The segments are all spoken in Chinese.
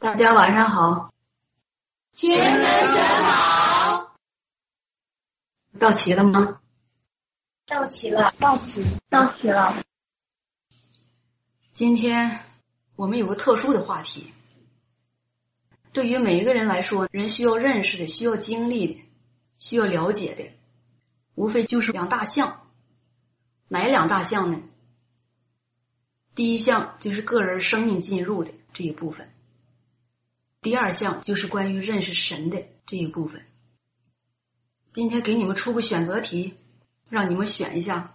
大家晚上好，全门神好，到齐了吗？到齐了，到齐，到齐了。今天我们有个特殊的话题，对于每一个人来说，人需要认识的、需要经历的、需要了解的，无非就是两大项。哪两大项呢？第一项就是个人生命进入的这一部分，第二项就是关于认识神的这一部分。今天给你们出个选择题，让你们选一下。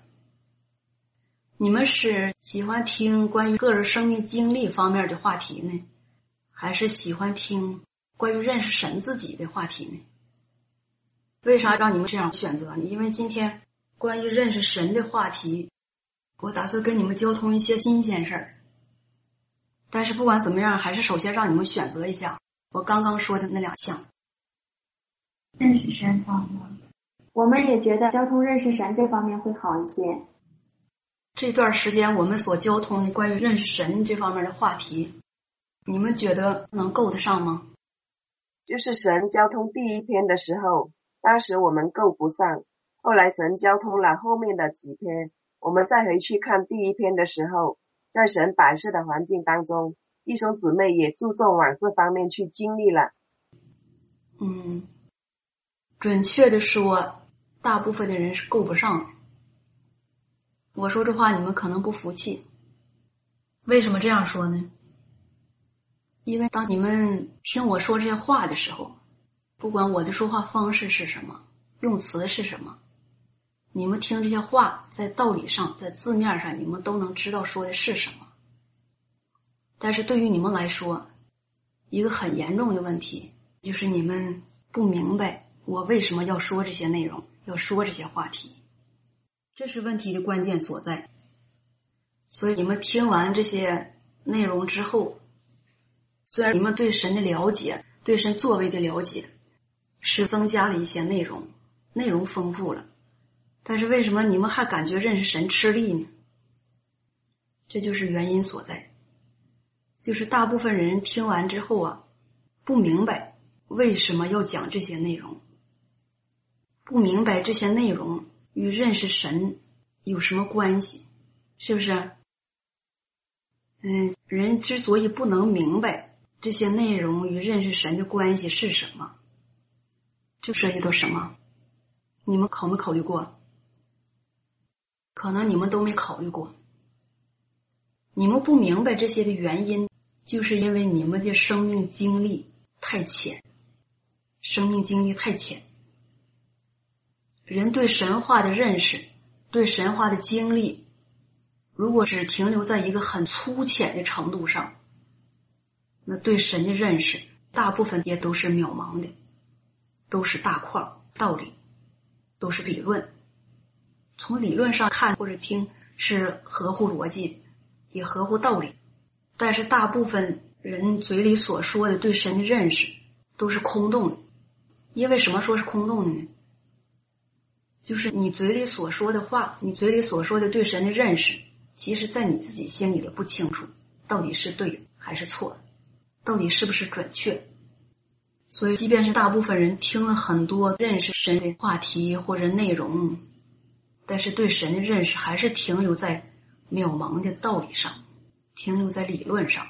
你们是喜欢听关于个人生命经历方面的话题呢，还是喜欢听关于认识神自己的话题呢？为啥让你们这样选择呢？因为今天。关于认识神的话题，我打算跟你们交通一些新鲜事儿。但是不管怎么样，还是首先让你们选择一下我刚刚说的那两项。认识神好吗？我们也觉得交通认识神这方面会好一些。这段时间我们所交通的关于认识神这方面的话题，你们觉得能够得上吗？就是神交通第一篇的时候，当时我们够不上。后来神交通了后面的几篇，我们再回去看第一篇的时候，在神摆设的环境当中，弟兄姊妹也注重往这方面去经历了。嗯，准确的说，大部分的人是够不上。我说这话你们可能不服气，为什么这样说呢？因为当你们听我说这些话的时候，不管我的说话方式是什么，用词是什么。你们听这些话，在道理上，在字面上，你们都能知道说的是什么。但是对于你们来说，一个很严重的问题就是你们不明白我为什么要说这些内容，要说这些话题，这是问题的关键所在。所以你们听完这些内容之后，虽然你们对神的了解、对神作为的了解是增加了一些内容，内容丰富了。但是为什么你们还感觉认识神吃力呢？这就是原因所在，就是大部分人听完之后啊，不明白为什么要讲这些内容，不明白这些内容与认识神有什么关系，是不是？嗯，人之所以不能明白这些内容与认识神的关系是什么，这涉及到什么？你们考没考虑过？可能你们都没考虑过，你们不明白这些的原因，就是因为你们的生命经历太浅，生命经历太浅。人对神话的认识，对神话的经历，如果只停留在一个很粗浅的程度上，那对神的认识大部分也都是渺茫的，都是大框道理，都是理论。从理论上看或者听是合乎逻辑，也合乎道理，但是大部分人嘴里所说的对神的认识都是空洞的。因为什么说是空洞的呢？就是你嘴里所说的话，你嘴里所说的对神的认识，其实在你自己心里的不清楚到底是对还是错，到底是不是准确。所以，即便是大部分人听了很多认识神的话题或者内容。但是对神的认识还是停留在渺茫的道理上，停留在理论上。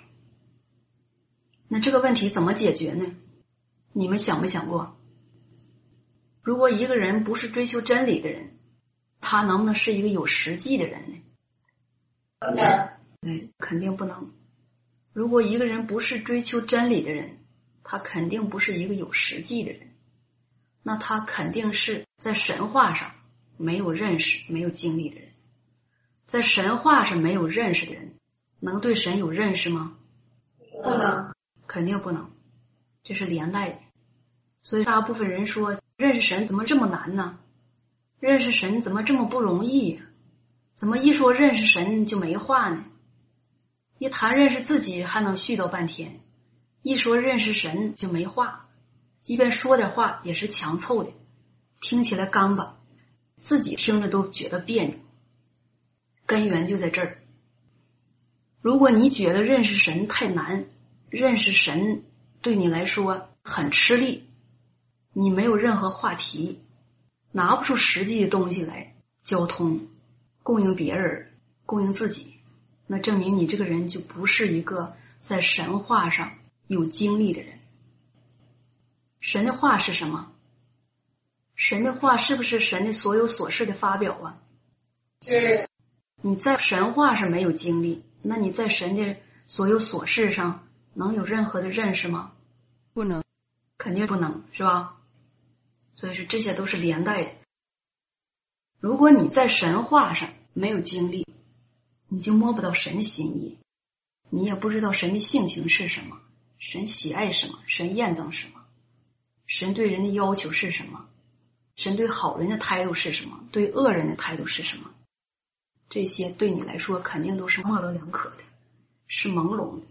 那这个问题怎么解决呢？你们想没想过？如果一个人不是追求真理的人，他能不能是一个有实际的人呢？不能。对，肯定不能。如果一个人不是追求真理的人，他肯定不是一个有实际的人。那他肯定是在神话上。没有认识、没有经历的人，在神话上没有认识的人，能对神有认识吗？不能，肯定不能。这是连带的。所以大部分人说认识神怎么这么难呢？认识神怎么这么不容易？怎么一说认识神就没话呢？一谈认识自己还能絮叨半天，一说认识神就没话，即便说点话也是强凑的，听起来干巴。自己听着都觉得别扭，根源就在这儿。如果你觉得认识神太难，认识神对你来说很吃力，你没有任何话题，拿不出实际的东西来交通、供应别人、供应自己，那证明你这个人就不是一个在神话上有经历的人。神的话是什么？神的话是不是神的所有琐事的发表啊？是你在神话上没有经历，那你在神的所有琐事上能有任何的认识吗？不能。肯定不能，是吧？所以说这些都是连带的。如果你在神话上没有经历，你就摸不到神的心意，你也不知道神的性情是什么，神喜爱什么，神厌憎什么，神对人的要求是什么，神对好人的态度是什么，对恶人的态度是什么。这些对你来说肯定都是模棱两可的，是朦胧的。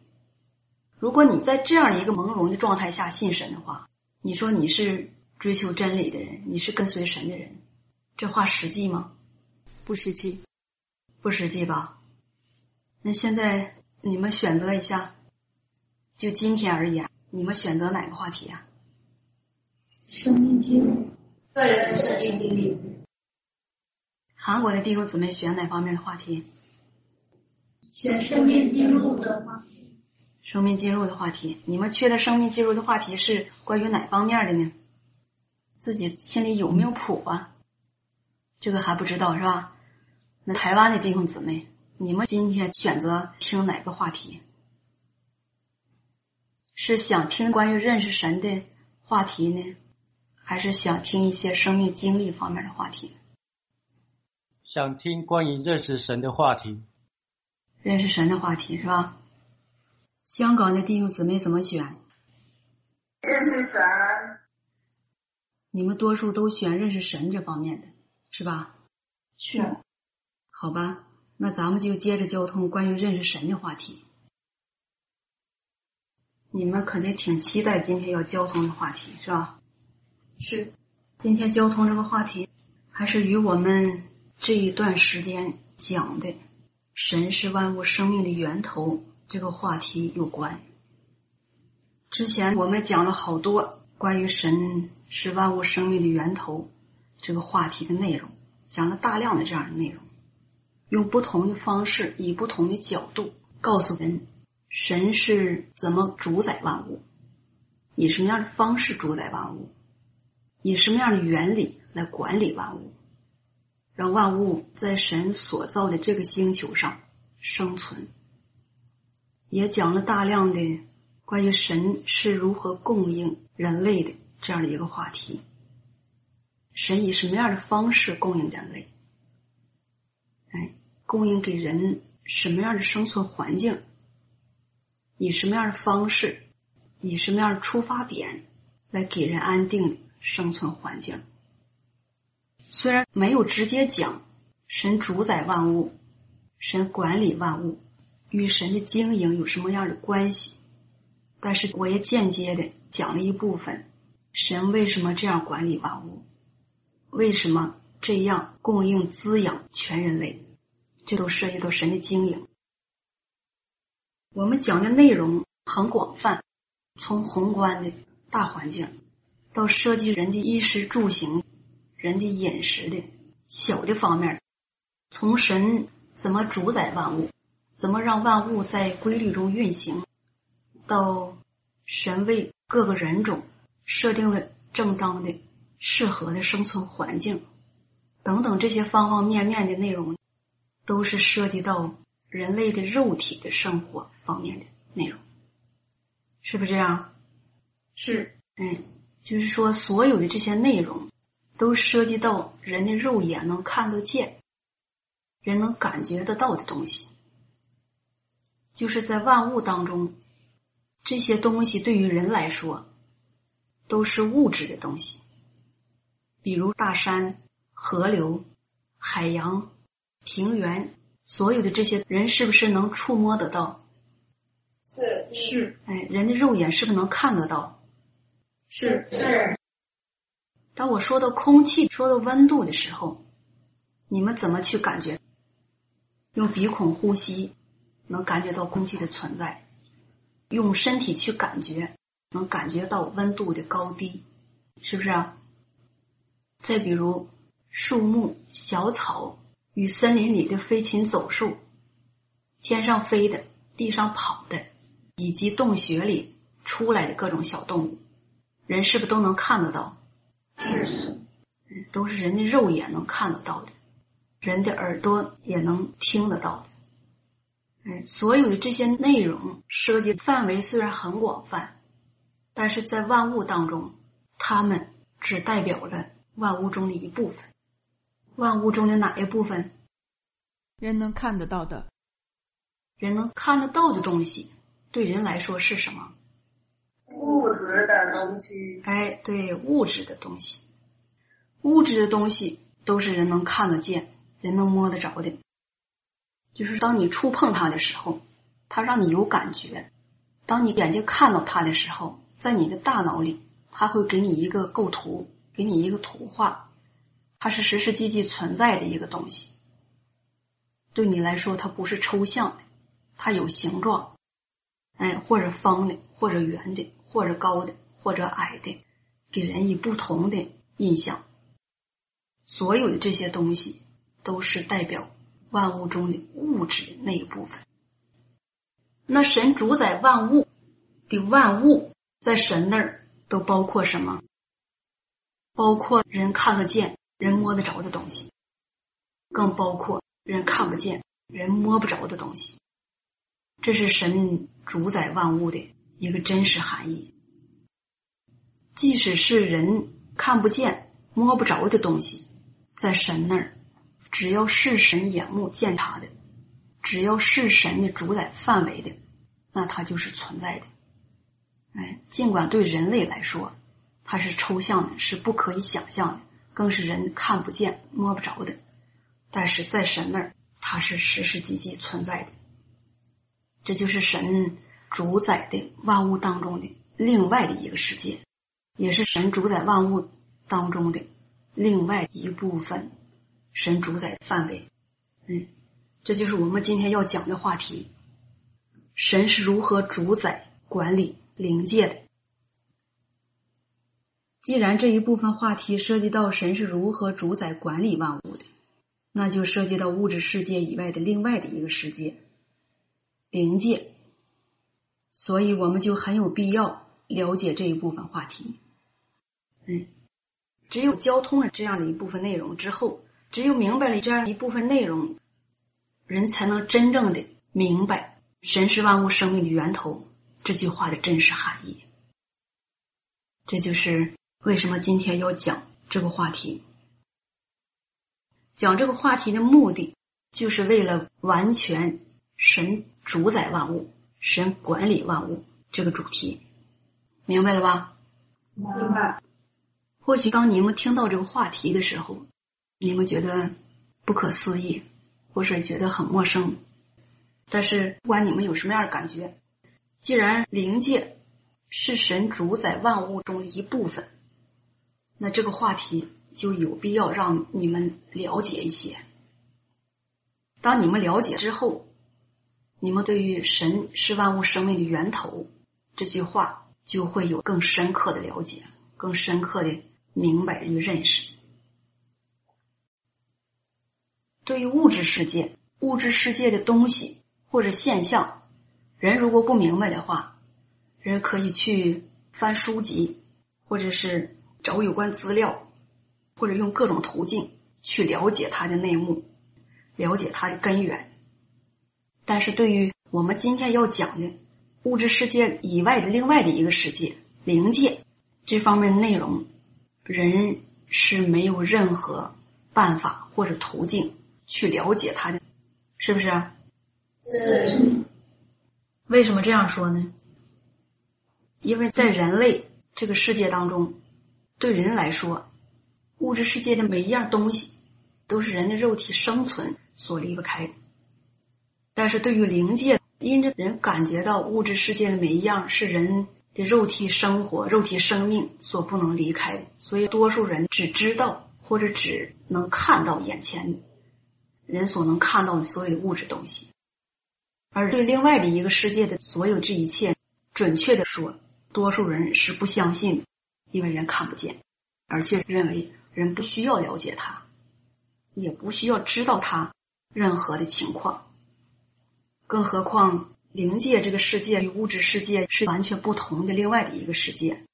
如果你在这样的一个朦胧的状态下信神的话，你说你是追求真理的人，你是跟随神的人，这话实际吗？不实际，不实际吧？那现在你们选择一下，就今天而言，你们选择哪个话题啊？生命经历，个人的生命经历，韩国的弟兄姊妹选哪方面的话题？选生命记录的话，生命记录的话题，你们缺的生命记录的话题是关于哪方面的呢？自己心里有没有谱啊？这个还不知道是吧？那台湾的弟兄姊妹，你们今天选择听哪个话题？是想听关于认识神的话题呢，还是想听一些生命经历方面的话题？想听关于认识神的话题。认识神的话题是吧？香港的弟兄姊妹怎么选？认识神，你们多数都选认识神这方面的，是吧？是好吧，那咱们就接着交通关于认识神的话题。你们肯定挺期待今天要交通的话题，是吧？是今天交通这个话题，还是与我们这一段时间讲的“神是万物生命的源头”这个话题有关。之前我们讲了好多关于神是万物生命的源头这个话题的内容，讲了大量的这样的内容，用不同的方式，以不同的角度告诉人神是怎么主宰万物，以什么样的方式主宰万物，以什么样的原理来管理万物，让万物在神所造的这个星球上生存。也讲了大量的关于神是如何供应人类的这样的一个话题。神以什么样的方式供应人类？哎，供应给人什么样的生存环境？以什么样的方式？以什么样的出发点来给人安定的生存环境？虽然没有直接讲神主宰万物，神管理万物。与神的经营有什么样的关系？但是我也间接的讲了一部分，神为什么这样管理万物，为什么这样供应滋养全人类，这都涉及到神的经营。我们讲的内容很广泛，从宏观的大环境，到涉及人的衣食住行、人的饮食的小的方面，从神怎么主宰万物。怎么让万物在规律中运行？到神为各个人种设定了正当的、适合的生存环境，等等这些方方面面的内容，都是涉及到人类的肉体的生活方面的内容，是不是这样？是，嗯，就是说，所有的这些内容都涉及到人的肉眼能看得见、人能感觉得到的东西。就是在万物当中，这些东西对于人来说都是物质的东西，比如大山、河流、海洋、平原，所有的这些人是不是能触摸得到？是是哎，人的肉眼是不是能看得到？是是，当我说到空气、说到温度的时候，你们怎么去感觉？用鼻孔呼吸。能感觉到空气的存在，用身体去感觉，能感觉到温度的高低，是不是啊？再比如树木、小草与森林里的飞禽走兽，天上飞的、地上跑的，以及洞穴里出来的各种小动物，人是不是都能看得到？是，都是人的肉眼能看得到的，人的耳朵也能听得到的。哎，所有的这些内容涉及范围虽然很广泛，但是在万物当中，它们只代表了万物中的一部分。万物中的哪一部分？人能看得到的，人能看得到的东西，对人来说是什么？物质的东西。哎，对，物质的东西，物质的东西都是人能看得见、人能摸得着的。就是当你触碰它的时候，它让你有感觉；当你眼睛看到它的时候，在你的大脑里，它会给你一个构图，给你一个图画，它是实实际际存在的一个东西。对你来说，它不是抽象的，它有形状，哎，或者方的，或者圆的，或者高的，或者矮的，给人以不同的印象。所有的这些东西都是代表。万物中的物质那一部分，那神主宰万物的万物，在神那儿都包括什么？包括人看得见、人摸得着的东西，更包括人看不见、人摸不着的东西。这是神主宰万物的一个真实含义。即使是人看不见、摸不着的东西，在神那儿。只要是神眼目见他的，只要是神的主宰范围的，那它就是存在的。哎，尽管对人类来说，它是抽象的，是不可以想象的，更是人看不见、摸不着的，但是在神那儿，它是实实际际存在的。这就是神主宰的万物当中的另外的一个世界，也是神主宰万物当中的另外一部分。神主宰范围，嗯，这就是我们今天要讲的话题。神是如何主宰、管理灵界的？既然这一部分话题涉及到神是如何主宰、管理万物的，那就涉及到物质世界以外的另外的一个世界——灵界。所以，我们就很有必要了解这一部分话题。嗯，只有交通了这样的一部分内容之后。只有明白了这样一部分内容，人才能真正的明白“神是万物生命的源头”这句话的真实含义。这就是为什么今天要讲这个话题。讲这个话题的目的，就是为了完全神主宰万物、神管理万物这个主题，明白了吧？明白。或许当你们听到这个话题的时候，你们觉得不可思议，或是觉得很陌生，但是不管你们有什么样的感觉，既然灵界是神主宰万物中的一部分，那这个话题就有必要让你们了解一些。当你们了解之后，你们对于“神是万物生命的源头”这句话就会有更深刻的了解，更深刻的明白与认识。对于物质世界、物质世界的东西或者现象，人如果不明白的话，人可以去翻书籍，或者是找有关资料，或者用各种途径去了解它的内幕，了解它的根源。但是对于我们今天要讲的物质世界以外的另外的一个世界——灵界这方面内容，人是没有任何办法或者途径。去了解它的，是不是？是。为什么这样说呢？因为在人类这个世界当中，对人来说，物质世界的每一样东西都是人的肉体生存所离不开的。但是对于灵界，因着人感觉到物质世界的每一样是人的肉体生活、肉体生命所不能离开的，所以多数人只知道或者只能看到眼前。人所能看到的所有物质东西，而对另外的一个世界的所有这一切，准确的说，多数人是不相信，因为人看不见，而且认为人不需要了解他，也不需要知道他任何的情况。更何况灵界这个世界与物质世界是完全不同的另外的一个世界，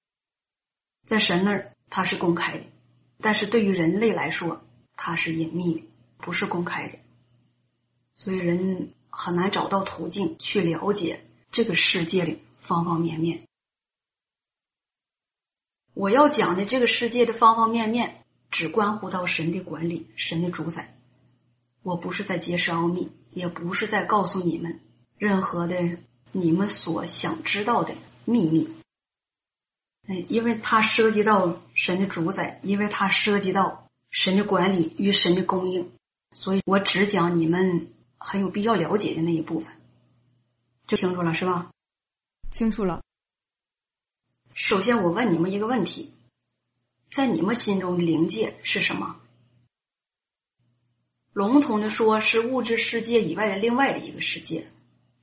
在神那儿它是公开的，但是对于人类来说，它是隐秘的，不是公开的，所以人很难找到途径去了解这个世界里方方面面。我要讲的这个世界的方方面面，只关乎到神的管理、神的主宰。我不是在揭示奥秘，也不是在告诉你们任何的你们所想知道的秘密。哎，因为它涉及到神的主宰，因为它涉及到神的管理与神的供应，所以我只讲你们很有必要了解的那一部分。就清楚了是吧？清楚了。首先，我问你们一个问题：在你们心中的灵界是什么？笼统的说，是物质世界以外的另外的一个世界，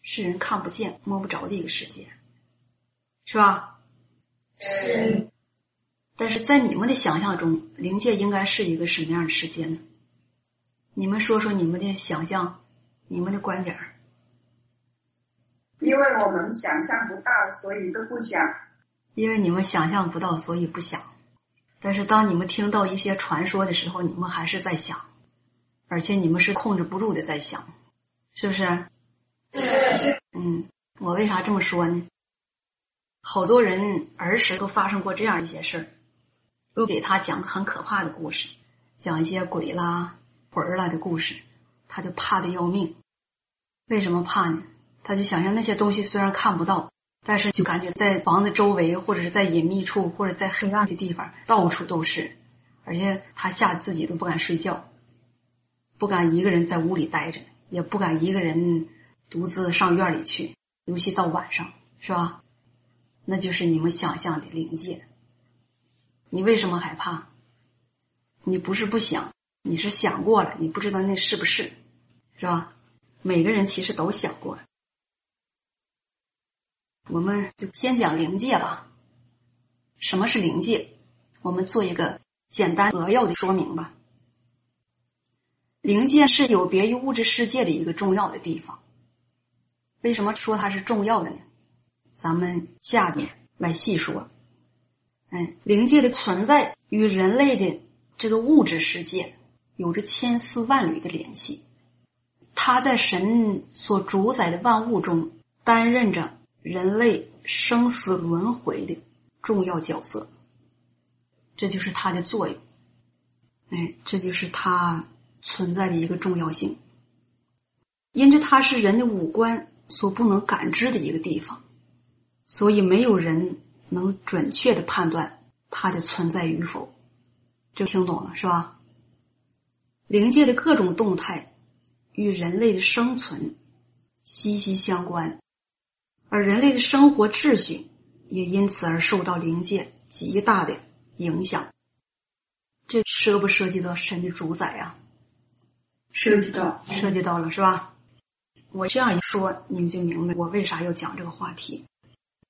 是人看不见、摸不着的一个世界，是吧？是。但是在你们的想象中，灵界应该是一个什么样的世界呢？你们说说你们的想象，你们的观点。因为我们想象不到，所以都不想。因为你们想象不到，所以不想。但是当你们听到一些传说的时候，你们还是在想，而且你们是控制不住的在想，是不是？对。嗯，我为啥这么说呢？好多人儿时都发生过这样一些事儿，都给他讲个很可怕的故事，讲一些鬼啦、魂儿啦的故事，他就怕的要命。为什么怕呢？他就想象那些东西虽然看不到，但是就感觉在房子周围，或者是在隐秘处，或者在黑暗的地方，到处都是。而且他吓得自己都不敢睡觉，不敢一个人在屋里待着，也不敢一个人独自上院里去，尤其到晚上，是吧？那就是你们想象的灵界。你为什么害怕？你不是不想，你是想过了，你不知道那是不是，是吧？每个人其实都想过。我们就先讲灵界吧。什么是灵界？我们做一个简单扼要的说明吧。灵界是有别于物质世界的一个重要的地方。为什么说它是重要的呢？咱们下面来细说。哎，灵界的存在与人类的这个物质世界有着千丝万缕的联系。它在神所主宰的万物中担任着。人类生死轮回的重要角色，这就是它的作用。哎，这就是它存在的一个重要性。因着它是人的五官所不能感知的一个地方，所以没有人能准确的判断它的存在与否。这听懂了是吧？灵界的各种动态与人类的生存息息相关。而人类的生活秩序也因此而受到灵界极大的影响。这涉不涉及到神的主宰呀？涉及到，涉及到了是吧？我这样一说，你们就明白我为啥要讲这个话题，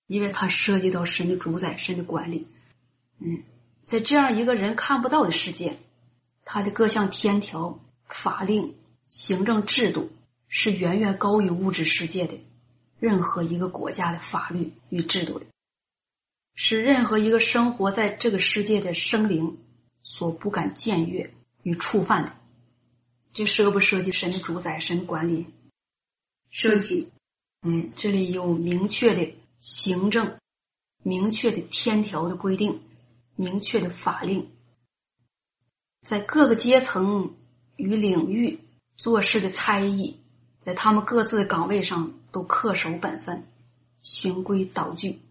因为它涉及到神的主宰、神的管理。嗯，在这样一个人看不到的世界，他的各项天条、法令、行政制度是远远高于物质世界的。任何一个国家的法律与制度的，是任何一个生活在这个世界的生灵所不敢僭越与触犯的。这涉不涉及神的主宰、神管理？涉及。嗯，这里有明确的行政、明确的天条的规定、明确的法令，在各个阶层与领域做事的差异。在他们各自的岗位上都恪守本分，循规蹈矩，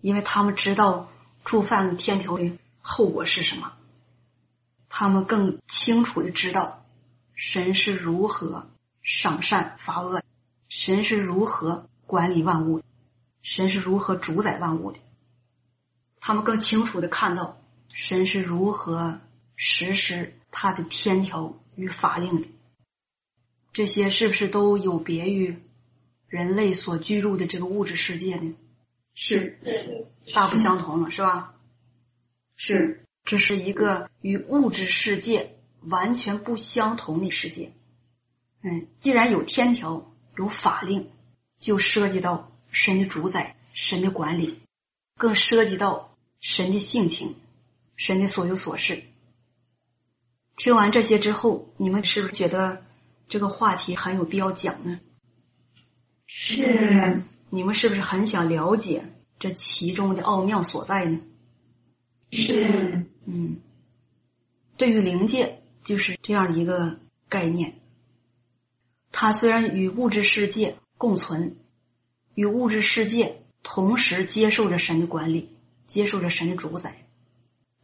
因为他们知道触犯了天条的后果是什么。他们更清楚的知道神是如何赏善罚恶，神是如何管理万物，神是如何主宰万物的。他们更清楚的看到神是如何实施他的天条与法令的。这些是不是都有别于人类所居住的这个物质世界呢？是大不相同了，是吧？是这是一个与物质世界完全不相同的世界。嗯，既然有天条，有法令，就涉及到神的主宰、神的管理，更涉及到神的性情、神的所有所事。听完这些之后，你们是不是觉得这个话题很有必要讲呢？是你们是不是很想了解这其中的奥妙所在呢？是嗯，对于灵界就是这样一个概念。它虽然与物质世界共存，与物质世界同时接受着神的管理，接受着神的主宰，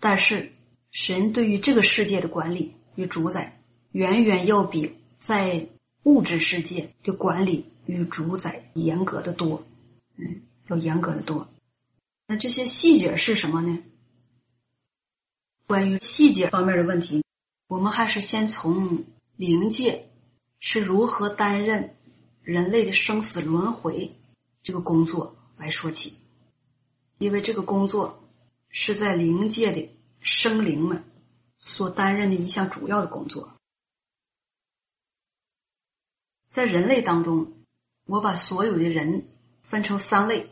但是神对于这个世界的管理与主宰，远远要比在物质世界的管理与主宰严格的多，嗯，要严格的多。那这些细节是什么呢？关于细节方面的问题，我们还是先从灵界是如何担任人类的生死轮回这个工作来说起，因为这个工作是在灵界的生灵们所担任的一项主要的工作。在人类当中，我把所有的人分成三类，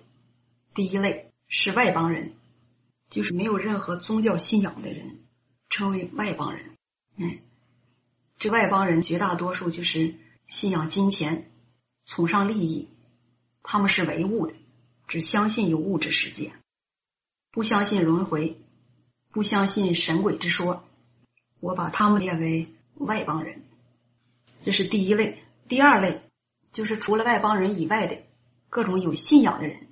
第一类是外邦人。就是没有任何宗教信仰的人，称为外邦人。嗯，这外邦人绝大多数就是信仰金钱，崇尚利益，他们是唯物的，只相信有物质世界，不相信轮回，不相信神鬼之说。我把他们列为外邦人，这是第一类。第二类就是除了外邦人以外的各种有信仰的人，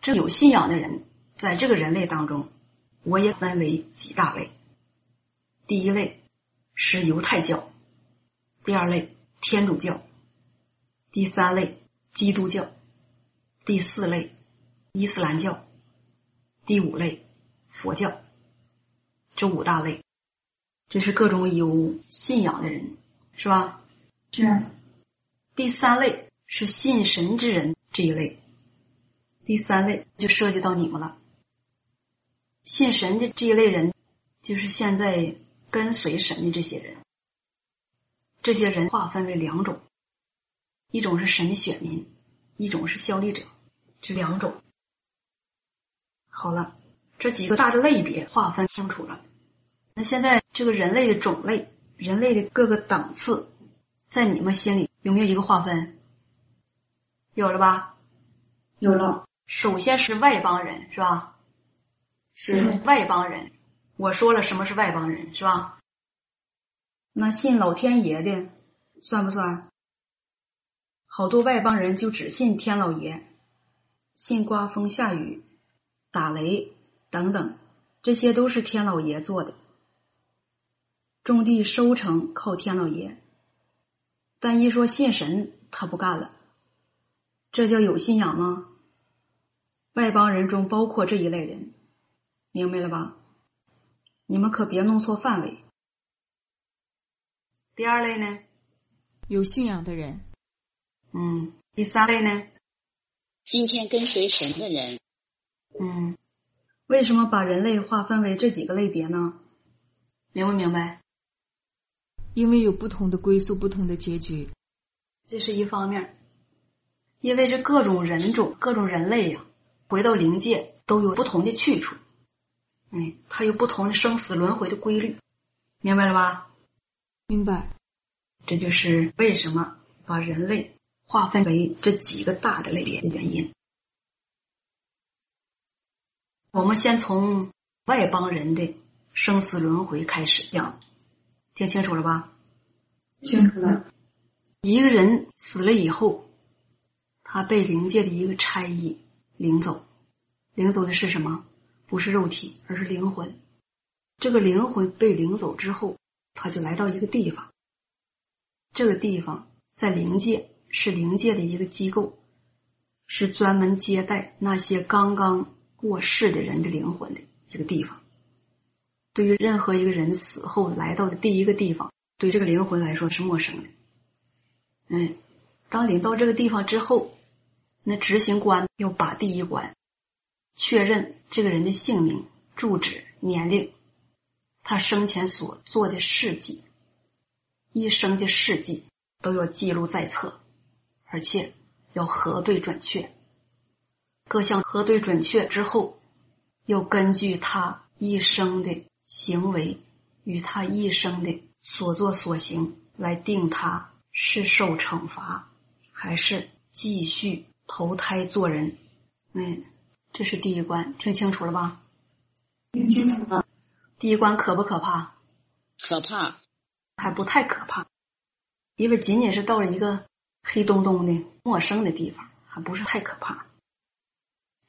这有信仰的人。在这个人类当中，我也分为几大类。第一类是犹太教，第二类天主教，第三类基督教，第四类伊斯兰教，第五类佛教。这五大类，这是各种有信仰的人，是吧？是。第三类是信神之人这一类，第三类就涉及到你们了。信神的这一类人，就是现在跟随神的这些人。这些人划分为两种，一种是神的选民，一种是效力者，这两种。好了，这几个大的类别划分清楚了。那现在这个人类的种类，人类的各个档次，在你们心里有没有一个划分？有了吧？有了。首先是外邦人，是吧？是外邦人，我说了什么是外邦人是吧？那信老天爷的算不算？好多外邦人就只信天老爷，信刮风下雨、打雷等等，这些都是天老爷做的。种地收成靠天老爷，但一说信神，他不干了。这叫有信仰吗？外邦人中包括这一类人。明白了吧？你们可别弄错范围。第二类呢，有信仰的人。嗯，第三类呢，今天跟随神的人。嗯，为什么把人类划分为这几个类别呢？明不明白？因为有不同的归宿，不同的结局，这是一方面。因为这各种人种、各种人类呀，回到灵界都有不同的去处。嗯，它有不同的生死轮回的规律，明白了吧？明白。这就是为什么把人类划分为这几个大的类别的原因。我们先从外邦人的生死轮回开始讲，听清楚了吧？清楚了。一个人死了以后，他被灵界的一个差役领走，领走的是什么？不是肉体，而是灵魂。这个灵魂被领走之后，他就来到一个地方。这个地方在灵界，是灵界的一个机构，是专门接待那些刚刚过世的人的灵魂的一个地方。对于任何一个人死后来到的第一个地方，对这个灵魂来说是陌生的。嗯，当领到这个地方之后，那执行官要把第一关。确认这个人的姓名、住址、年龄，他生前所做的事迹，一生的事迹都要记录在册，而且要核对准确。各项核对准确之后，要根据他一生的行为与他一生的所作所行来定他是受惩罚，还是继续投胎做人。嗯，这是第一关，听清楚了吧？听清楚了。第一关可不可怕？可怕，还不太可怕，因为仅仅是到了一个黑洞洞的陌生的地方，还不是太可怕。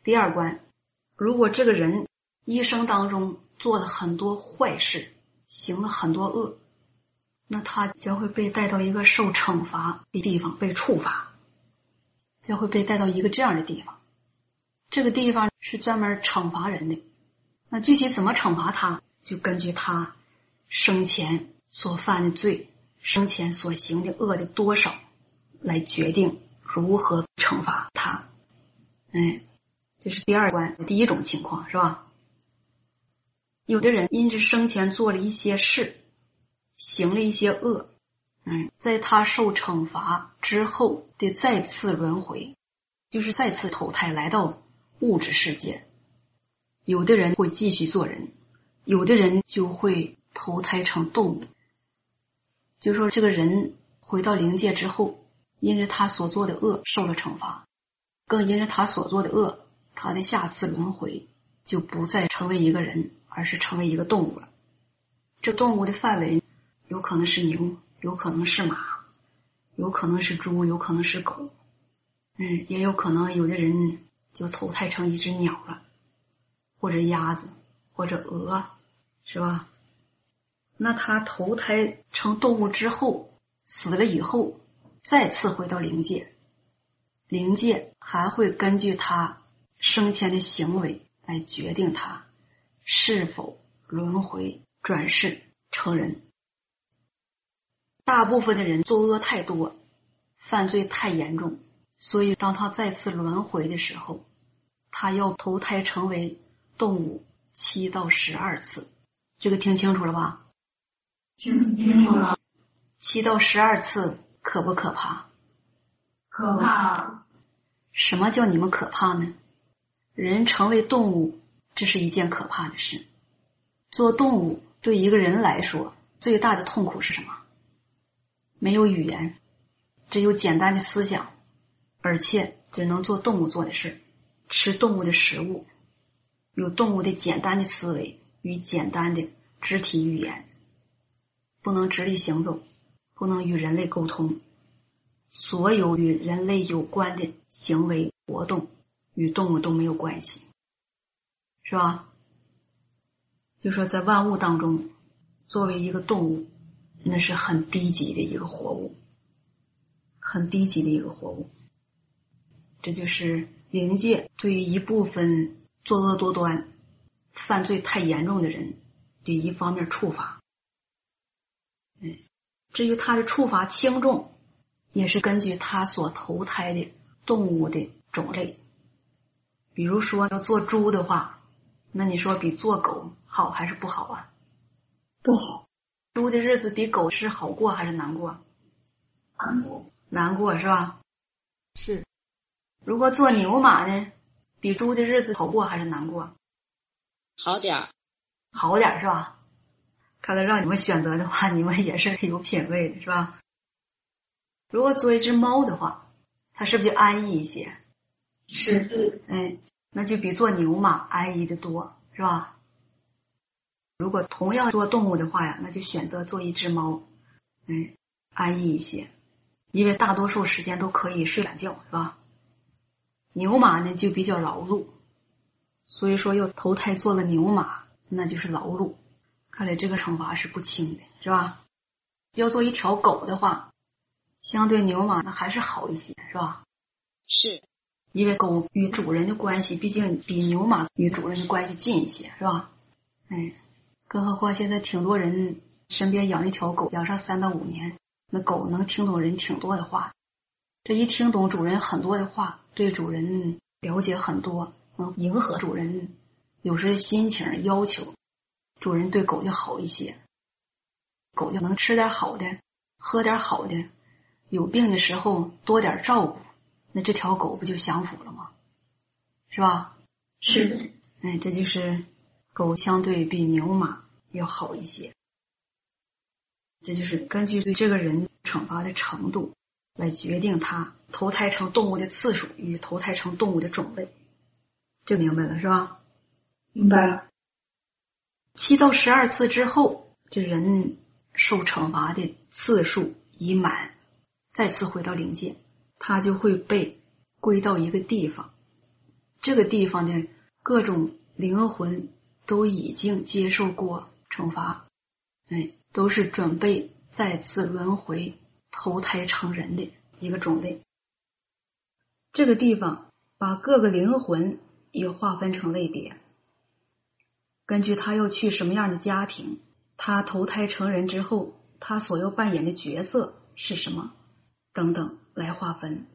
第二关，如果这个人一生当中做了很多坏事，行了很多恶，那他将会被带到一个受惩罚的地方，被处罚，将会被带到一个这样的地方。这个地方是专门惩罚人的。那具体怎么惩罚他，就根据他生前所犯的罪、生前所行的恶的多少来决定如何惩罚他。哎。这是第二关第一种情况，是吧？有的人因着生前做了一些事，行了一些恶，嗯，在他受惩罚之后的再次轮回，就是再次投胎来到物质世界。有的人会继续做人，有的人就会投胎成动物。就说这个人回到灵界之后，因着他所做的恶受了惩罚，更因着他所做的恶。他的下次轮回就不再成为一个人，而是成为一个动物了。这动物的范围有可能是牛，有可能是马，有可能是猪，有可能是狗，嗯，也有可能有的人就投胎成一只鸟了，或者鸭子，或者鹅，是吧？那他投胎成动物之后，死了以后，再次回到灵界，灵界还会根据他。生前的行为来决定他是否轮回转世成人。大部分的人作恶太多，犯罪太严重，所以当他再次轮回的时候，他要投胎成为动物七到十二次。这个听清楚了吧？听清楚了。七到十二次可不可怕？可怕。什么叫你们可怕呢？人成为动物，这是一件可怕的事。做动物对一个人来说最大的痛苦是什么？没有语言，只有简单的思想，而且只能做动物做的事，吃动物的食物，有动物的简单的思维与简单的肢体语言，不能直立行走，不能与人类沟通，所有与人类有关的行为活动。与动物都没有关系，是吧？就说在万物当中，作为一个动物，那是很低级的一个活物，很低级的一个活物。这就是灵界对于一部分作恶多端、犯罪太严重的人的一方面处罚。嗯，至于他的处罚轻重，也是根据他所投胎的动物的种类。比如说要做猪的话，那你说比做狗好还是不好啊？不好。猪的日子比狗是好过还是难过？难过。难过是吧？是。如果做牛马呢，比猪的日子好过还是难过？好点儿。好点儿是吧？看来让你们选择的话，你们也是有品位的是吧？如果做一只猫的话，它是不是就安逸一些？是是，哎，那就比做牛马安逸的多，是吧？如果同样做动物的话呀，那就选择做一只猫，嗯，安逸一些，因为大多数时间都可以睡懒觉，是吧？牛马呢就比较劳碌，所以说又投胎做了牛马，那就是劳碌。看来这个惩罚是不轻的，是吧？要做一条狗的话，相对牛马那还是好一些，是吧？是。因为狗与主人的关系，毕竟比牛马与主人的关系近一些，是吧？哎，更何况现在挺多人身边养一条狗，养上三到五年，那狗能听懂人挺多的话。这一听懂主人很多的话，对主人了解很多，能迎合主人有时心情要求，主人对狗就好一些，狗就能吃点好的，喝点好的，有病的时候多点照顾，那这条狗不就享福了吗？是吧？是，哎，这就是狗相对比牛马要好一些。这就是根据对这个人惩罚的程度来决定他投胎成动物的次数与投胎成动物的种类，就明白了是吧？明白了。七到十二次之后，这人受惩罚的次数已满，再次回到灵界，他就会被归到一个地方。这个地方的各种灵魂都已经接受过惩罚，哎。都是准备再次轮回投胎成人的一个种类。这个地方把各个灵魂也划分成类别，根据他要去什么样的家庭，他投胎成人之后，他所要扮演的角色是什么等等来划分。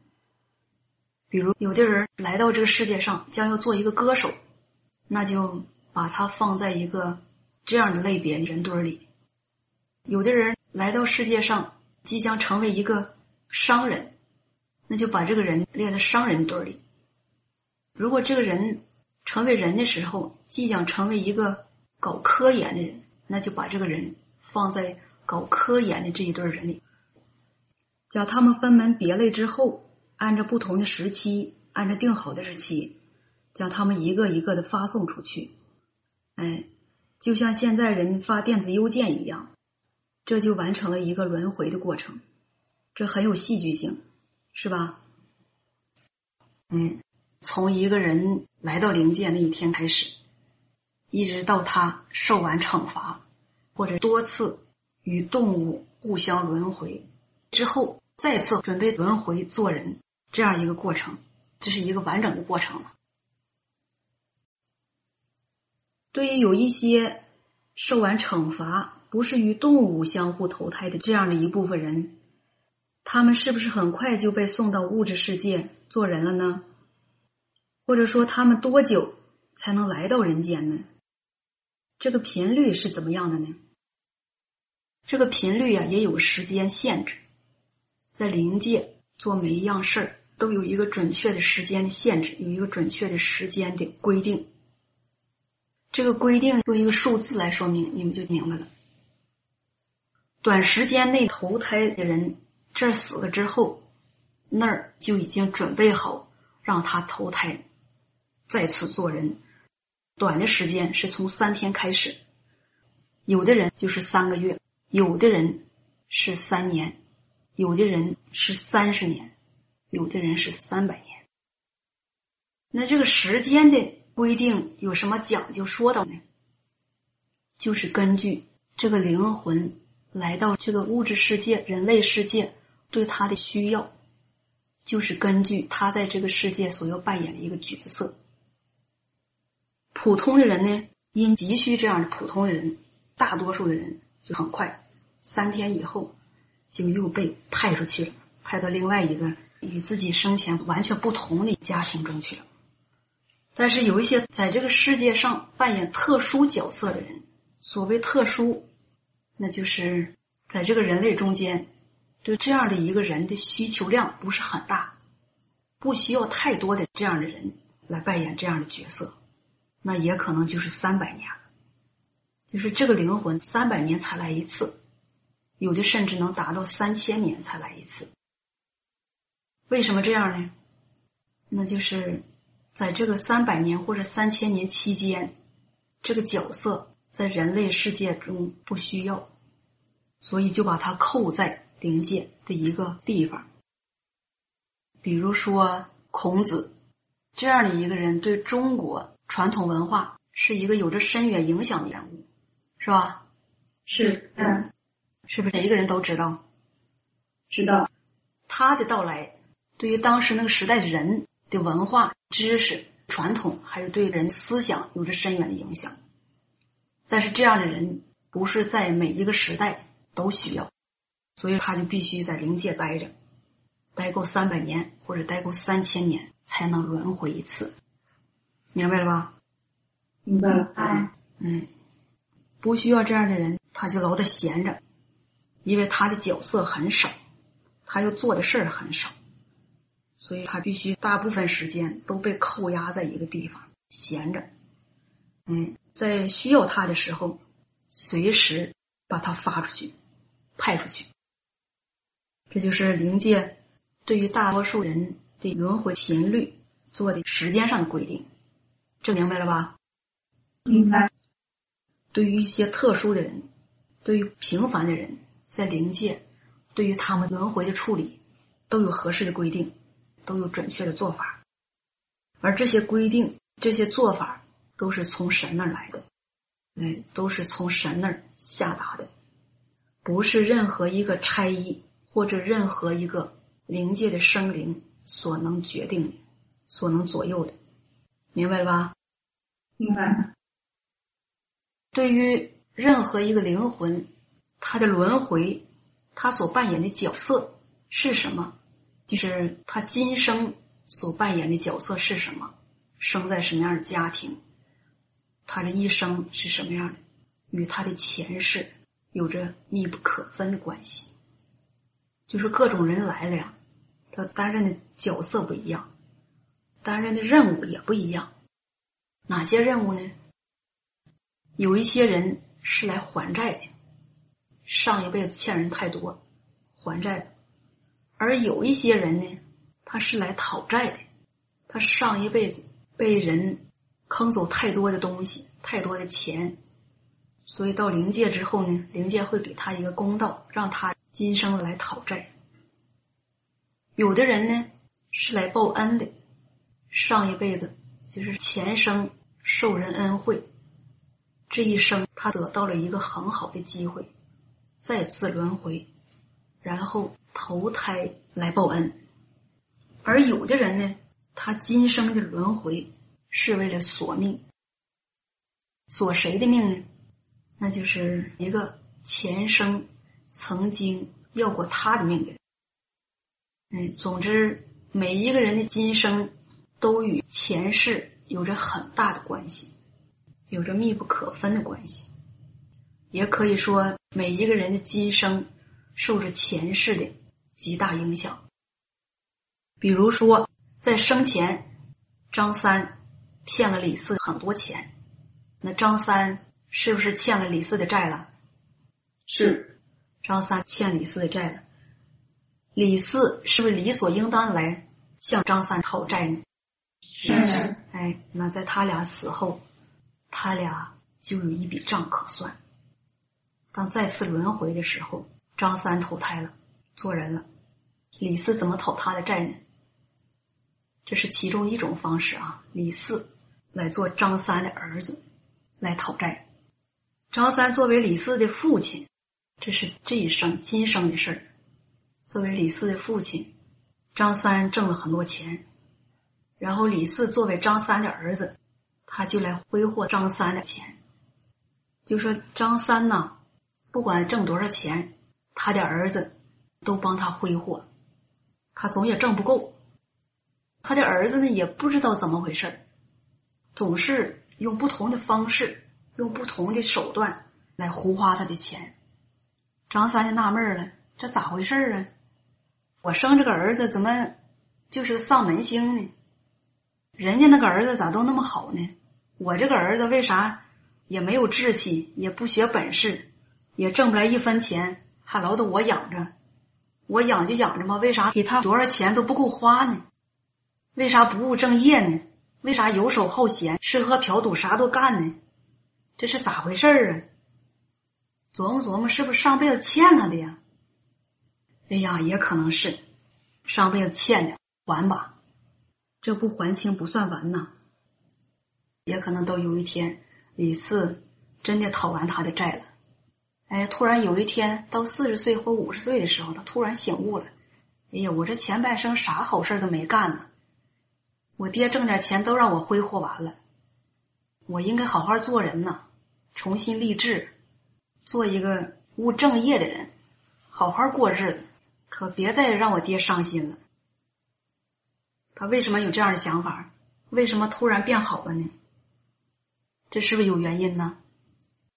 比如，有的人来到这个世界上将要做一个歌手，那就把他放在一个这样的类别人堆里。有的人来到世界上，即将成为一个商人，那就把这个人列在商人堆里。如果这个人成为人的时候，即将成为一个搞科研的人，那就把这个人放在搞科研的这一堆人里。将他们分门别类之后，按照不同的时期，按照定好的日期，将他们一个一个的发送出去。哎，就像现在人发电子邮件一样。这就完成了一个轮回的过程，这很有戏剧性，是吧？嗯，从一个人来到灵界那一天开始，一直到他受完惩罚，或者多次与动物互相轮回之后，再次准备轮回做人，这样一个过程，这是一个完整的过程了。对于有一些受完惩罚。不是与动物相互投胎的这样的一部分人，他们是不是很快就被送到物质世界做人了呢？或者说，他们多久才能来到人间呢？这个频率是怎么样的呢？这个频率啊，也有时间限制，在灵界做每一样事儿都有一个准确的时间的限制，有一个准确的时间的规定。这个规定用一个数字来说明，你们就明白了。短时间内投胎的人，这死了之后，那儿就已经准备好让他投胎，再次做人。短的时间是从三天开始，有的人就是三个月，有的人是三年，有的人是三十年，有的人是三百年。那这个时间的规定有什么讲究说道呢？就是根据这个灵魂。来到这个物质世界、人类世界，对他的需要，就是根据他在这个世界所要扮演的一个角色。普通的人呢，因急需这样的普通的人，大多数的人就很快三天以后就又被派出去了，派到另外一个与自己生前完全不同的家庭中去了。但是有一些在这个世界上扮演特殊角色的人，所谓特殊。那就是在这个人类中间，对这样的一个人的需求量不是很大，不需要太多的这样的人来扮演这样的角色，那也可能就是三百年，就是这个灵魂三百年才来一次，有的甚至能达到三千年才来一次。为什么这样呢？那就是在这个三百年或者三千年期间，这个角色。在人类世界中不需要，所以就把它扣在灵界的一个地方。比如说孔子这样的一个人，对中国传统文化是一个有着深远影响的人物，是吧？是，嗯，是不是每一个人都知道？知道。他的到来，对于当时那个时代的人的文化、知识、传统，还有对人思想有着深远的影响。但是这样的人不是在每一个时代都需要，所以他就必须在灵界待着，待够三百年或者待够三千年才能轮回一次。明白了吧？明白了。哎，嗯，不需要这样的人，他就老得闲着，因为他的角色很少，他要做的事儿很少，所以他必须大部分时间都被扣押在一个地方闲着。嗯，在需要他的时候，随时把他发出去，派出去。这就是灵界对于大多数人的轮回频率做的时间上的规定，这明白了吧？明白。对于一些特殊的人，对于平凡的人，在灵界，对于他们轮回的处理，都有合适的规定，都有准确的做法。而这些规定、这些做法，都是从神那儿来的，哎，都是从神那儿下达的，不是任何一个差役或者任何一个灵界的生灵所能决定的、所能左右的，明白了吧？明白了。对于任何一个灵魂，他的轮回，他所扮演的角色是什么？就是他今生所扮演的角色是什么？生在什么样的家庭？他这一生是什么样的？与他的前世有着密不可分的关系。就是各种人来了呀，他担任的角色不一样，担任的任务也不一样。哪些任务呢？有一些人是来还债的，上一辈子欠人太多，还债的；而有一些人呢，他是来讨债的，他上一辈子被人坑走太多的东西，太多的钱，所以到灵界之后呢，灵界会给他一个公道，让他今生来讨债。有的人呢是来报恩的，上一辈子就是前生受人恩惠。这一生，他得到了一个很好的机会，再次轮回，然后投胎来报恩。而有的人呢，他今生的轮回是为了索命，索谁的命呢？那就是一个前生曾经要过他的命的人。嗯，总之，每一个人的今生都与前世有着很大的关系。有着密不可分的关系，也可以说每一个人的今生受着前世的极大影响。比如说，在生前，张三骗了李四很多钱，那张三是不是欠了李四的债了？是，张三欠李四的债了。李四是不是理所应当来向张三讨债呢？是。哎，那在他俩死后。他俩就有一笔账可算。当再次轮回的时候，张三投胎了，做人了。李四怎么讨他的债呢？这是其中一种方式啊。李四来做张三的儿子来讨债。张三作为李四的父亲，这是这一生今生的事儿。作为李四的父亲，张三挣了很多钱，然后李四作为张三的儿子。他就来挥霍张三的钱，就说张三呢，不管挣多少钱，他的儿子都帮他挥霍，他总也挣不够。他的儿子呢，也不知道怎么回事总是用不同的方式，用不同的手段来胡花他的钱。张三就纳闷了，这咋回事啊？我生这个儿子怎么就是丧门星呢？人家那个儿子咋都那么好呢？我这个儿子为啥也没有志气，也不学本事，也挣不来一分钱，还老得我养着？我养就养着嘛，为啥给他多少钱都不够花呢？为啥不务正业呢？为啥游手好闲，吃喝嫖赌啥都干呢？这是咋回事啊？琢磨琢磨，是不是上辈子欠他的呀？哎呀，也可能是上辈子欠的，还吧，这不还清不算完呐。也可能都有一天，李四真的讨完他的债了。哎，突然有一天到四十岁或五十岁的时候，他突然醒悟了。哎呀，我这前半生啥好事都没干呢，我爹挣点钱都让我挥霍完了，我应该好好做人呢，重新立志，做一个务正业的人，好好过日子，可别再让我爹伤心了。他为什么有这样的想法？为什么突然变好了呢？这是不是有原因呢？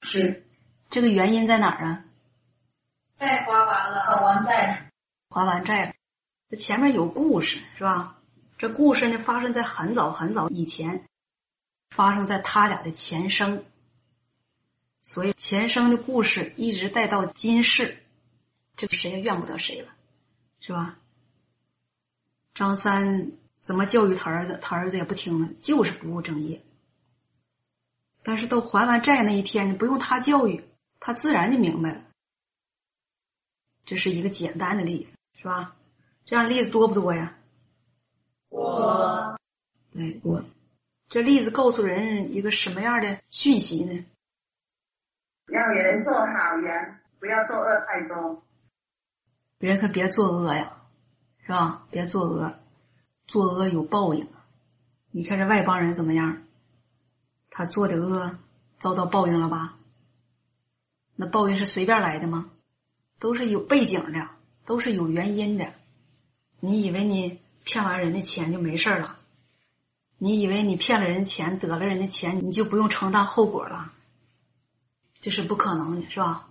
是。这个原因在哪儿啊？债还完了，还完债了，还完债了。这前面有故事是吧？这故事呢，发生在很早很早以前，发生在他俩的前生，所以前生的故事一直带到今世，这谁也怨不得谁了，是吧？张三怎么教育他儿子，他儿子也不听呢，就是不务正业。但是到还完债那一天呢，不用他教育，他自然就明白了。这是一个简单的例子，是吧？这样例子多不多呀？我，对，我这例子告诉人一个什么样的讯息呢？让人做好人，不要作恶太多。人可别作恶呀，是吧？别作恶，作恶有报应。你看这外邦人怎么样？他做的恶遭到报应了吧？那报应是随便来的吗？都是有背景的，都是有原因的。你以为你？骗完人的钱就没事了？你以为你骗了人钱得了人的钱，你就不用承担后果了？这是不可能的，是吧？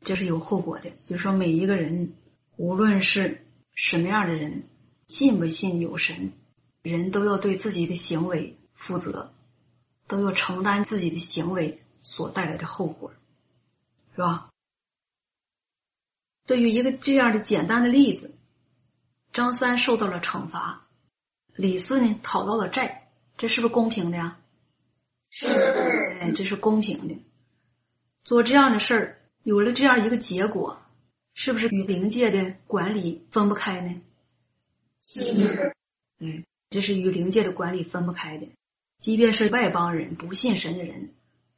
这是有后果的。就是说每一个人，无论是什么样的人，信不信有神，人都要对自己的行为负责，都要承担自己的行为所带来的后果，是吧？对于一个这样的简单的例子。张三受到了惩罚，李四呢讨到了债，这是不是公平的呀？是，哎，这是公平的。做这样的事儿，有了这样一个结果，是不是与灵界的管理分不开呢？是，嗯，这是与灵界的管理分不开的。即便是外邦人、不信神的人，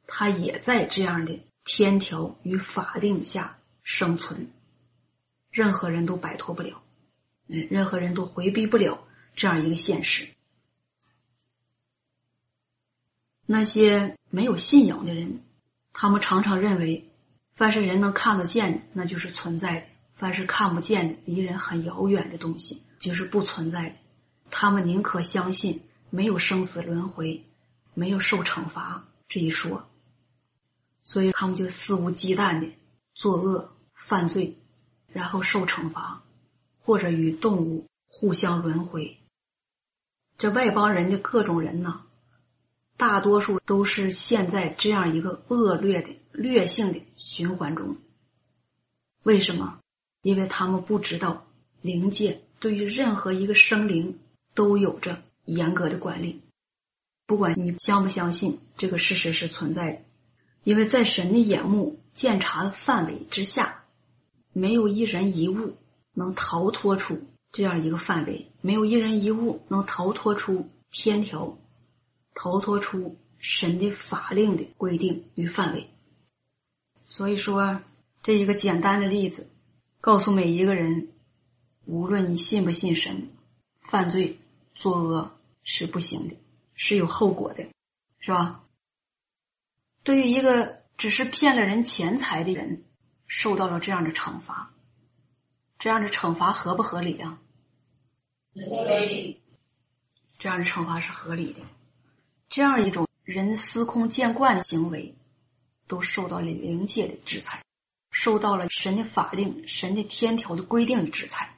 他也在这样的天条与法定下生存，任何人都摆脱不了。嗯，任何人都回避不了这样一个现实。那些没有信仰的人，他们常常认为，凡是人能看得见的，那就是存在的；凡是看不见的、离人很遥远的东西，就是不存在的。他们宁可相信没有生死轮回、没有受惩罚这一说，所以他们就肆无忌惮的作恶、犯罪，然后受惩罚。或者与动物互相轮回，这外邦人的各种人呢，大多数都是陷在这样一个恶劣的劣性的循环中。为什么？因为他们不知道灵界对于任何一个生灵都有着严格的管理。不管你相不相信这个事实是存在的，因为在神的眼目鉴察的范围之下，没有一人一物。能逃脱出这样一个范围，没有一人一物能逃脱出天条，逃脱出神的法令的规定与范围。所以说，这一个简单的例子，告诉每一个人，无论你信不信神，犯罪作恶是不行的，是有后果的，是吧？对于一个只是骗了人钱财的人，受到了这样的惩罚。这样的惩罚合不合理啊？合理。这样的惩罚是合理的。这样一种人司空见惯的行为，都受到了灵界的制裁，受到了神的法令、神的天条的规定的制裁。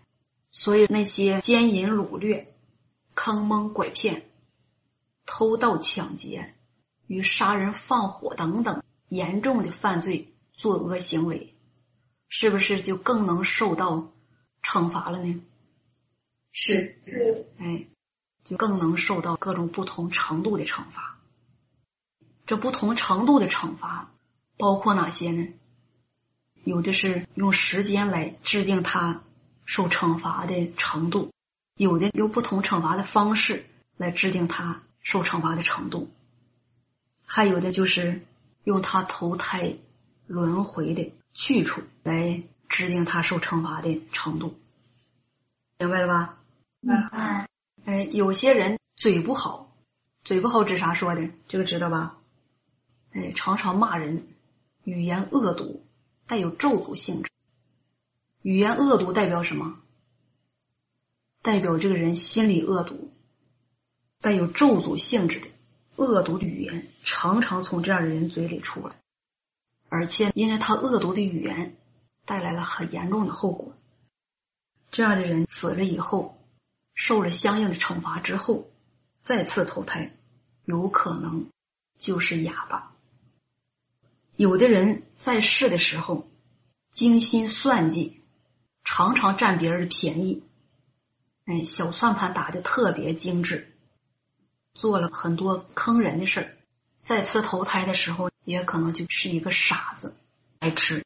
所以那些奸淫掳掠、坑蒙拐骗、偷盗抢劫与杀人放火等等严重的犯罪作恶行为。是不是就更能受到惩罚了呢？是是，哎，就更能受到各种不同程度的惩罚。这不同程度的惩罚包括哪些呢？有的是用时间来制定他受惩罚的程度，有的用不同惩罚的方式来制定他受惩罚的程度，还有的就是用他投胎轮回的。去处来制定他受惩罚的程度，明白了吧？明白。哎，有些人嘴不好，嘴不好指啥说的？这个知道吧？哎，常常骂人，语言恶毒，带有咒诅性质。语言恶毒代表什么？代表这个人心理恶毒，带有咒诅性质的恶毒的语言，常常从这样的人嘴里出来，而且因为他恶毒的语言带来了很严重的后果。这样的人死了以后，受了相应的惩罚之后，再次投胎，有可能就是哑巴。有的人在世的时候精心算计，常常占别人的便宜，哎，小算盘打的特别精致，做了很多坑人的事儿。再次投胎的时候，也可能就是一个傻子，爱吃。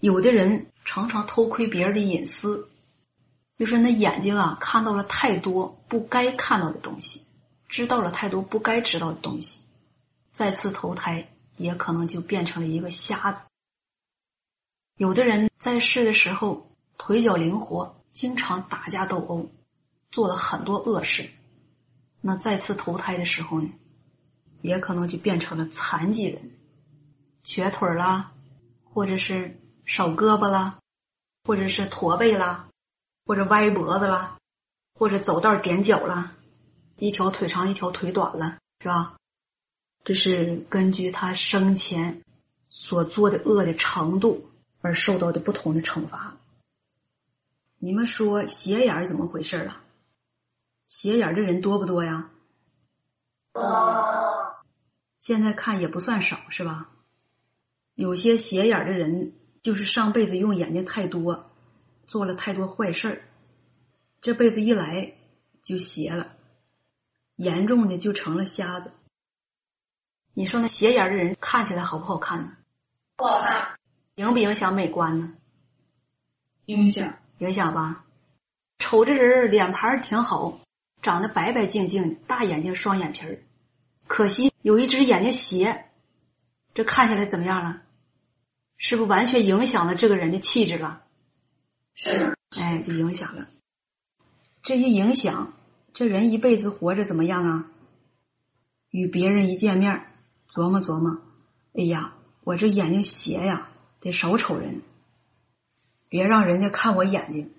有的人常常偷窥别人的隐私，就是那眼睛啊看到了太多不该看到的东西，知道了太多不该知道的东西，再次投胎。也可能就变成了一个瞎子。有的人在世的时候腿脚灵活，经常打架斗殴，做了很多恶事。那再次投胎的时候呢，也可能就变成了残疾人，瘸腿啦，或者是少胳膊啦，或者是驼背啦，或者歪脖子啦，或者走道踮脚啦，一条腿长一条腿短了，是吧？这是根据他生前所做的恶的程度而受到的不同的惩罚。你们说斜眼怎么回事啊？斜眼的人多不多呀？现在看也不算少，是吧？有些斜眼的人就是上辈子用眼睛太多，做了太多坏事儿这辈子一来就斜了，严重的就成了瞎子。你说那斜眼的人看起来好不好看呢？不好看。影不影响美观呢？影响，影响吧。瞅这人脸盘挺好，长得白白净净，大眼睛双眼皮儿。可惜有一只眼睛斜，这看起来怎么样了？是不是完全影响了这个人的气质了？是。哎，就影响了。这些影响，这人一辈子活着怎么样啊？与别人一见面。琢磨琢磨，哎呀，我这眼睛斜呀，得少瞅人，别让人家看我眼睛，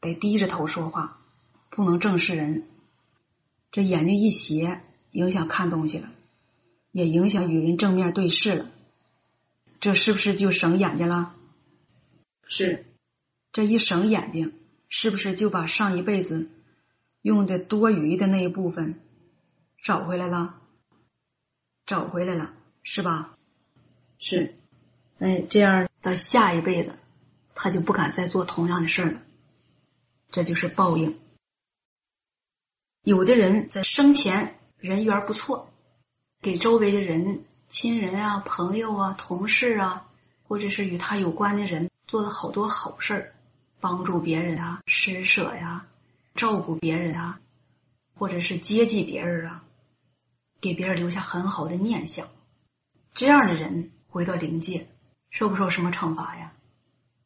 得低着头说话，不能正视人。这眼睛一斜，影响看东西了，也影响与人正面对视了。这是不是就省眼睛了？是，这一省眼睛，是不是就把上一辈子用的多余的那一部分找回来了？找回来了，是吧？是，哎，这样到下一辈子，他就不敢再做同样的事了。这就是报应。有的人在生前人缘不错，给周围的人、亲人啊、朋友啊、同事啊，或者是与他有关的人，做了好多好事儿帮助别人啊、施舍呀、照顾别人啊，或者是接济别人啊。给别人留下很好的念想，这样的人回到灵界，受不受什么惩罚呀？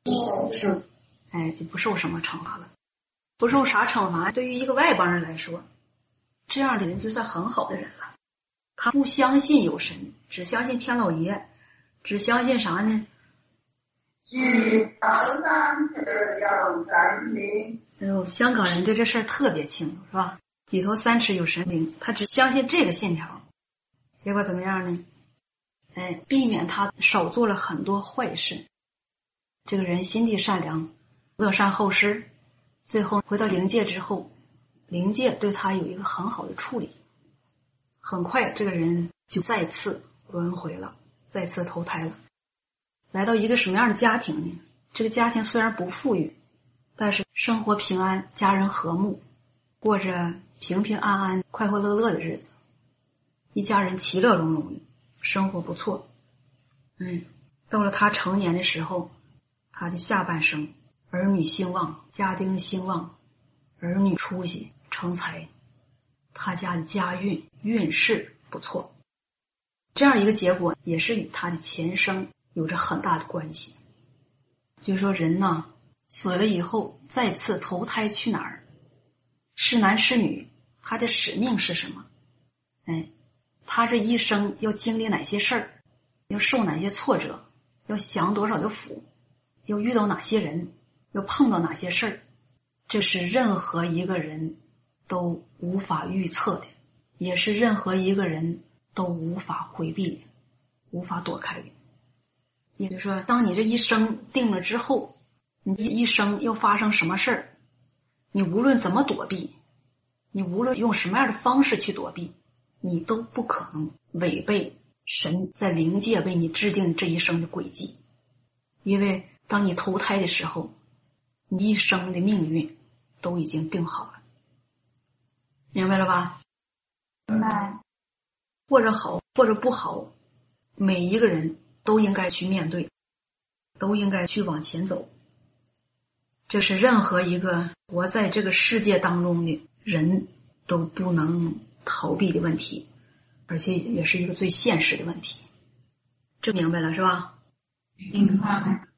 不受，哎，就不受什么惩罚了。不受啥惩罚？对于一个外邦人来说，这样的人就算很好的人了。他不相信有神，只相信天老爷，只相信啥呢？举头三尺有神灵。哎呦，香港人对这事儿特别清楚，是吧？几头三尺有神灵，他只相信这个信条，结果怎么样呢？哎，避免他少做了很多坏事。这个人心地善良，乐善好施，最后回到灵界之后，灵界对他有一个很好的处理。很快，这个人就再次轮回了，再次投胎了，来到一个什么样的家庭呢？这个家庭虽然不富裕，但是生活平安，家人和睦，过着。平平安安、快快乐乐的日子，一家人其乐融融的，生活不错。嗯，到了他成年的时候，他的下半生儿女兴旺，家丁兴旺，儿女出息成才，他家的家运运势不错。这样一个结果也是与他的前生有着很大的关系。就是说，人呢死了以后再次投胎去哪儿？是男是女，他的使命是什么？哎，他这一生要经历哪些事儿？要受哪些挫折？要享多少的福？要遇到哪些人？要碰到哪些事儿？这是任何一个人都无法预测的，也是任何一个人都无法回避的、无法躲开的。也就是说，当你这一生定了之后，你这一生要发生什么事儿，你无论怎么躲避，你无论用什么样的方式去躲避，你都不可能违背神在灵界为你制定这一生的轨迹。因为当你投胎的时候，你一生的命运都已经定好了，明白了吧？明白。或者好，或者不好，每一个人。都应该去面对，都应该去往前走。这是任何一个活在这个世界当中的人都不能逃避的问题，而且也是一个最现实的问题。这明白了是吧？明白。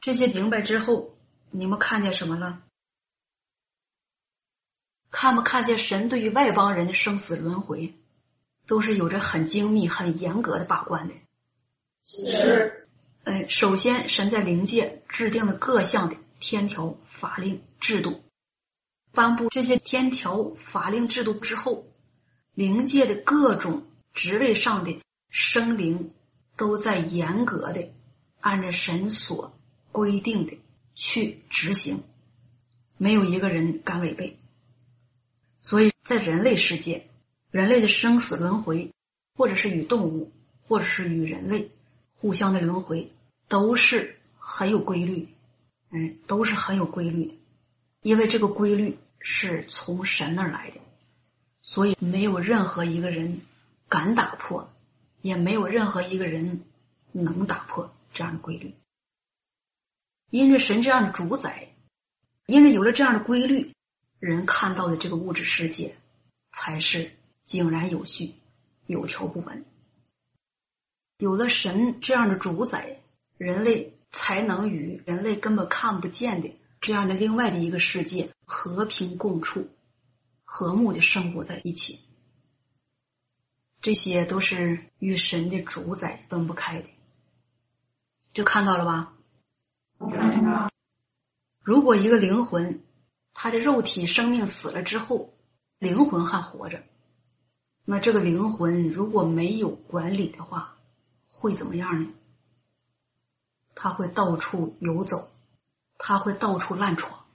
这些明白之后，你们看见什么了？看没看见神对于外邦人的生死轮回？都是有着很精密、很严格的把关的。是。哎，首先，神在灵界制定了各项的天条、法令、制度，颁布这些天条、法令、制度之后，灵界的各种职位上的生灵都在严格的按照神所规定的去执行，没有一个人敢违背。所以在人类世界。人类的生死轮回，或者是与动物，或者是与人类互相的轮回，都是很有规律，嗯，都是很有规律。因为这个规律是从神那儿来的，所以没有任何一个人敢打破，也没有任何一个人能打破这样的规律。因着神这样的主宰，因为有了这样的规律，人看到的这个物质世界才是。井然有序，有条不紊。有了神这样的主宰，人类才能与人类根本看不见的这样的另外的一个世界和平共处，和睦的生活在一起。这些都是与神的主宰分不开的。就看到了吧？如果一个灵魂，他的肉体生命死了之后，灵魂还活着。那这个灵魂如果没有管理的话，会怎么样呢？他会到处游走，他会到处乱闯，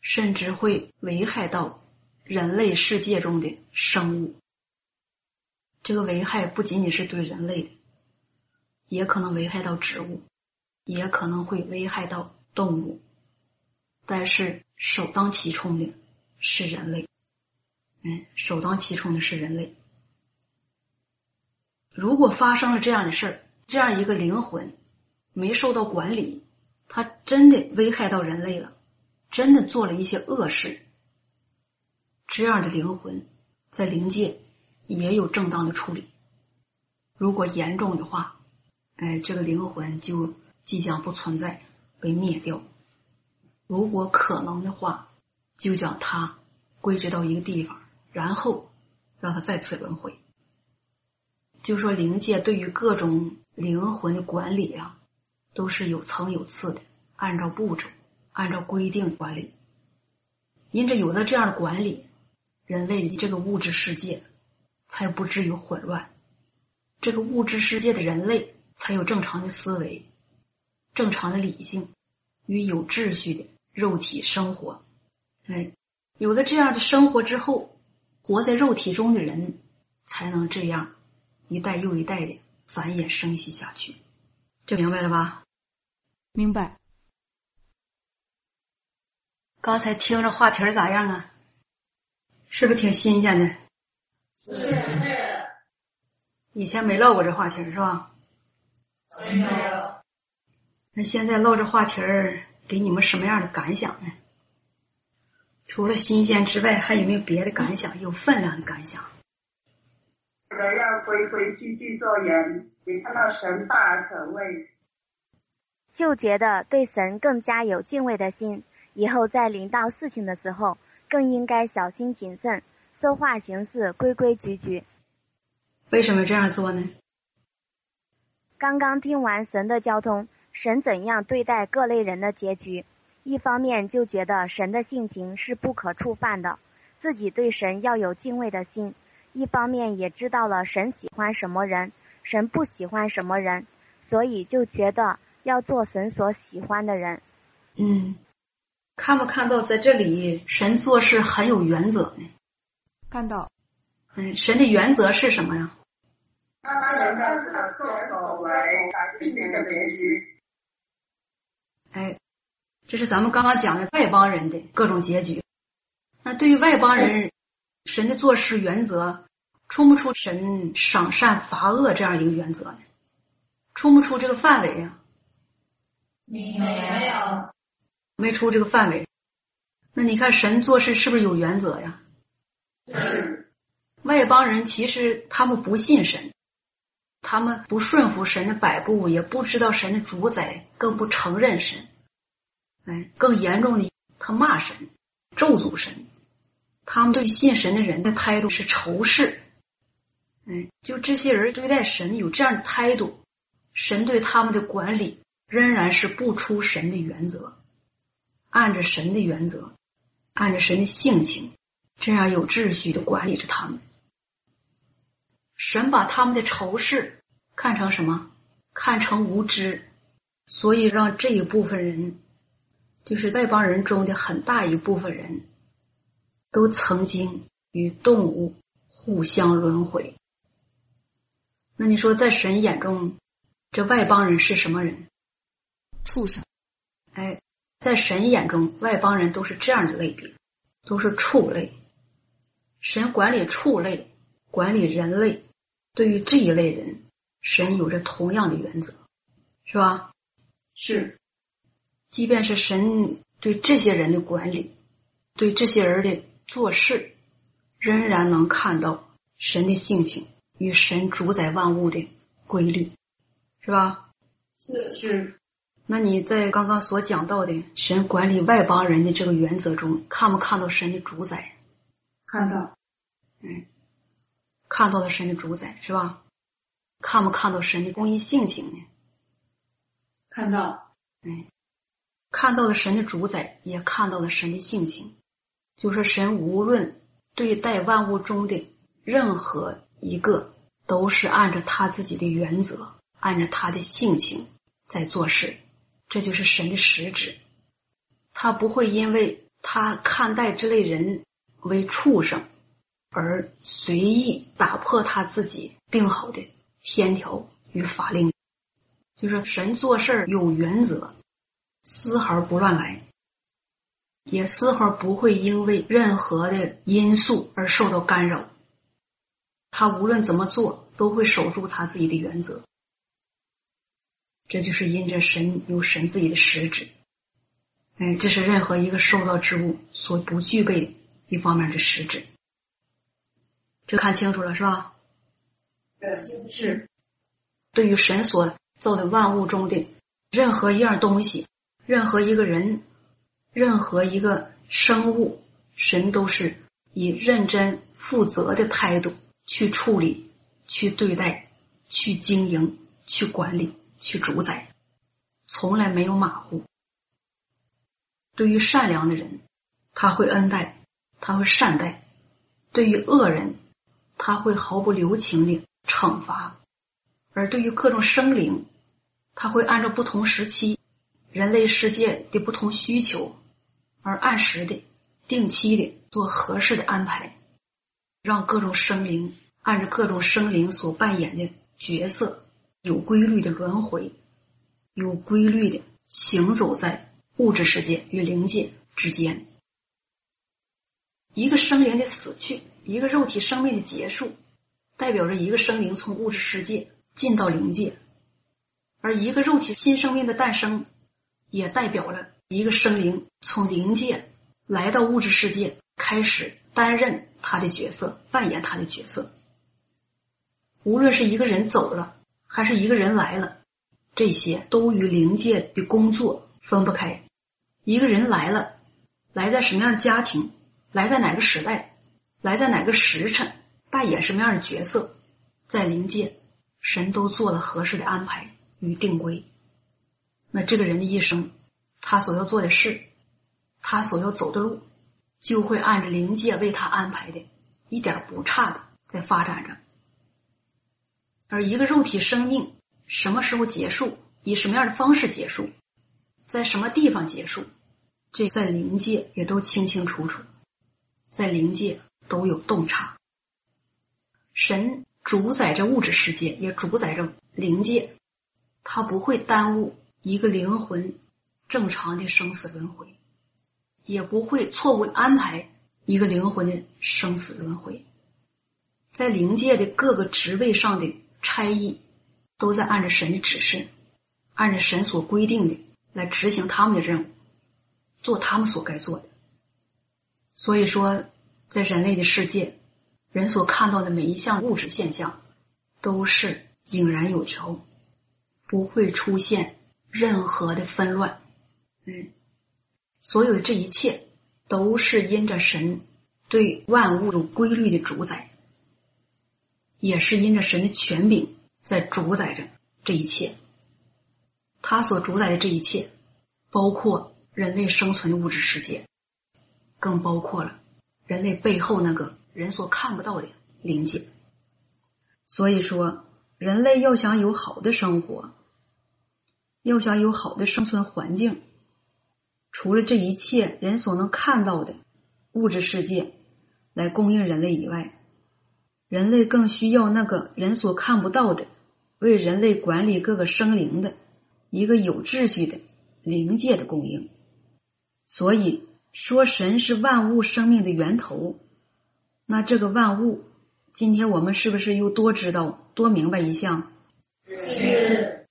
甚至会危害到人类世界中的生物。这个危害不仅仅是对人类的，也可能危害到植物，也可能会危害到动物。但是首当其冲的是人类。嗯，首当其冲的是人类。如果发生了这样的事儿，这样一个灵魂没受到管理，他真的危害到人类了，真的做了一些恶事，这样的灵魂在灵界也有正当的处理。如果严重的话，哎，这个灵魂就即将不存在，被灭掉。如果可能的话，就将它归置到一个地方。然后让他再次轮回，就说灵界对于各种灵魂的管理啊，都是有层有次的，按照步骤、按照规定管理。因着有了这样的管理，人类的这个物质世界才不至于混乱，这个物质世界的人类才有正常的思维、正常的理性与有秩序的肉体生活。哎，有了这样的生活之后。活在肉体中的人，才能这样一代又一代的繁衍生息下去。这明白了吧？明白。刚才听着话题咋样啊？是不是挺新鲜的？是。以前没唠过这话题是吧？没有。那现在唠这话题儿，给你们什么样的感想呢？除了新鲜之外，还有没有别的感想？有分量的感想。觉得要规规矩矩做人，你看到神大而可畏，就觉得对神更加有敬畏的心。以后在临到事情的时候，更应该小心谨慎，说话行事规规矩矩。为什么这样做呢？刚刚听完神的交通，神怎样对待各类人的结局？一方面就觉得神的性情是不可触犯的，自己对神要有敬畏的心；一方面也知道了神喜欢什么人，神不喜欢什么人，所以就觉得要做神所喜欢的人。嗯，看不看到在这里神做事很有原则呢？看到。嗯，神的原则是什么呀？他人的所所为必定的结局。哎。这是咱们刚刚讲的外邦人的各种结局。那对于外邦人，神的做事原则，出不出神赏善罚恶这样一个原则呢？出不出这个范围呀？没有，没出这个范围。那你看神做事是不是有原则呀？是。外邦人其实他们不信神，他们不顺服神的摆布，也不知道神的主宰，更不承认神。哎，更严重的，他骂神、咒诅神，他们对信神的人的态度是仇视。哎，就这些人对待神有这样的态度，神对他们的管理仍然是不出神的原则，按着神的原则，按着神的性情，这样有秩序的管理着他们。神把他们的仇视看成什么？看成无知，所以让这一部分人。就是外邦人中的很大一部分人，都曾经与动物互相轮回。那你说，在神眼中，这外邦人是什么人？畜生。哎，在神眼中，外邦人都是这样的类别，都是畜类。神管理畜类，管理人类，对于这一类人，神有着同样的原则，是吧？是。即便是神对这些人的管理，对这些人的做事，仍然能看到神的性情与神主宰万物的规律，是吧？是是。那你在刚刚所讲到的神管理外邦人的这个原则中，看没看到神的主宰？看到。嗯，看到了神的主宰是吧？看没看到神的公益性情呢？看到。哎。看到了神的主宰，也看到了神的性情。就是神无论对待万物中的任何一个，都是按照他自己的原则，按照他的性情在做事。这就是神的实质。他不会因为他看待这类人为畜生，而随意打破他自己定好的天条与法令。就是神做事有原则。丝毫不乱来，也丝毫不会因为任何的因素而受到干扰。他无论怎么做，都会守住他自己的原则。这就是因着神有神自己的实质。哎，这是任何一个受造之物所不具备一方面的实质。这看清楚了是吧？是。对于神所造的万物中的任何一样东西。任何一个人，任何一个生物，神都是以认真负责的态度去处理、去对待、去经营、去管理、去主宰，从来没有马虎。对于善良的人，他会恩待，他会善待；对于恶人，他会毫不留情的惩罚；而对于各种生灵，他会按照不同时期。人类世界的不同需求，而按时的、定期的做合适的安排，让各种生灵按照各种生灵所扮演的角色，有规律的轮回，有规律的行走在物质世界与灵界之间。一个生灵的死去，一个肉体生命的结束，代表着一个生灵从物质世界进到灵界，而一个肉体新生命的诞生。也代表了一个生灵从灵界来到物质世界，开始担任他的角色，扮演他的角色。无论是一个人走了，还是一个人来了，这些都与灵界的工作分不开。一个人来了，来在什么样的家庭，来在哪个时代，来在哪个时辰，扮演什么样的角色，在灵界，神都做了合适的安排与定规。那这个人的一生，他所要做的事，他所要走的路，就会按着灵界为他安排的，一点不差的在发展着。而一个肉体生命什么时候结束，以什么样的方式结束，在什么地方结束，这在灵界也都清清楚楚，在灵界都有洞察。神主宰着物质世界，也主宰着灵界，他不会耽误一个灵魂正常的生死轮回，也不会错误安排一个灵魂的生死轮回。在灵界的各个职位上的差役，都在按照神的指示，按照神所规定的来执行他们的任务，做他们所该做的。所以说，在人类的世界。人所看到的每一项物质现象，都是井然有条，不会出现任何的纷乱。嗯，所有的这一切都是因着神对万物有规律的主宰，也是因着神的权柄在主宰着这一切。他所主宰的这一切，包括人类生存的物质世界，更包括了人类背后那个。人所看不到的灵界，所以说，人类要想有好的生活，要想有好的生存环境，除了这一切人所能看到的物质世界来供应人类以外，人类更需要那个人所看不到的，为人类管理各个生灵的一个有秩序的灵界的供应。所以说，神是万物生命的源头。那这个万物，今天我们是不是又多知道、多明白一项？是。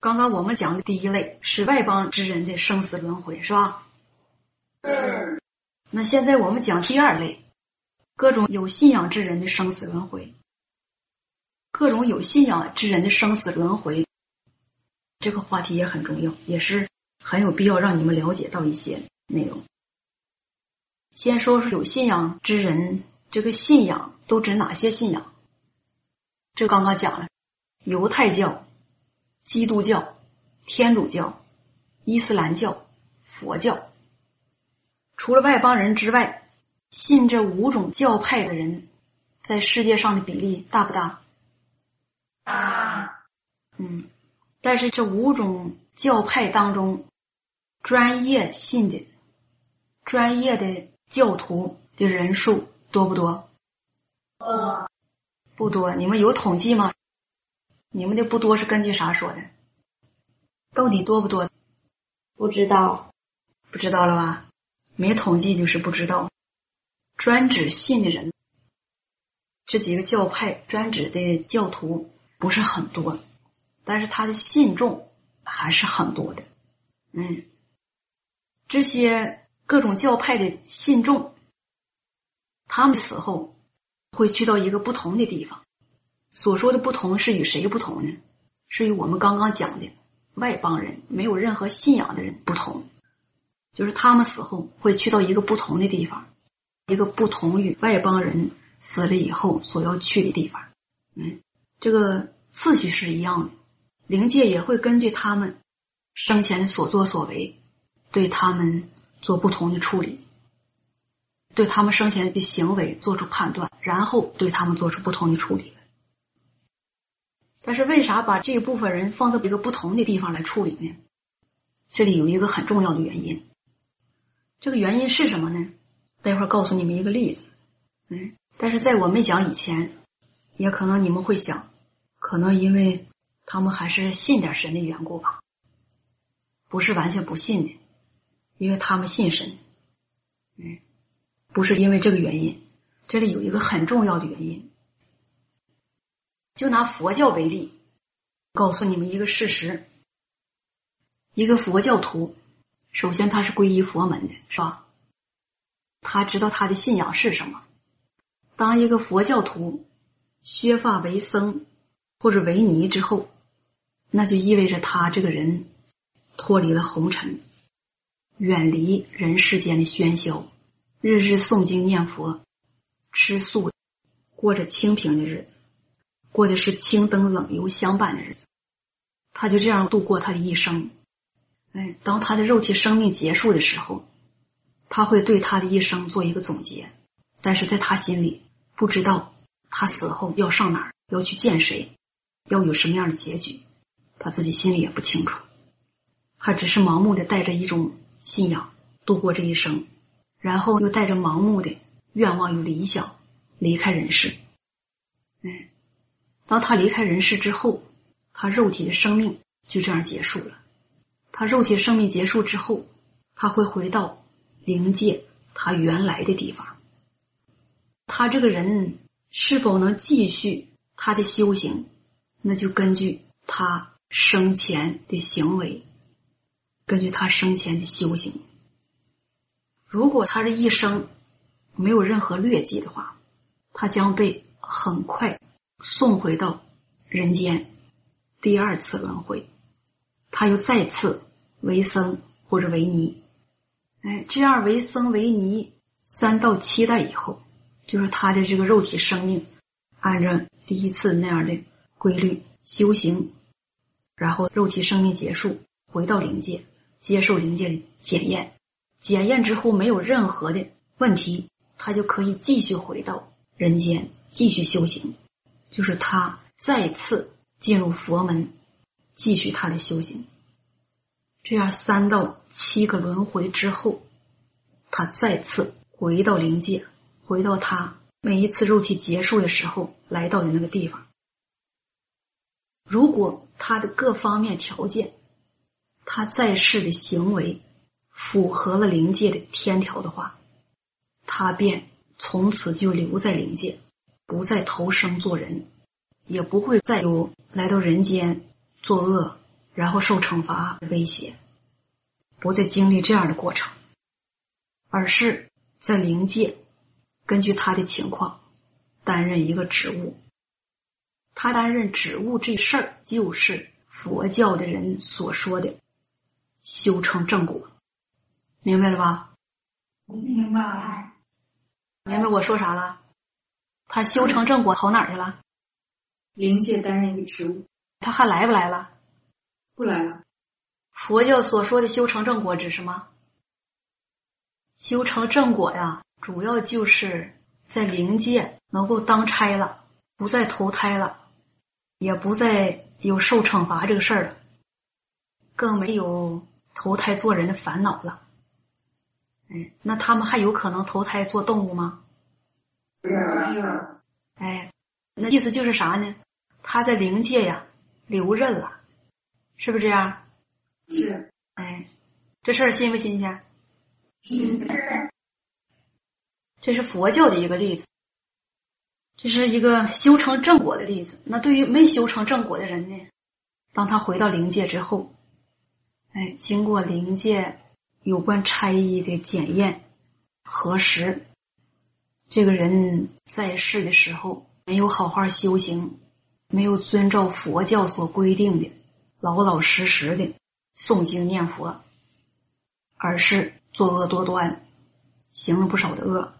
刚刚我们讲的第一类是外邦之人的生死轮回，是吧？是。那现在我们讲第二类，各种有信仰之人的生死轮回。各种有信仰之人的生死轮回，这个话题也很重要，也是很有必要让你们了解到一些内容。先说说有信仰之人，这个信仰都指哪些信仰？这刚刚讲了，犹太教、基督教、天主教、伊斯兰教、佛教。除了外邦人之外，信这五种教派的人，在世界上的比例大不大？大。嗯，但是这五种教派当中，专业信的、专业的。教徒的人数多不多？呃不多？你们有统计吗？你们的不多是根据啥说的？到底多不多？不知道，不知道了吧？没统计就是不知道。专指信的人，这几个教派专指的教徒不是很多，但是他的信众还是很多的。嗯，这些。各种教派的信众，他们死后会去到一个不同的地方。所说的不同是与谁不同呢？是与我们刚刚讲的外邦人没有任何信仰的人不同。就是他们死后会去到一个不同的地方，一个不同于外邦人死了以后所要去的地方。嗯，这个次序是一样的。灵界也会根据他们生前的所作所为，对他们。做不同的处理，对他们生前的行为做出判断，然后对他们做出不同的处理。但是为啥把这一部分人放在一个不同的地方来处理呢？这里有一个很重要的原因。这个原因是什么呢？待会儿告诉你们一个例子。嗯，但是在我没讲以前，也可能你们会想，可能因为他们还是信点神的缘故吧，不是完全不信的。因为他们信神，嗯，不是因为这个原因。这里有一个很重要的原因，就拿佛教为例，告诉你们一个事实：一个佛教徒，首先他是皈依佛门的，是吧？他知道他的信仰是什么。当一个佛教徒削发为僧或者为尼之后，那就意味着他这个人脱离了红尘。远离人世间的喧嚣，日日诵经念佛，吃素，过着清贫的日子，过的是青灯冷油相伴的日子。他就这样度过他的一生。哎，当他的肉体生命结束的时候，他会对他的一生做一个总结，但是在他心里不知道他死后要上哪儿，要去见谁，要有什么样的结局，他自己心里也不清楚，他只是盲目的带着一种信仰度过这一生，然后又带着盲目的愿望与理想离开人世。哎，当他离开人世之后，他肉体的生命就这样结束了。他肉体生命结束之后，他会回到灵界他原来的地方。他这个人是否能继续他的修行，那就根据他生前的行为，根据他生前的修行。如果他这一生没有任何劣迹的话，他将被很快送回到人间，第二次轮回。他又再次为僧或者为尼，哎，这样为僧为尼三到七代以后，就是他的这个肉体生命按照第一次那样的规律修行，然后肉体生命结束，回到灵界接受灵界检验，检验之后没有任何的问题，他就可以继续回到人间继续修行，就是他再次进入佛门。继续他的修行，这样三到七个轮回之后，他再次回到灵界，回到他每一次肉体结束的时候来到的那个地方。如果他的各方面条件，他在世的行为符合了灵界的天条的话，他便从此就留在灵界，不再投生做人，也不会再有来到人间。作恶，然后受惩罚威胁，不再经历这样的过程，而是在灵界根据他的情况担任一个职务。他担任职务这事儿，就是佛教的人所说的修成正果，明白了吧？明白。明白我说啥了？他修成正果跑哪儿去了？灵界担任一个职务。他还来不来了？不来了。佛教所说的修成正果指什么？修成正果呀，主要就是在灵界能够当差了，不再投胎了，也不再有受惩罚这个事儿了，更没有投胎做人的烦恼了。哎，那他们还有可能投胎做动物吗？哎，那意思就是啥呢？他在灵界呀。留任了，是不是这样？是。哎，这事儿新不新鲜？新鲜。这是佛教的一个例子，这是一个修成正果的例子。那对于没修成正果的人呢？当他回到灵界之后，哎，经过灵界有关差役的检验核实，这个人在世的时候没有好好修行。没有遵照佛教所规定的老老实实的诵经念佛，而是作恶多端，行了不少的恶。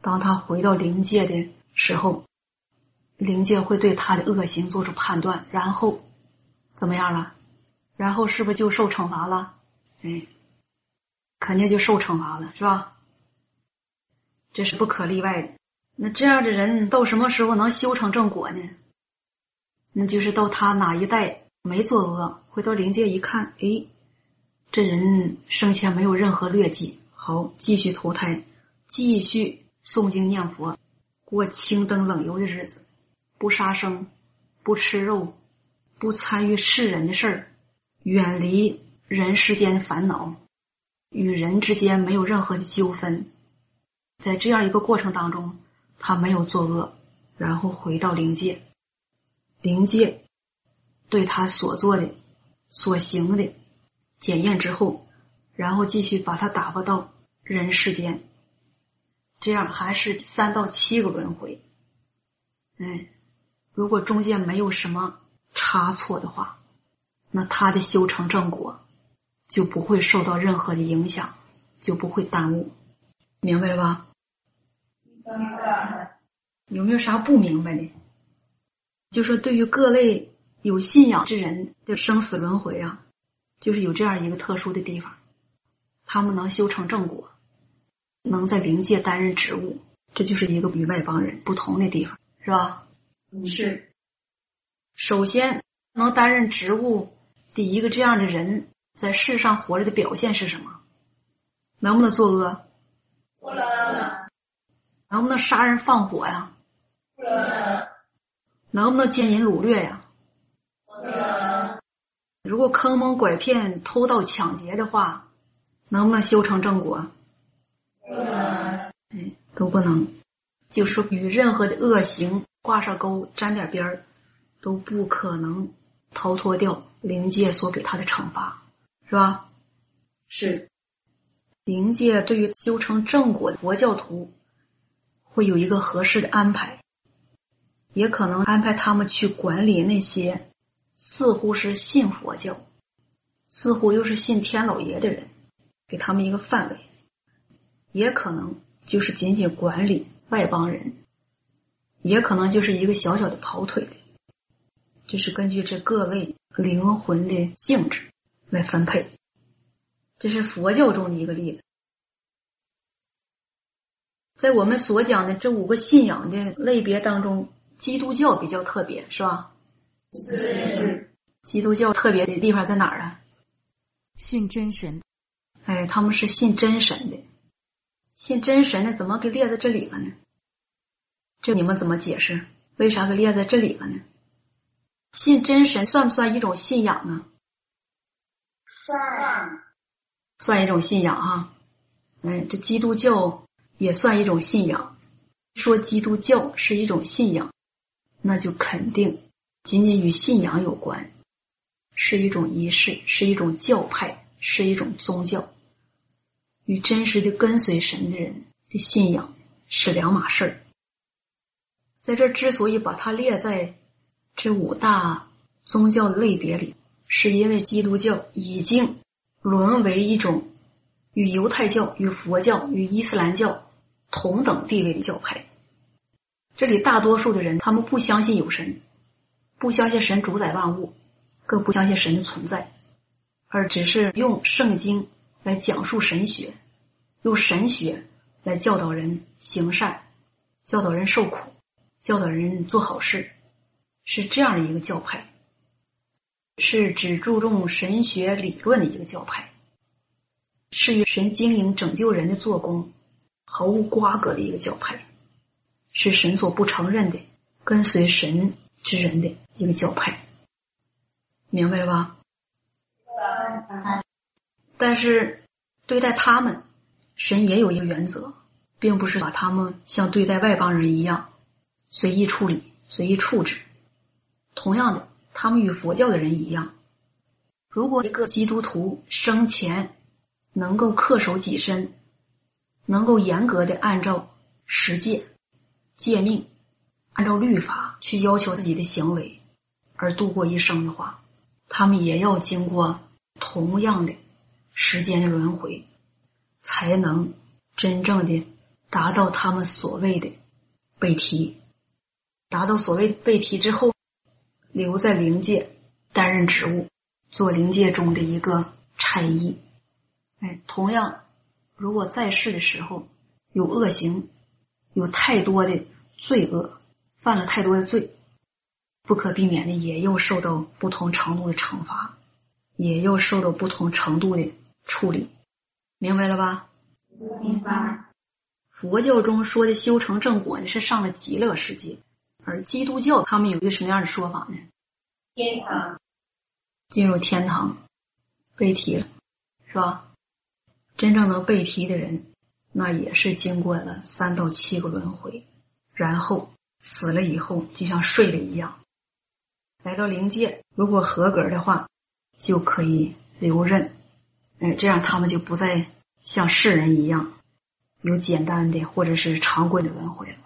当他回到灵界的时候，灵界会对他的恶行做出判断，然后怎么样了？然后是不是就受惩罚了？哎，肯定就受惩罚了，是吧？这是不可例外的。那这样的人到什么时候能修成正果呢？那就是到他哪一代没作恶，回到灵界一看，哎，这人生前没有任何劣迹，好继续投胎，继续诵经念佛，过清灯冷油的日子，不杀生，不吃肉，不参与世人的事儿，远离人世间的烦恼，与人之间没有任何的纠纷，在这样一个过程当中，他没有作恶，然后回到灵界。灵界对他所做的、所行的检验之后，然后继续把他打发到人世间，这样还是三到七个轮回。哎，如果中间没有什么差错的话，那他的修成正果就不会受到任何的影响，就不会耽误。明白了吧？明白。有没有啥不明白的？就说对于各类有信仰之人的生死轮回啊，就是有这样一个特殊的地方，他们能修成正果，能在灵界担任职务，这就是一个与外邦人不同的地方，是吧？是。首先，能担任职务的一个这样的人，在世上活着的表现是什么？能不能作恶？不能。能不能杀人放火呀？不能。能不能奸淫掳掠呀？不能。如果坑蒙拐骗、偷盗抢劫的话，能不能修成正果？不能。哎，都不能。就是说，与任何的恶行挂上钩、沾点边儿，都不可能逃脱掉灵界所给他的惩罚，是吧？是。灵界对于修成正果的佛教徒，会有一个合适的安排，也可能安排他们去管理那些似乎是信佛教、似乎又是信天老爷的人，给他们一个范围，也可能就是仅仅管理。外邦人，也可能就是一个小小的跑腿的，这是根据这各类灵魂的性质来分配。这是佛教中的一个例子。在我们所讲的这五个信仰的类别当中，基督教比较特别，是吧？是。基督教特别的地方在哪儿啊？信真神。哎，他们是信真神的。信真神的怎么给列在这里了呢？这你们怎么解释？为啥给列在这里了呢？信真神算不算一种信仰呢？算，算一种信仰哈。哎，这基督教也算一种信仰。说基督教是一种信仰，那就肯定仅仅与信仰有关，是一种仪式，是一种教派，是一种宗教。与真实的跟随神的人的信仰是两码事儿。在这之所以把它列在这五大宗教类别里，是因为基督教已经沦为一种与犹太教、与佛教、与伊斯兰教同等地位的教派。这里大多数的人，他们不相信有神，不相信神主宰万物，更不相信神的存在，而只是用圣经。来讲述神学，用神学来教导人行善，教导人受苦，教导人做好事，是这样的一个教派，是只注重神学理论的一个教派，是与神经营拯救人的做工毫无瓜葛的一个教派，是神所不承认的跟随神之人的一个教派，明白了吧？但是对待他们，神也有一个原则，并不是把他们像对待外邦人一样随意处理、随意处置。同样的，他们与佛教的人一样，如果一个基督徒生前能够恪守己身，能够严格的按照十戒、戒命，按照律法去要求自己的行为而度过一生的话，他们也要经过同样的。时间的轮回，才能真正的达到他们所谓的被提，达到所谓被提之后，留在灵界担任职务，做灵界中的一个差役。哎，同样，如果在世的时候有恶行，有太多的罪恶，犯了太多的罪，不可避免的也要受到不同程度的惩罚，也要受到不同程度的。处理，明白了吧？明白。佛教中说的修成正果呢，是上了极乐世界；而基督教他们有一个什么样的说法呢？天堂，进入天堂，被提了，是吧？真正能被提的人，那也是经过了三到七个轮回，然后死了以后，就像睡了一样，来到灵界。如果合格的话，就可以留任。哎，这样他们就不再像世人一样有简单的或者是常规的轮回了。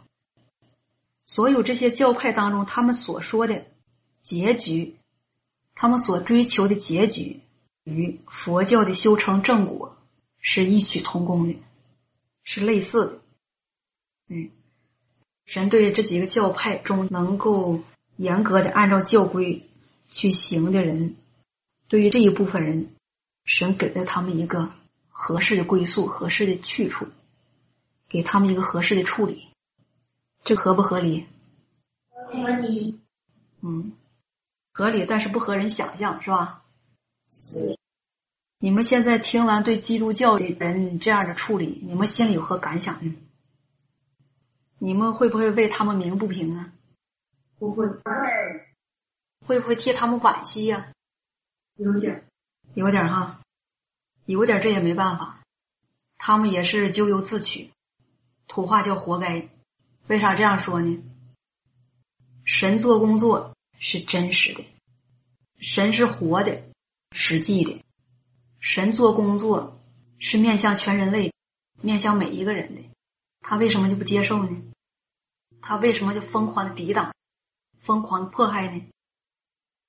所有这些教派当中，他们所说的结局，他们所追求的结局，与佛教的修成正果是异曲同工的，是类似的。嗯，神对这几个教派中能够严格的按照教规去行的人，对于这一部分人。神给了他们一个合适的归宿、合适的去处，给他们一个合适的处理，这合不合理？合理。嗯，合理，但是不合人想象，是吧？是。你们现在听完对基督教的人这样的处理，你们心里有何感想呢？你们会不会为他们鸣不平啊？不会。会不会替他们惋惜呀？有点。有点哈，有点这也没办法，他们也是咎由自取，土话叫活该。为啥这样说呢？神做工作是真实的，神是活的、实际的。神做工作是面向全人类、面向每一个人的，他为什么就不接受呢？他为什么就疯狂的抵挡、疯狂的迫害呢？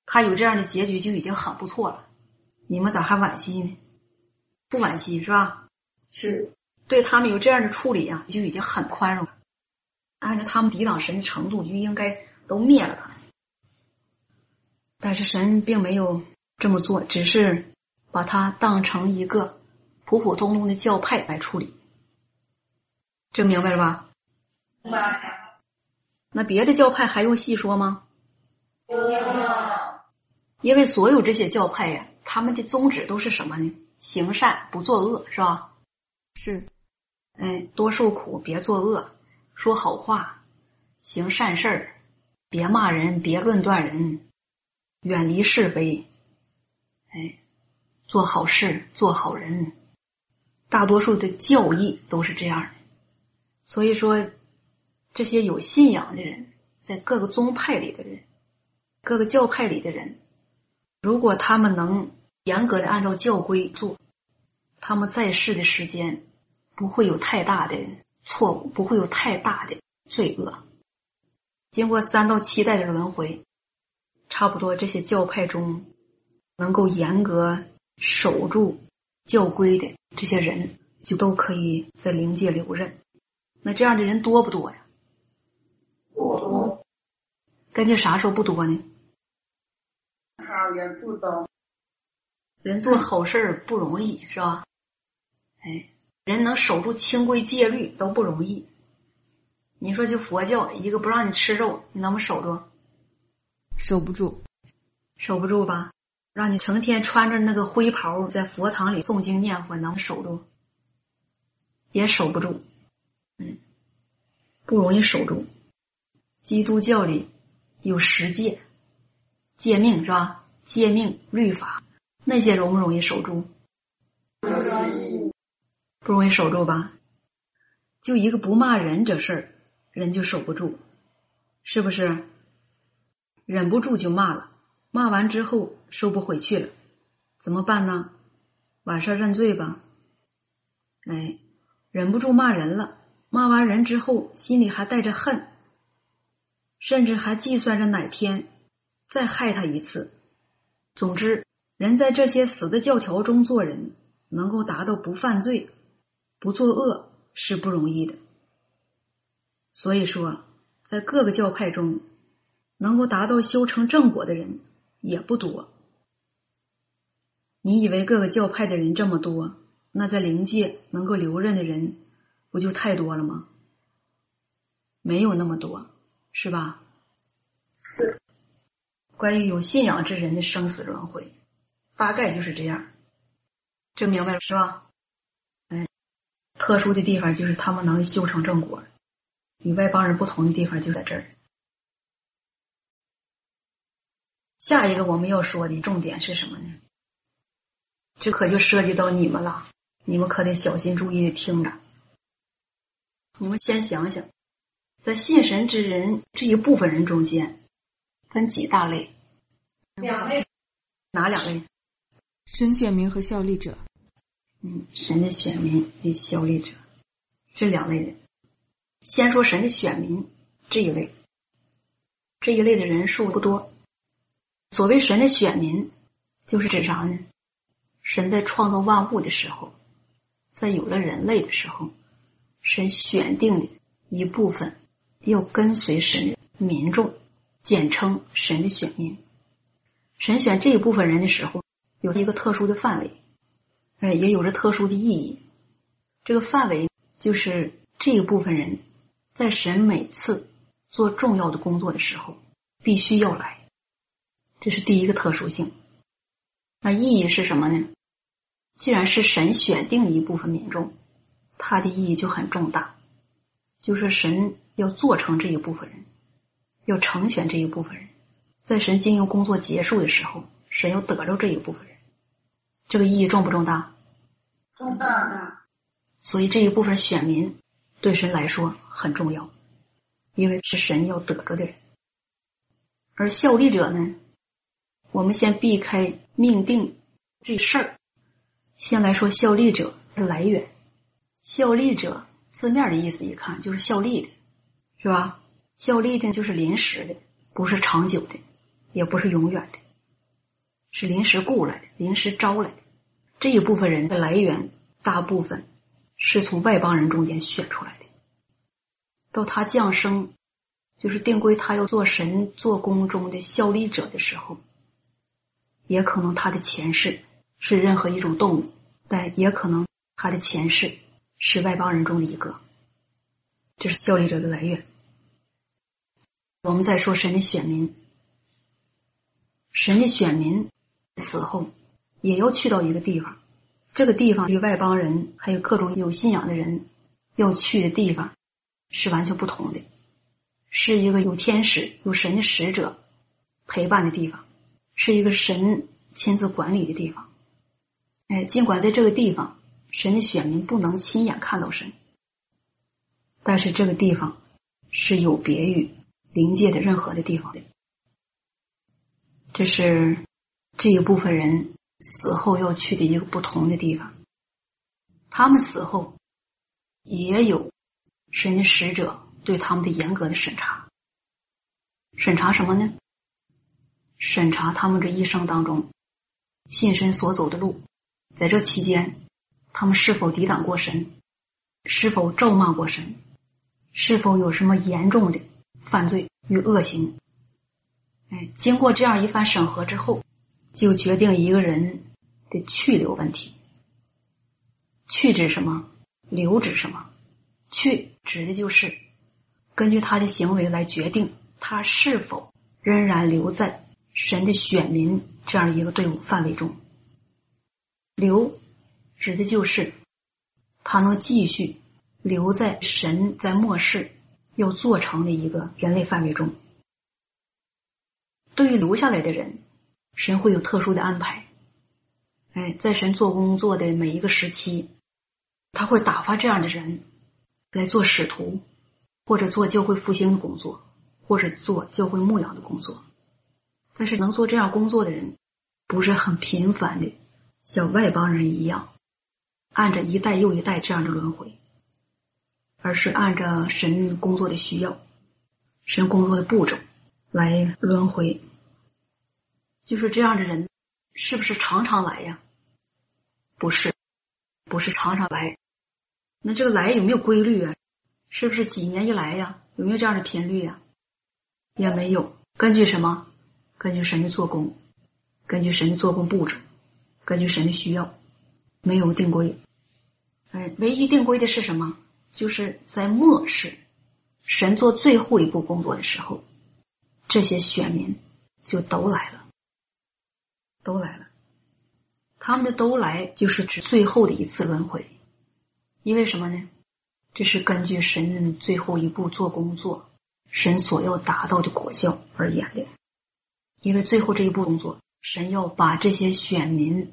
他有这样的结局就已经很不错了。你们咋还惋惜呢？不惋惜是吧？是对他们有这样的处理啊，就已经很宽容了。按照他们抵挡神的程度，就应该都灭了他。但是神并没有这么做，只是把他当成一个普普通通的教派来处理。这明白了吧？明白。那别的教派还用细说吗？不用。因为所有这些教派呀。他们的宗旨都是什么呢？行善不作恶，是吧？是。哎，多受苦，别作恶，说好话，行善事儿，别骂人，别论断人，远离是非，哎，做好事，做好人。大多数的教义都是这样的。所以说，这些有信仰的人，在各个宗派里的人，各个教派里的人。如果他们能严格的按照教规做，他们在世的时间不会有太大的错误，不会有太大的罪恶。经过三到七代的轮回，差不多这些教派中能够严格守住教规的这些人，就都可以在灵界留任。那这样的人多不多呀？多。根据啥时候不多呢？好人不多，人做好事不容易，是吧？哎，人能守住清规戒律都不容易。你说就佛教一个不让你吃肉，你能不守住？守不住，守不住吧？让你成天穿着那个灰袍在佛堂里诵经念佛，能守住？也守不住，嗯，不容易守住。基督教里有十戒。戒命是吧？戒命律法那些容不容易守住？不容易，不容易守住吧？就一个不骂人这事儿，人就守不住，是不是？忍不住就骂了，骂完之后收不回去了，怎么办呢？晚上认罪吧。哎，忍不住骂人了，骂完人之后心里还带着恨，甚至还计算着哪天。再害他一次。总之，人在这些死的教条中做人，能够达到不犯罪、不作恶是不容易的。所以说，在各个教派中，能够达到修成正果的人也不多。你以为各个教派的人这么多，那在灵界能够留任的人不就太多了吗？没有那么多，是吧？是。关于有信仰之人的生死轮回，大概就是这样，这明白了是吧？哎，特殊的地方就是他们能修成正果，与外邦人不同的地方就在这儿。下一个我们要说的重点是什么呢？这可就涉及到你们了，你们可得小心注意的听着。你们先想想，在信神之人这一部分人中间。分几大类？两类。哪两类？神选民和效力者。嗯，神的选民与效力者，这两类人。先说神的选民这一类，这一类的人数不多。所谓神的选民，就是指啥呢？神在创造万物的时候，在有了人类的时候，神选定的一部分要跟随神民众。简称神的选民，神选这一部分人的时候，有一个特殊的范围，哎，也有着特殊的意义。这个范围就是这一部分人在神每次做重要的工作的时候必须要来，这是第一个特殊性。那意义是什么呢？既然是神选定一部分民众，它的意义就很重大，就是神要做成这一部分人，要成全这一部分人，在神经营工作结束的时候，神要得着这一部分人，这个意义重不重大？重大。所以这一部分选民对神来说很重要，因为是神要得着的人。而效力者呢，我们先避开命定这事儿。先来说效力者的来源，效力者字面的意思一看就是效力的，是吧？效力的就是临时的，不是长久的，也不是永远的，是临时雇来的，临时招来的。这一部分人的来源，大部分是从外邦人中间选出来的。到他降生，就是定规他要做神做工中的效力者的时候，也可能他的前世。是任何一种动物，但也可能他的前世是外邦人中的一个，这是效力者的来源。我们再说神的选民，神的选民死后也要去到一个地方，这个地方与外邦人还有各种有信仰的人要去的地方是完全不同的，是一个有天使、有神的使者陪伴的地方，是一个神亲自管理的地方。哎，尽管在这个地方，神的选民不能亲眼看到神，但是这个地方是有别于灵界的任何的地方的。这是这一部分人死后要去的一个不同的地方。他们死后也有神的使者对他们的严格的审查，审查什么呢？审查他们这一生当中信神所走的路。在这期间，他们是否抵挡过神？是否咒骂过神？是否有什么严重的犯罪与恶行？哎，经过这样一番审核之后，就决定一个人的去留问题。去指什么？留指什么？去指的就是根据他的行为来决定他是否仍然留在神的选民这样一个队伍范围中。留指的就是他能继续留在神在末世要做成的一个人类范围中。对于留下来的人，神会有特殊的安排。哎，在神做工作的每一个时期，他会打发这样的人来做使徒，或者做教会复兴的工作，或者做教会牧养的工作。但是能做这样工作的人不是很频繁的。像外邦人一样，按着一代又一代这样的轮回，而是按照神工作的需要、神工作的步骤来轮回。就是这样的人，是不是常常来呀？不是，不是常常来。那这个来有没有规律啊？是不是几年一来呀？有没有这样的频率呀？也没有。根据什么？根据神的做工，根据神的做工布置。根据神的需要，没有定规。哎，唯一定规的是什么？就是在末世，神做最后一步工作的时候，这些选民就都来了，都来了。他们的都来，就是指最后的一次轮回。因为什么呢？这是根据神最后一步做工作，神所要达到的果效而演的。因为最后这一步工作。神要把这些选民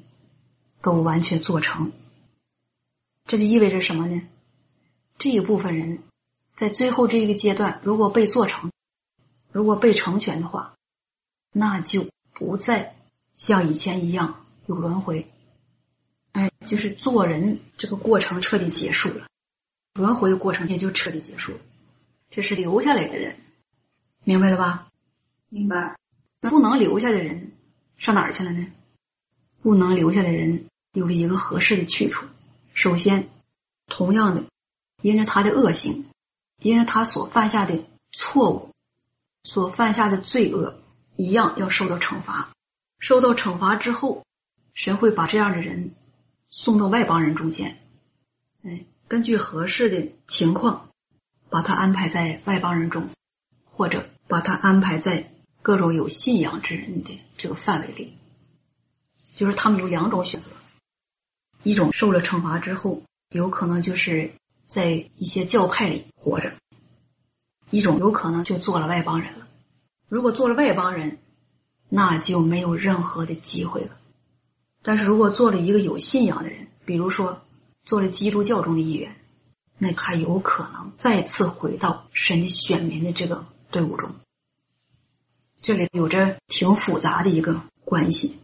都完全做成，这就意味着什么呢？这一部分人在最后这一个阶段，如果被做成，如果被成全的话，那就不再像以前一样有轮回。哎，就是做人这个过程彻底结束了，轮回的过程也就彻底结束了。这是留下来的人，明白了吧？明白。那不能留下的人。上哪儿去了呢？不能留下的人有了一个合适的去处。首先，同样的，因着他的恶行，因着他所犯下的错误，所犯下的罪恶，一样要受到惩罚。受到惩罚之后，神会把这样的人送到外邦人中间，哎，根据合适的情况，把他安排在外邦人中，或者把他安排在各种有信仰之人的这个范围里。就是他们有两种选择，一种受了惩罚之后，有可能就是在一些教派里活着；一种有可能就做了外邦人了。如果做了外邦人，那就没有任何的机会了。但是如果做了一个有信仰的人，比如说做了基督教中的一员，那还有可能再次回到神选民的这个队伍中。这里有着挺复杂的一个关系。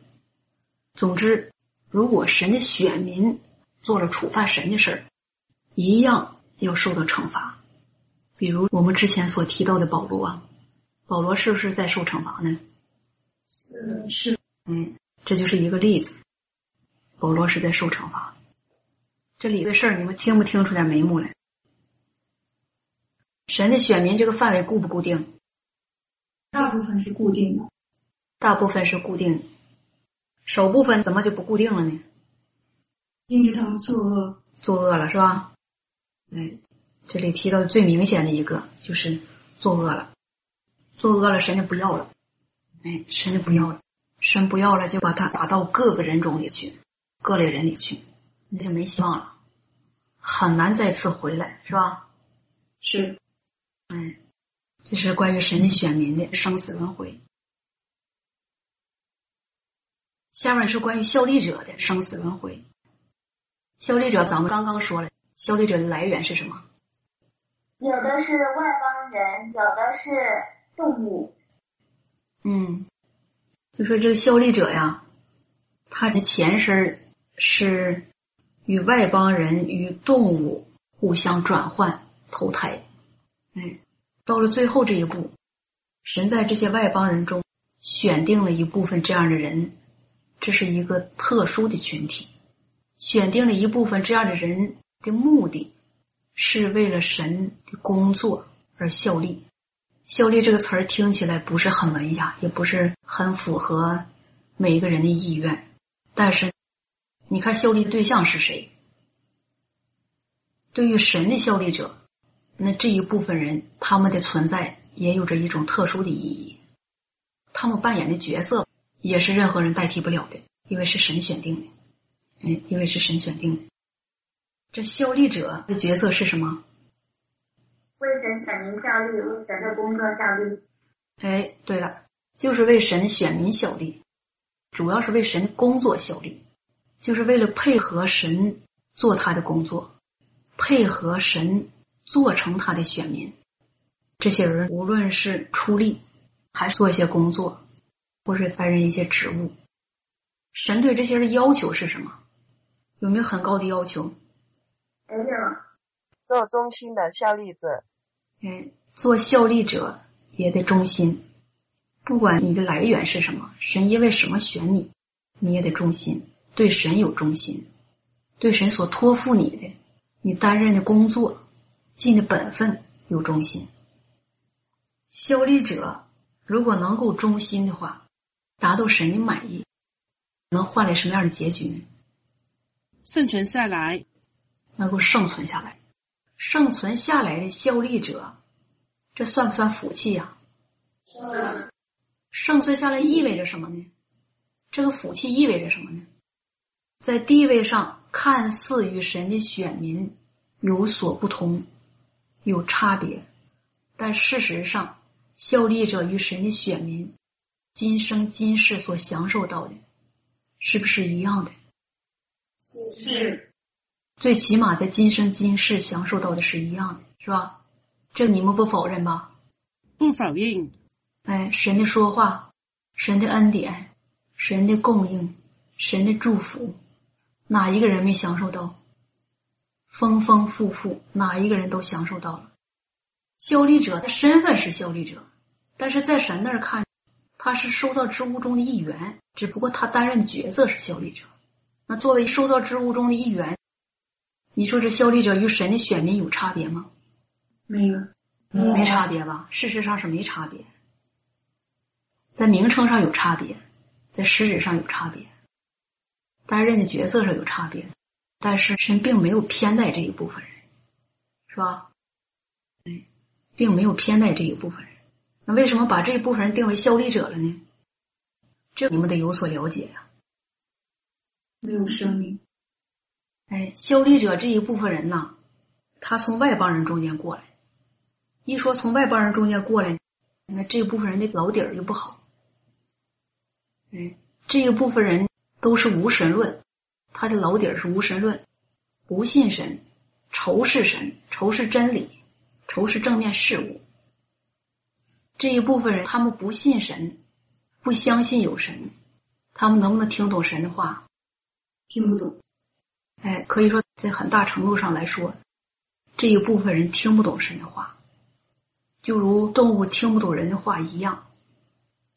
总之，如果神的选民做了触犯神的事儿，一样要受到惩罚。比如我们之前所提到的保罗啊，保罗是不是在受惩罚呢？是是，嗯，这就是一个例子。保罗是在受惩罚。这里的事儿你们听不听出点眉目来？神的选民这个范围固不固定？大部分是固定的，大部分是固定，少部分怎么就不固定了呢？因着他们作恶，作恶了是吧？哎，这里提到最明显的一个就是作恶了，作恶了，神就不要了。哎，神就不要了，神不要了，就把他打到各个人种里去，各类人里去，那就没希望了，很难再次回来，是吧？是，哎，这是关于神的选民的生死轮回。下面是关于效力者的生死轮回。效力者，咱们刚刚说了，效力者的来源是什么？有的是外邦人，有的是动物。嗯，就说这个效力者呀，他的前身是与外邦人与动物互相转换投胎，哎，到了最后这一步，神在这些外邦人中选定了一部分这样的人，这是一个特殊的群体，选定了一部分这样的人的目的是为了神的工作而效力。效力这个词儿听起来不是很文雅，也不是很符合每一个人的意愿。但是，你看效力的对象是谁？对于神的效力者，那这一部分人他们的存在也有着一种特殊的意义。他们扮演的角色也是任何人代替不了的，因为是神选定的。嗯，因为是神选定的。这效力者的角色是什么？为神选民效力，为神的工作效力。哎，对了，就是为神选民效力，主要是为神工作效力，就是为了配合神做他的工作，配合神做成他的选民。这些人无论是出力，还是做一些工作，或是担任一些职务，神对这些人要求是什么？有没有很高的要求？没有。做忠心的效力者，嗯，做效力者也得忠心，不管你的来源是什么，神因为什么选你，你也得忠心，对神有忠心，对神所托付你的，你担任的工作，尽的本分有忠心。效力者如果能够忠心的话，达到神的满意，能换来什么样的结局呢？生存下来，能够生存下来。生存下来的效力者，这算不算福气呀？生存下来意味着什么呢？这个福气意味着什么呢？在地位上看似与神的选民有所不同，有差别，但事实上，效力者与神的选民今生今世所享受到的，是不是一样的？是。最起码在今生今世享受到的是一样的，是吧？这你们不否认吧？不否认。哎，神的说话，神的恩典，神的供应，神的祝福，哪一个人没享受到？丰丰富富，哪一个人都享受到了。效力者的身份是效力者，但是在神那儿看，他是受造之物中的一员，只不过他担任的角色是效力者。那作为受造之物中的一员。你说这效力者与神的选民有差别吗？没有，没差别吧？事实上是没差别，在名称上有差别，在实质上有差别，担任的角色上有差别，但是神并没有偏待这一部分人，是吧？嗯，并没有偏待这一部分人。那为什么把这一部分人定为效力者了呢？这你们得有所了解呀、没有生命，哎，效力者这一部分人呐，他从外邦人中间过来。一说从外邦人中间过来，那这部分人的老底儿就不好。哎，这一部分人都是无神论，他的老底儿是无神论，不信神，仇视神，仇视真理，仇视正面事物。这一部分人，他们不信神，不相信有神，他们能不能听懂神的话？听不懂。哎，可以说在很大程度上来说，这一部分人听不懂神的话，就如动物听不懂人的话一样，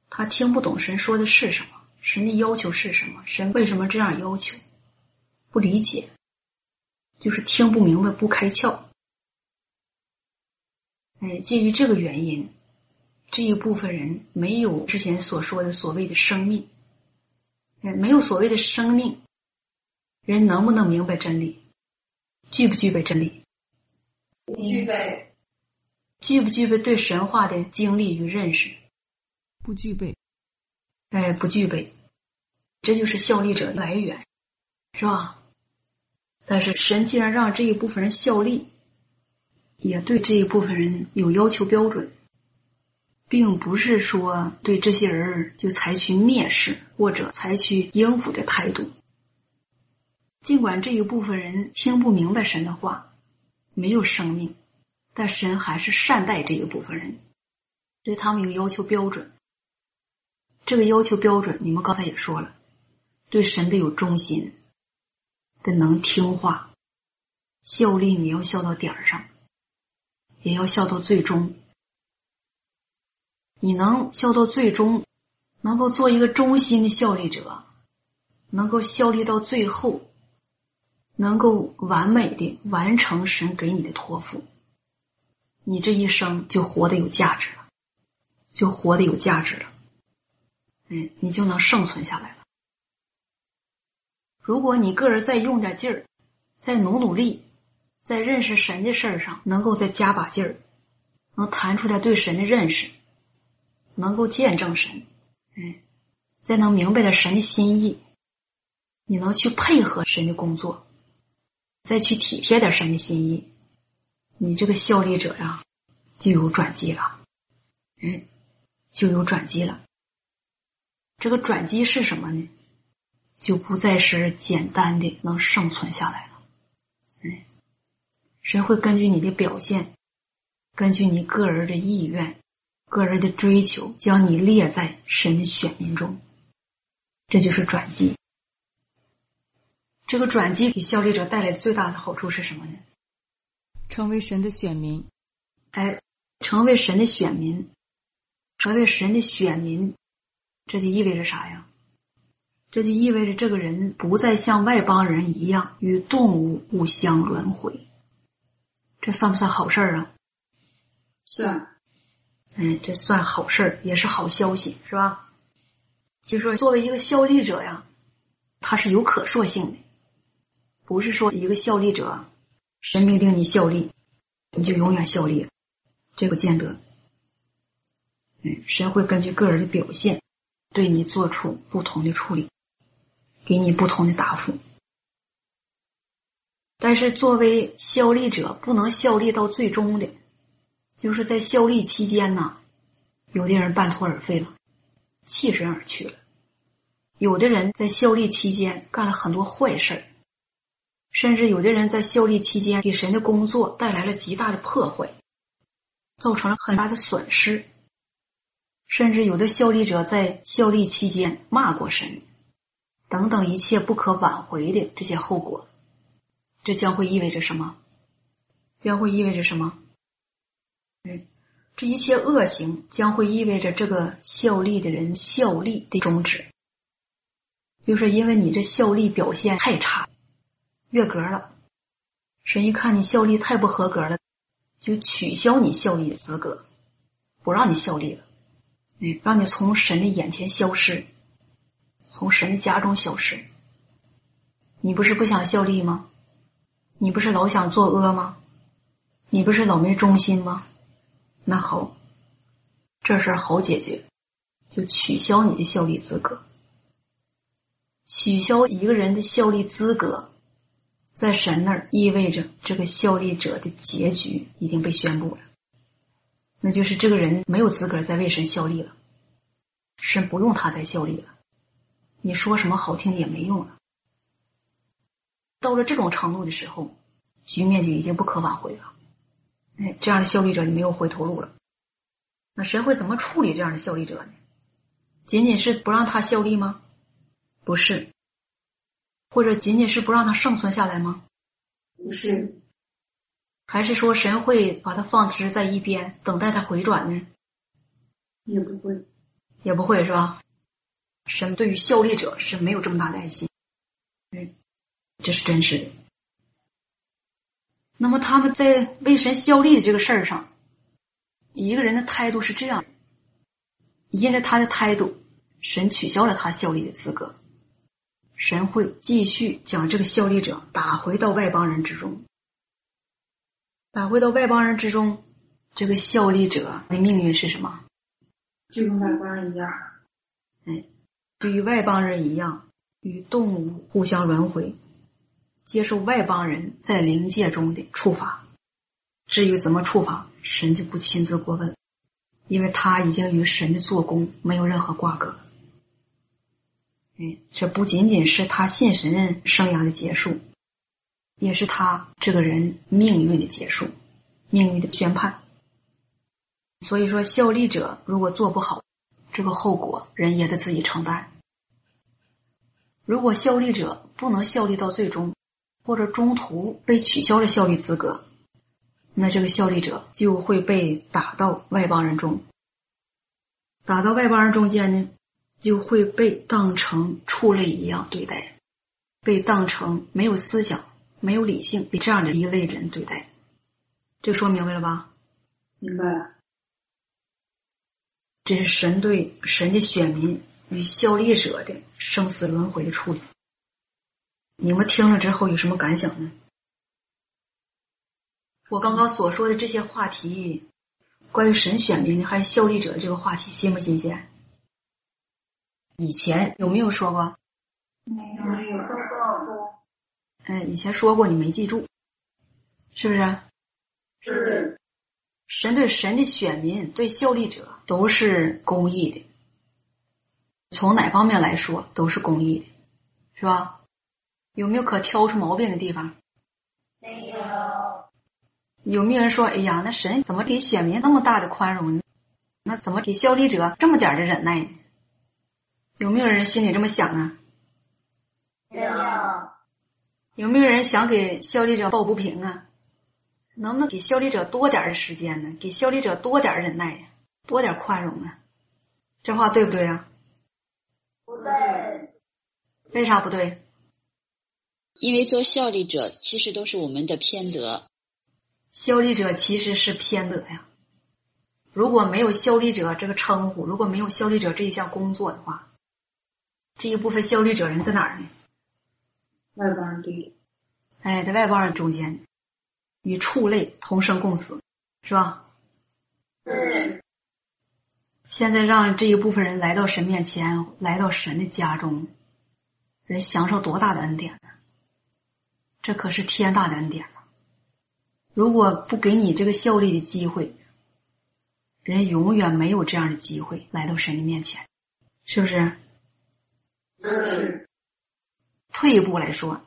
他听不懂神说的是什么，神的要求是什么，神为什么这样要求，不理解，就是听不明白，不开窍。哎，基于这个原因，这一部分人没有之前所说的所谓的生命，哎，没有所谓的生命。人能不能明白真理？具不具备真理？不具备。具不具备对神话的经历与认识？不具备。哎，不具备。这就是效力者来源，是吧？但是神既然让这一部分人效力，也对这一部分人有要求标准，并不是说对这些人就采取蔑视或者采取应付的态度。尽管这一部分人听不明白神的话，没有生命，但神还是善待这一部分人，对他们有要求标准。这个要求标准，你们刚才也说了，对神得有忠心，得能听话，效力你要效到点儿上，也要效到最终。你能效到最终，能够做一个忠心的效力者，能够效力到最后。能够完美的完成神给你的托付，你这一生就活得有价值了，就活得有价值了，嗯，你就能生存下来了。如果你个人再用点劲儿，再努努力，在认识神的事儿上能够再加把劲儿，能谈出来对神的认识，能够见证神，嗯，再能明白点神的心意，你能去配合神的工作。再去体贴点神的心意，你这个效力者呀，就有转机了，嗯，就有转机了。这个转机是什么呢？就不再是简单的能生存下来了，嗯，神会根据你的表现，根据你个人的意愿、个人的追求，将你列在神的选民中，这就是转机。这个转机给效力者带来的最大的好处是什么呢？成为神的选民，哎，成为神的选民，成为神的选民，这就意味着啥呀？这就意味着这个人不再像外邦人一样与动物互相轮回，这算不算好事儿啊？算。哎，这算好事儿，也是好消息，是吧？就说作为一个效力者呀，他是有可塑性的。不是说一个效力者，神命令你效力，你就永远效力，这不见得。嗯，神会根据个人的表现，对你做出不同的处理，给你不同的答复。但是作为效力者，不能效力到最终的，就是在效力期间呢，有的人半途而废了，弃神而去了；有的人在效力期间干了很多坏事儿。甚至有的人在效力期间给神的工作带来了极大的破坏，造成了很大的损失。甚至有的效力者在效力期间骂过神，等等一切不可挽回的这些后果，这将会意味着什么？将会意味着什么？嗯，这一切恶行将会意味着这个效力的人效力的终止，就是因为你这效力表现太差。越格了，神一看你效力太不合格了，就取消你效力的资格，不让你效力了，嗯，让你从神的眼前消失，从神的家中消失。你不是不想效力吗？你不是老想作恶吗？你不是老没忠心吗？那好，这事好解决，就取消你的效力资格。取消一个人的效力资格，在神那儿意味着这个效力者的结局已经被宣布了，那就是这个人没有资格再为神效力了，神不用他再效力了，你说什么好听也没用了。到了这种程度的时候，局面就已经不可挽回了。哎，这样的效力者就没有回头路了。那神会怎么处理这样的效力者呢？仅仅是不让他效力吗？不是，或者仅仅是不让他生存下来吗？不是，还是说神会把他放置在一边，等待他回转呢？也不会，也不会是吧？神对于效力者是没有这么大的爱心，嗯，这是真实的。那么他们在为神效力的这个事儿上，一个人的态度是这样的：因着他的态度，神取消了他效力的资格。神会继续将这个效力者打回到外邦人之中，打回到外邦人之中，这个效力者的命运是什么？就跟外邦人一样，哎，就与外邦人一样，与动物互相轮回，接受外邦人在灵界中的处罚。至于怎么处罚，神就不亲自过问，因为他已经与神的做工没有任何瓜这不仅仅是他信神生涯的结束，也是他这个人命运的结束，命运的宣判。所以说，效力者如果做不好，这个后果人也得自己承担。如果效力者不能效力到最终，或者中途被取消了效力资格，那这个效力者就会被打到外邦人中，打到外邦人中间呢？就会被当成畜类一样对待，被当成没有思想、没有理性的这样的一类人对待。这说明白了吧？明白了。这是神对神的选民与效力者的生死轮回的处理。你们听了之后有什么感想呢？我刚刚所说的这些话题，关于神选民还有效力者这个话题，新不新鲜？以前有没有说过？没有，没有说过。哎，以前说过，你没记住，是不是？是。神对神的选民、对效力者都是公义的，从哪方面来说都是公义的，是吧？有没有可挑出毛病的地方？没有。有没有人说：“哎呀，那神怎么给选民那么大的宽容呢？那怎么给效力者这么点的忍耐呢？”有没有人心里这么想啊？没有。有没有人想给效力者抱不平啊？能不能给效力者多点的时间呢？给效力者多点忍耐，多点宽容啊？这话对不对啊？不对。为啥不对？因为做效力者其实都是我们的偏德。效力者其实是偏德呀。如果没有效力者这个称呼，如果没有效力者这一项工作的话。这一部分效力者人在哪儿呢？外邦人对。哎，在外邦人中间，与畜类同生共死，是吧？嗯。现在让这一部分人来到神面前，来到神的家中，人享受多大的恩典呢？这可是天大的恩典了。如果不给你这个效力的机会，人永远没有这样的机会来到神的面前，是不是？是。退一步来说，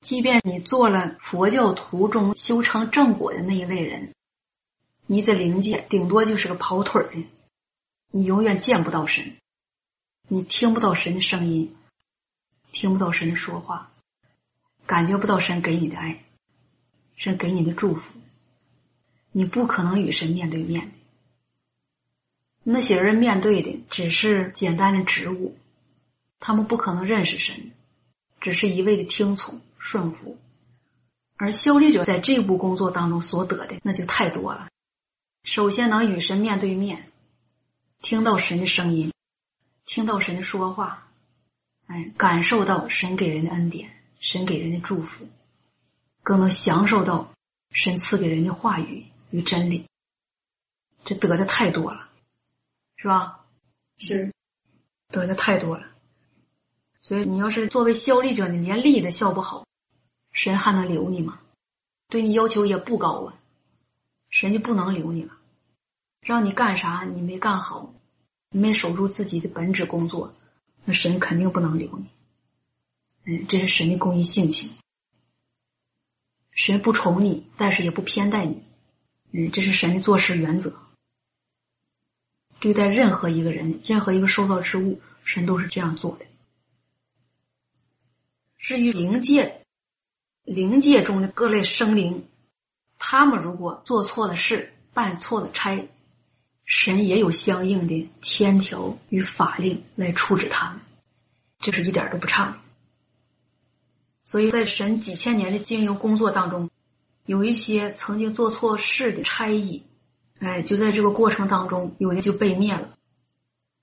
即便你做了佛教途中修成正果的那一类人，你在灵界顶多就是个跑腿的，你永远见不到神，你听不到神的声音，听不到神的说话，感觉不到神给你的爱，神给你的祝福，你不可能与神面对面。那些人面对的只是简单的职务。他们不可能认识神，只是一味的听从顺服，而效力者在这步工作当中所得的那就太多了。首先能与神面对面，听到神的声音，听到神的说话，哎，感受到神给人的恩典，神给人的祝福，更能享受到神赐给人的话语与真理。这得的太多了，是吧？是得的太多了。所以你要是作为效力者，你连力都效不好，神还能留你吗？对你要求也不高啊，神就不能留你了。让你干啥你没干好，你没守住自己的本职工作，那神肯定不能留你。嗯，这是神的公义性情。神不宠你，但是也不偏待你。嗯，这是神的做事原则。对待任何一个人、任何一个受造之物，神都是这样做的。至于灵界，灵界中的各类生灵，他们如果做错了事、办错了差，神也有相应的天条与法令来处置他们，这是一点都不差的。所以在神几千年的经营工作当中，有一些曾经做错事的差役，哎，就在这个过程当中，有的就被灭了，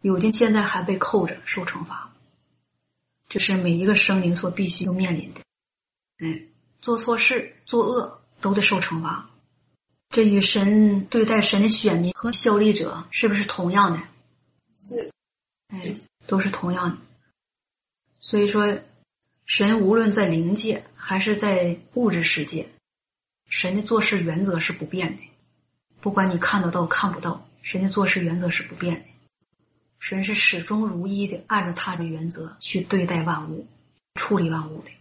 有的现在还被扣着受惩罚。这是每一个生灵所必须要面临的。哎，做错事、作恶都得受惩罚。这与神对待神的选民和效力者是不是同样的？是，哎，都是同样的。所以说，神无论在灵界还是在物质世界，神的做事原则是不变的。不管你看得到看不到，神的做事原则是不变的。神是始终如一的按照他的原则去对待万物、处理万物的。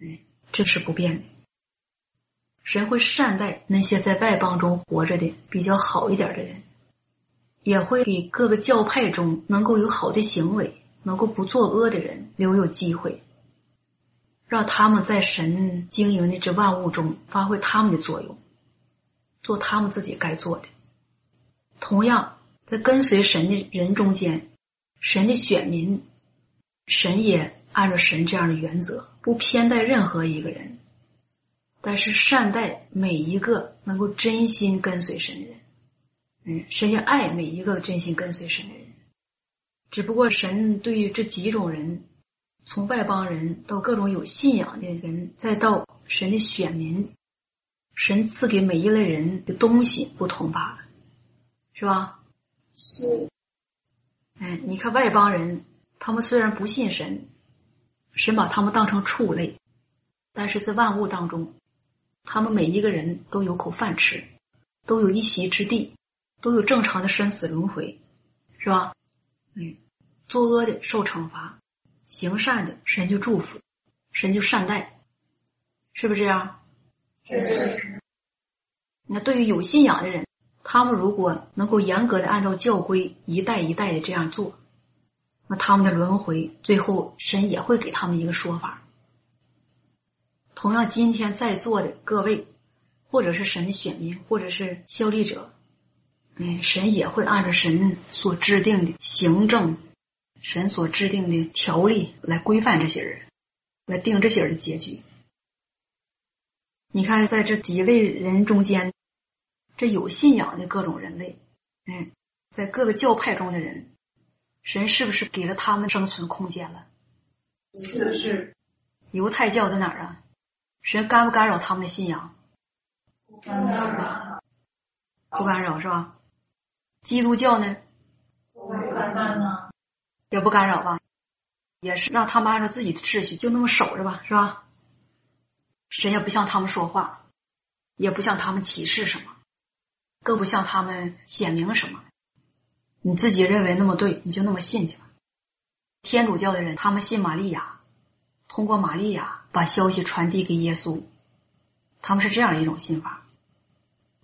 哎，这是不变的。神会善待那些在外邦中活着的比较好一点的人，也会给各个教派中能够有好的行为、能够不作恶的人留有机会，让他们在神经营的这万物中发挥他们的作用，做他们自己该做的。同样，在跟随神的人中间，神的选民，神也按照神这样的原则，不偏待任何一个人。但是善待每一个能够真心跟随神的人，嗯，神也爱每一个真心跟随神的人。只不过神对于这几种人，从外邦人到各种有信仰的人，再到神的选民，神赐给每一类人的东西不同罢了，是吧？是。哎，你看外邦人，他们虽然不信神，神把他们当成畜类，但是在万物当中。他们每一个人都有口饭吃，都有一席之地，都有正常的生死轮回，是吧？嗯，作恶的受惩罚，行善的神就祝福，神就善待，是不是这样？是。那对于有信仰的人，他们如果能够严格的按照教规一代一代的这样做，那他们的轮回最后神也会给他们一个说法。同样，今天在座的各位，或者是神的选民，或者是效力者，嗯，神也会按照神所制定的行政、神所制定的条例来规范这些人，来定这些人的结局。你看，在这几类人中间，这有信仰的各种人类，嗯，在各个教派中的人，神是不是给了他们生存空间了？是是。犹太教在哪儿啊？神干不干扰他们的信仰？不干扰，不干扰是吧？基督教呢？不干扰，也不干扰吧？也是让他们按照自己的秩序就那么守着吧，是吧？神也不向他们说话，也不向他们启示什么，更不向他们显明什么。你自己认为那么对，你就那么信去吧。天主教的人，他们信玛利亚，通过玛利亚。把消息传递给耶稣，他们是这样的一种信法。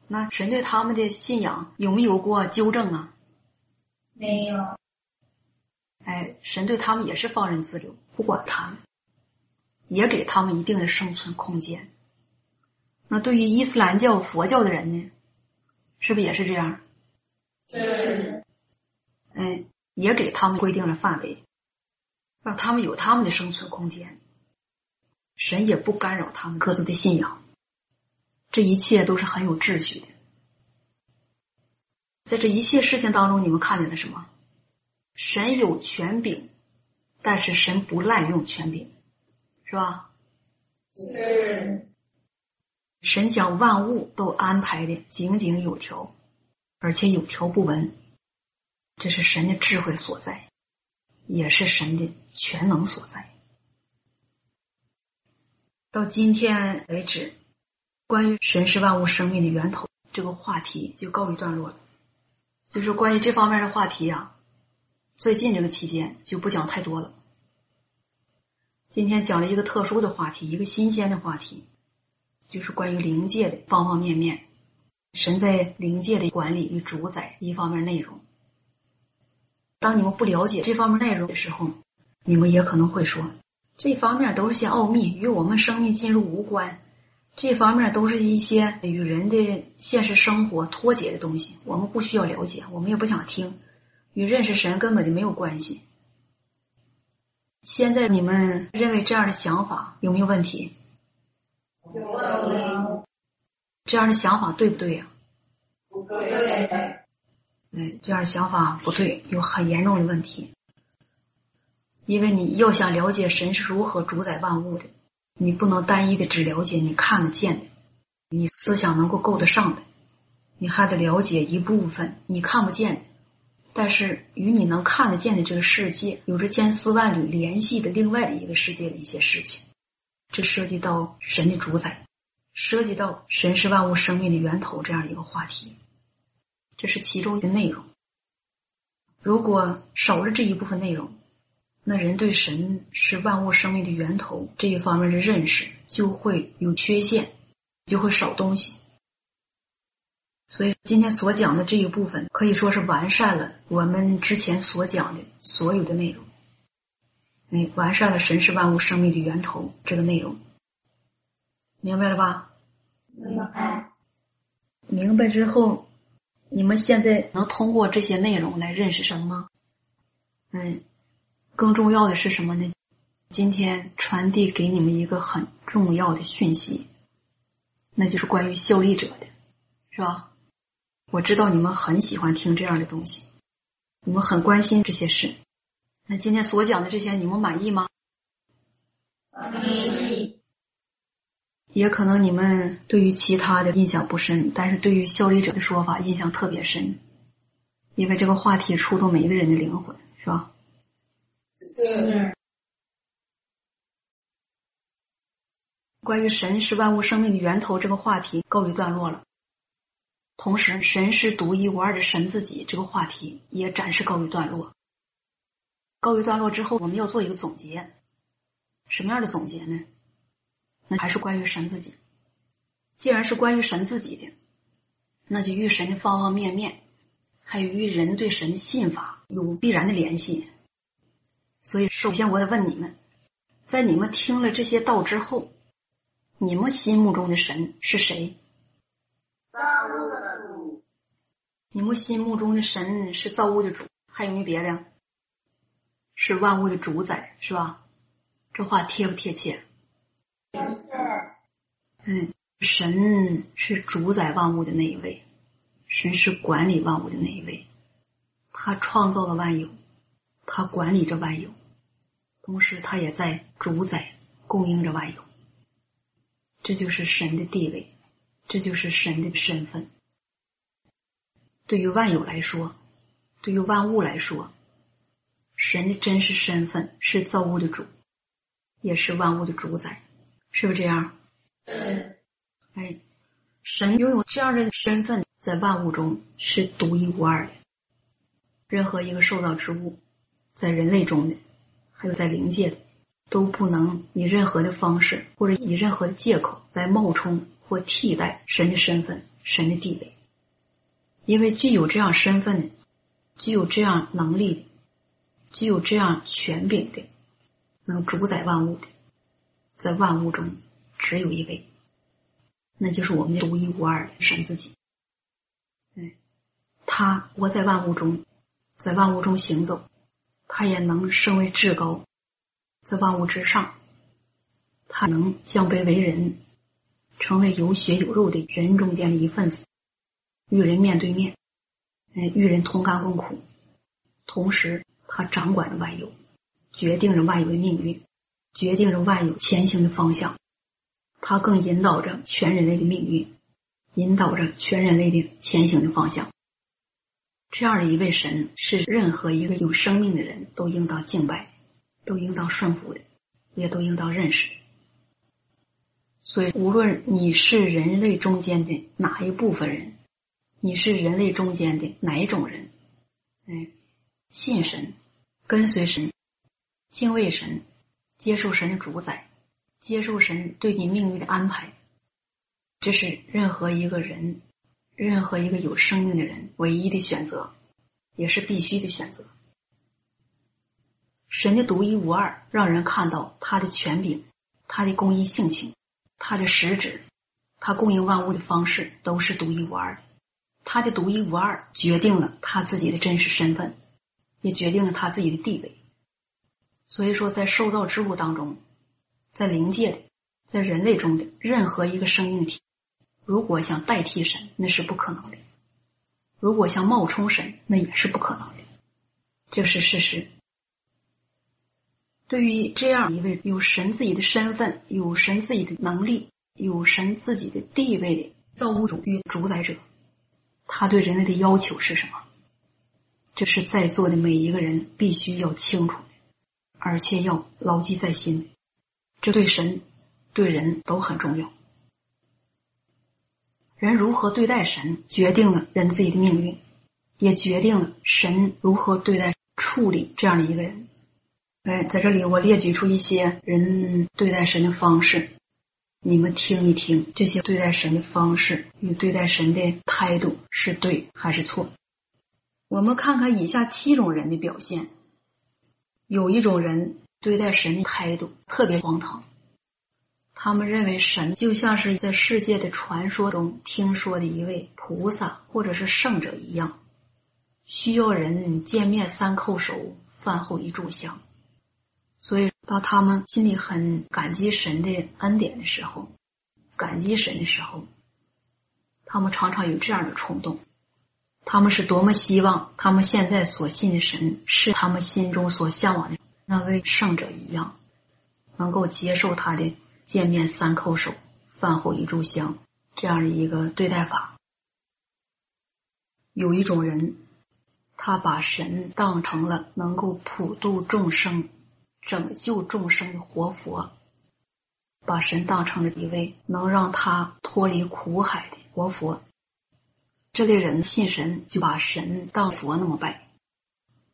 那神对他们的信仰有没有过纠正啊？没有。哎，神对他们也是放任自流，不管他们，也给他们一定的生存空间。那对于伊斯兰教、佛教的人呢，是不是也是这样？是。哎，也给他们规定了范围，让他们有他们的生存空间。神也不干扰他们各自的信仰，这一切都是很有秩序的。在这一切事情当中，你们看见了什么？神有权柄，但是神不滥用权柄，是吧？是。神将万物都安排的井井有条，而且有条不紊，这是神的智慧所在，也是神的全能所在。到今天为止，关于神是万物生命的源头这个话题就告一段落了。就是关于这方面的话题呀，最近这个期间就不讲太多了。今天讲了一个特殊的话题，一个新鲜的话题。就是关于灵界的方方面面，神在灵界的管理与主宰一方面内容。当你们不了解这方面内容的时候，你们也可能会说，这方面都是些奥秘，与我们生命进入无关。这方面都是一些与人的现实生活脱节的东西，我们不需要了解，我们也不想听，与认识神根本就没有关系。现在你们认为这样的想法有没有问题？有问。这样的想法对不对呀？不对。哎，这样的想法不对，有很严重的问题。因为你要想了解神是如何主宰万物的，你不能单一的只了解你看得见的，你思想能够够得上的，你还得了解一部分你看不见的，但是与你能看得见的这个世界有着千丝万缕联系的另外一个世界的一些事情。这涉及到神的主宰，涉及到神是万物生命的源头这样一个话题，这是其中的内容。如果少了这一部分内容，那人对神是万物生命的源头这一方面的认识就会有缺陷，就会少东西。所以今天所讲的这一部分可以说是完善了我们之前所讲的所有的内容。哎，完善了神是万物生命的源头这个内容，明白了吧？明白。明白之后，你们现在能通过这些内容来认识什么吗？嗯，更重要的是什么呢？今天传递给你们一个很重要的讯息，那就是关于效力者的，是吧？我知道你们很喜欢听这样的东西，你们很关心这些事。那今天所讲的这些，你们满意吗？满意。也可能你们对于其他的印象不深，但是对于效力者的说法印象特别深，因为这个话题触动每一个人的灵魂，是吧？是。关于神是万物生命的源头这个话题告一段落了，同时神是独一无二的神自己这个话题也暂时告一段落。告一段落之后，我们要做一个总结。什么样的总结呢？那还是关于神自己。既然是关于神自己的，那就与神的方方面面，还有与人对神的信法有必然的联系。所以，首先我得问你们，在你们听了这些道之后，你们心目中的神是谁？造物的主。你们心目中的神是造物的主，还有没别的？是万物的主宰，是吧？这话贴不贴切？嗯，神是主宰万物的那一位，神是管理万物的那一位，他创造了万有，他管理着万有，同时他也在主宰、供应着万有。这就是神的地位，这就是神的身份。对于万有来说，对于万物来说。神的真实身份是造物的主，也是万物的主宰，是不是这样？是。哎，神拥有这样的身份，在万物中是独一无二的。任何一个受造之物，在人类中的，还有在灵界的，都不能以任何的方式或者以任何的借口来冒充或替代神的身份、神的地位。因为具有这样身份的，具有这样能力的。具有这样权柄的，能主宰万物的，在万物中只有一位，那就是我们独一无二的神自己。嗯，他活在万物中，在万物中行走，他也能升为至高，在万物之上，他能降卑为人，成为有血有肉的人中间的一份子，与人面对面，嗯，与人同甘共苦，同时。他掌管着万有，决定着万有的命运，决定着万有前行的方向。他更引导着全人类的命运，引导着全人类的前行的方向。这样的一位神，是任何一个有生命的人都应当敬拜、都应当顺服的，也都应当认识。所以，无论你是人类中间的哪一部分人，你是人类中间的哪一种人，哎，信神、跟随神、敬畏神、接受神的主宰、接受神对你命运的安排，这是任何一个人。任何一个有生命的人，唯一的选择，也是必须的选择。神的独一无二，让人看到他的权柄、他的公义性情、他的实质、他供应万物的方式，都是独一无二的。他的独一无二，决定了他自己的真实身份，也决定了他自己的地位。所以说，在受造之物当中，在灵界的，在人类中的任何一个生命体。如果想代替神，那是不可能的；如果想冒充神，那也是不可能的。这是事实。对于这样一位有神自己的身份、有神自己的能力、有神自己的地位的造物主与主宰者，他对人类的要求是什么？这是在座的每一个人必须要清楚的，而且要牢记在心。这对神、对人都很重要。人如何对待神，决定了人自己的命运，也决定了神如何对待、处理这样的一个人。哎，在这里我列举出一些人对待神的方式，你们听一听，这些对待神的方式与对待神的态度是对还是错？我们看看以下七种人的表现。有一种人对待神的态度特别荒唐。他们认为神就像是在世界的传说中听说的一位菩萨或者是圣者一样，需要人见面三叩首，饭后一炷香。所以，当他们心里很感激神的恩典的时候，感激神的时候，他们常常有这样的冲动：他们是多么希望他们现在所信的神是他们心中所向往的那位圣者一样，能够接受他的。见面三叩首，饭后一炷香，这样的一个对待法。有一种人，他把神当成了能够普度众生、拯救众生的活佛，把神当成了一位能让他脱离苦海的活佛。这类人信神，就把神当佛那么拜，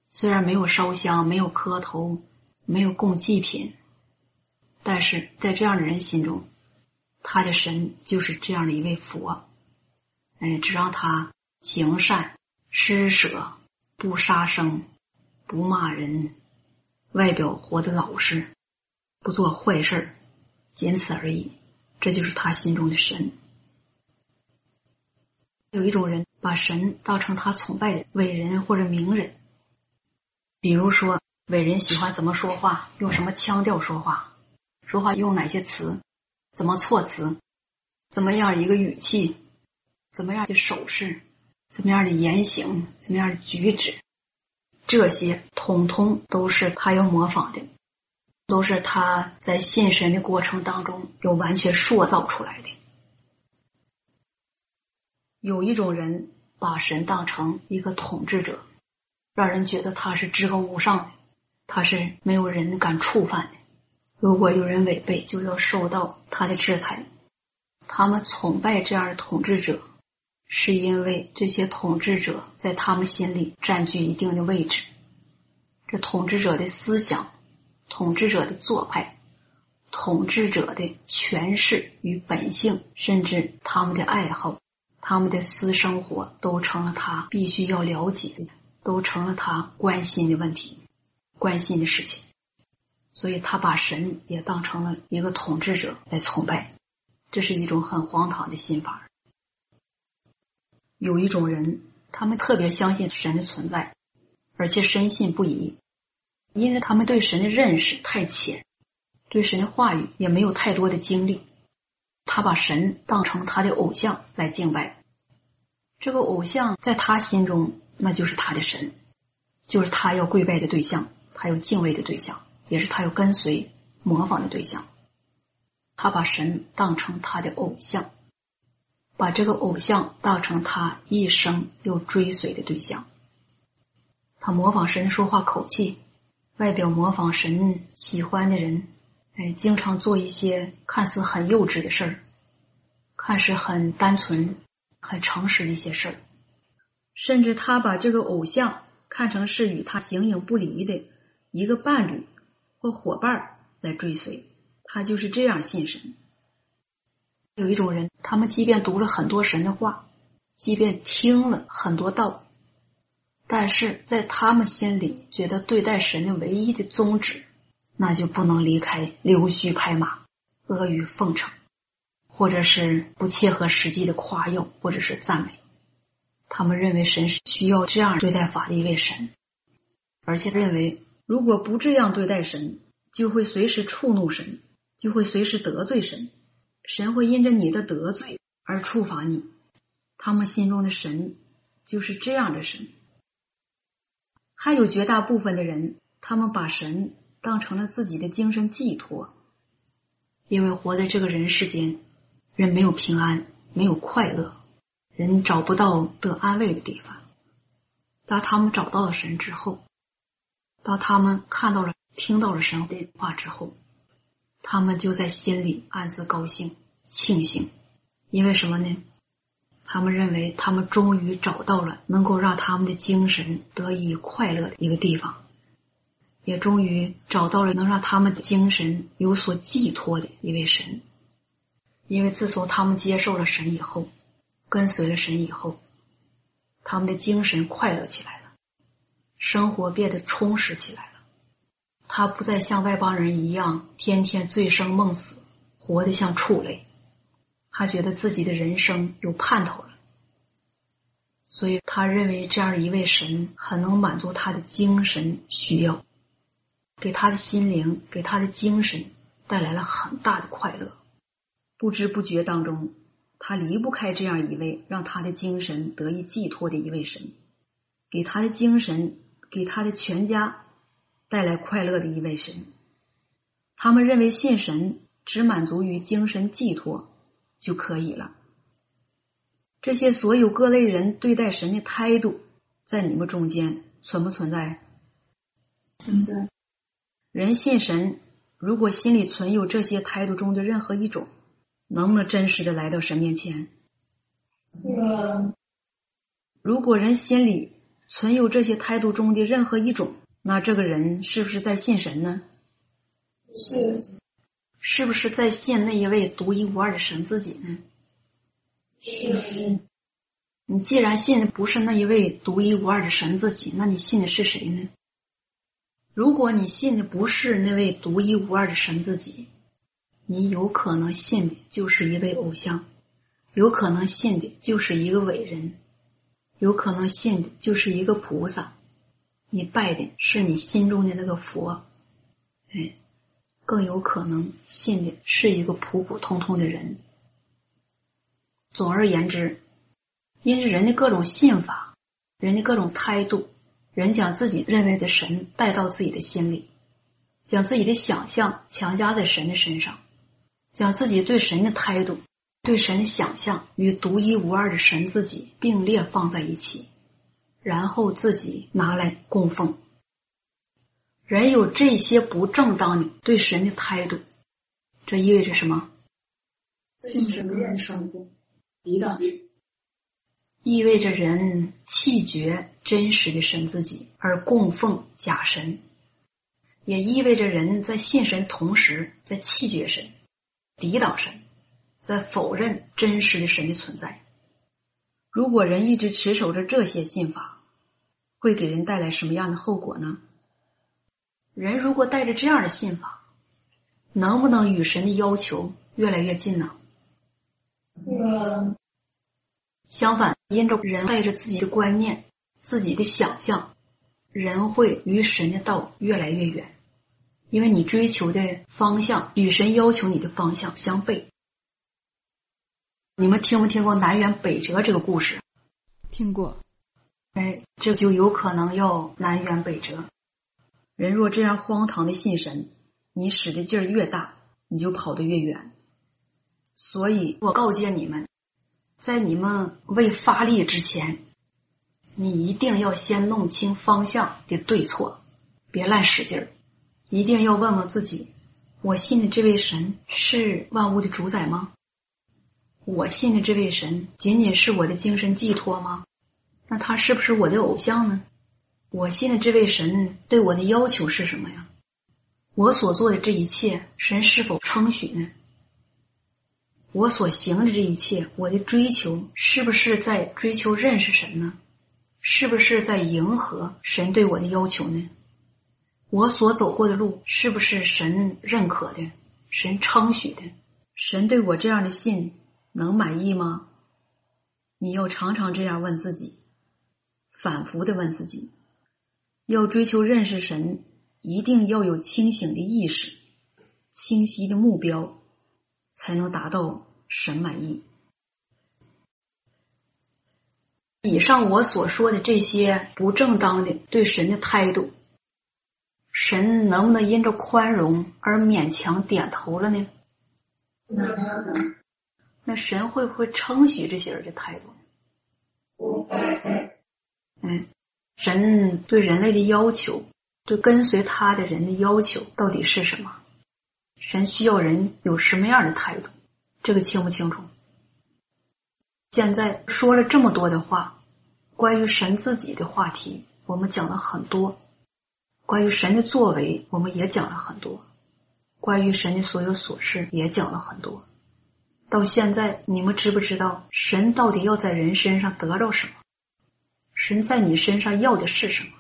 虽然没有烧香，没有磕头，没有供祭品。但是在这样的人心中，他的神就是这样的一位佛，哎，只让他行善、施舍、不杀生、不骂人，外表活得老实，不做坏事仅此而已。这就是他心中的神。有一种人把神当成他崇拜的伟人或者名人，比如说伟人喜欢怎么说话，用什么腔调说话。说话用哪些词？怎么措辞？怎么样一个语气？怎么样的手势？怎么样的言行？怎么样的举止？这些统统都是他要模仿的，都是他在信神的过程当中有完全塑造出来的。有一种人把神当成一个统治者，让人觉得他是至高无上的，他是没有人敢触犯的。如果有人违背，就要受到他的制裁。他们崇拜这样的统治者，是因为这些统治者在他们心里占据一定的位置。这统治者的思想、统治者的做派、统治者的权势与本性，甚至他们的爱好、他们的私生活，都成了他必须要了解的，都成了他关心的问题、关心的事情。所以他把神也当成了一个统治者来崇拜，这是一种很荒唐的心法。有一种人，他们特别相信神的存在，而且深信不疑，因为他们对神的认识太浅，对神的话语也没有太多的经历。他把神当成他的偶像来敬拜，这个偶像在他心中那就是他的神，就是他要跪拜的对象，他要敬畏的对象。也是他要跟随、模仿的对象。他把神当成他的偶像，把这个偶像当成他一生要追随的对象。他模仿神说话口气，外表模仿神喜欢的人，哎，经常做一些看似很幼稚的事儿，看似很单纯、很诚实的一些事儿。甚至他把这个偶像看成是与他形影不离的一个伴侣或伙伴来追随，他就是这样信神。有一种人，他们即便读了很多神的话，即便听了很多道，但是在他们心里觉得对待神的唯一的宗旨，那就不能离开溜须拍马、阿谀奉承，或者是不切合实际的夸耀或者是赞美。他们认为神是需要这样对待法的一位神，而且认为如果不这样对待神，就会随时触怒神，就会随时得罪神，神会因着你的得罪而处罚你。他们心中的神就是这样的神。还有绝大部分的人，他们把神当成了自己的精神寄托，因为活在这个人世间，人没有平安，没有快乐。人找不到得安慰的地方。当他们找到了神之后，当他们看到了、听到了神的话之后，他们就在心里暗自高兴、庆幸，因为什么呢？他们认为他们终于找到了能够让他们的精神得以快乐的一个地方，也终于找到了能让他们的精神有所寄托的一位神。因为自从他们接受了神以后。跟随了神以后，他们的精神快乐起来了，生活变得充实起来了。他不再像外邦人一样天天醉生梦死，活得像畜类。他觉得自己的人生有盼头了，所以他认为这样一位神很能满足他的精神需要，给他的心灵、给他的精神带来了很大的快乐。不知不觉当中。他离不开这样一位让他的精神得以寄托的一位神，给他的精神、给他的全家带来快乐的一位神。他们认为信神只满足于精神寄托就可以了。这些所有各类人对待神的态度，在你们中间存不存在？存在。人信神，如果心里存有这些态度中的任何一种。能不能真实的来到神面前？如果人心里存有这些态度中的任何一种，那这个人是不是在信神呢？是。是不是在信那一位独一无二的神自己呢？是。你既然信的不是那一位独一无二的神自己，那你信的是谁呢？如果你信的不是那位独一无二的神自己，你有可能信的就是一位偶像，有可能信的就是一个伟人，有可能信的就是一个菩萨，你拜的是你心中的那个佛，哎，更有可能信的是一个普普通通的人。总而言之，因着人的各种信法，人的各种态度，人将自己认为的神带到自己的心里，将自己的想象强加在神的身上。将自己对神的态度、对神的想象与独一无二的神自己并列放在一起，然后自己拿来供奉。人有这些不正当的对神的态度，这意味着什么？信神不愿成功，抵挡。意味着人弃绝真实的神自己，而供奉假神，也意味着人在信神同时在弃绝神。抵挡神，在否认真实的神的存在。如果人一直持守着这些信法，会给人带来什么样的后果呢？人如果带着这样的信法，能不能与神的要求越来越近呢？那个相反，因着人带着自己的观念、自己的想象，人会与神的道越来越远。因为你追求的方向与神要求你的方向相悖。你们听没听过南辕北辙这个故事？听过。哎，这就有可能要南辕北辙。人若这样荒唐的信神，你使的劲儿越大，你就跑得越远。所以我告诫你们，在你们未发力之前，你一定要先弄清方向的对错，别乱使劲儿。一定要问问自己：我信的这位神是万物的主宰吗？我信的这位神仅仅是我的精神寄托吗？那他是不是我的偶像呢？我信的这位神对我的要求是什么呀？我所做的这一切，神是否称许呢？我所行的这一切，我的追求是不是在追求认识神呢？是不是在迎合神对我的要求呢？我所走过的路是不是神认可的、神称许的？神对我这样的信能满意吗？你要常常这样问自己，反复的问自己。要追求认识神，一定要有清醒的意识、清晰的目标，才能达到神满意。以上我所说的这些不正当的对神的态度，神能不能因着宽容而勉强点头了呢？那神会不会称许这些人的态度？嗯。神对人类的要求，对跟随他的人的要求到底是什么？神需要人有什么样的态度？这个清不清楚？现在说了这么多的话，关于神自己的话题，我们讲了很多；关于神的作为，我们也讲了很多；关于神的所有琐事，也讲了很多。到现在，你们知不知道神到底要在人身上得到什么？神在你身上要的是什么？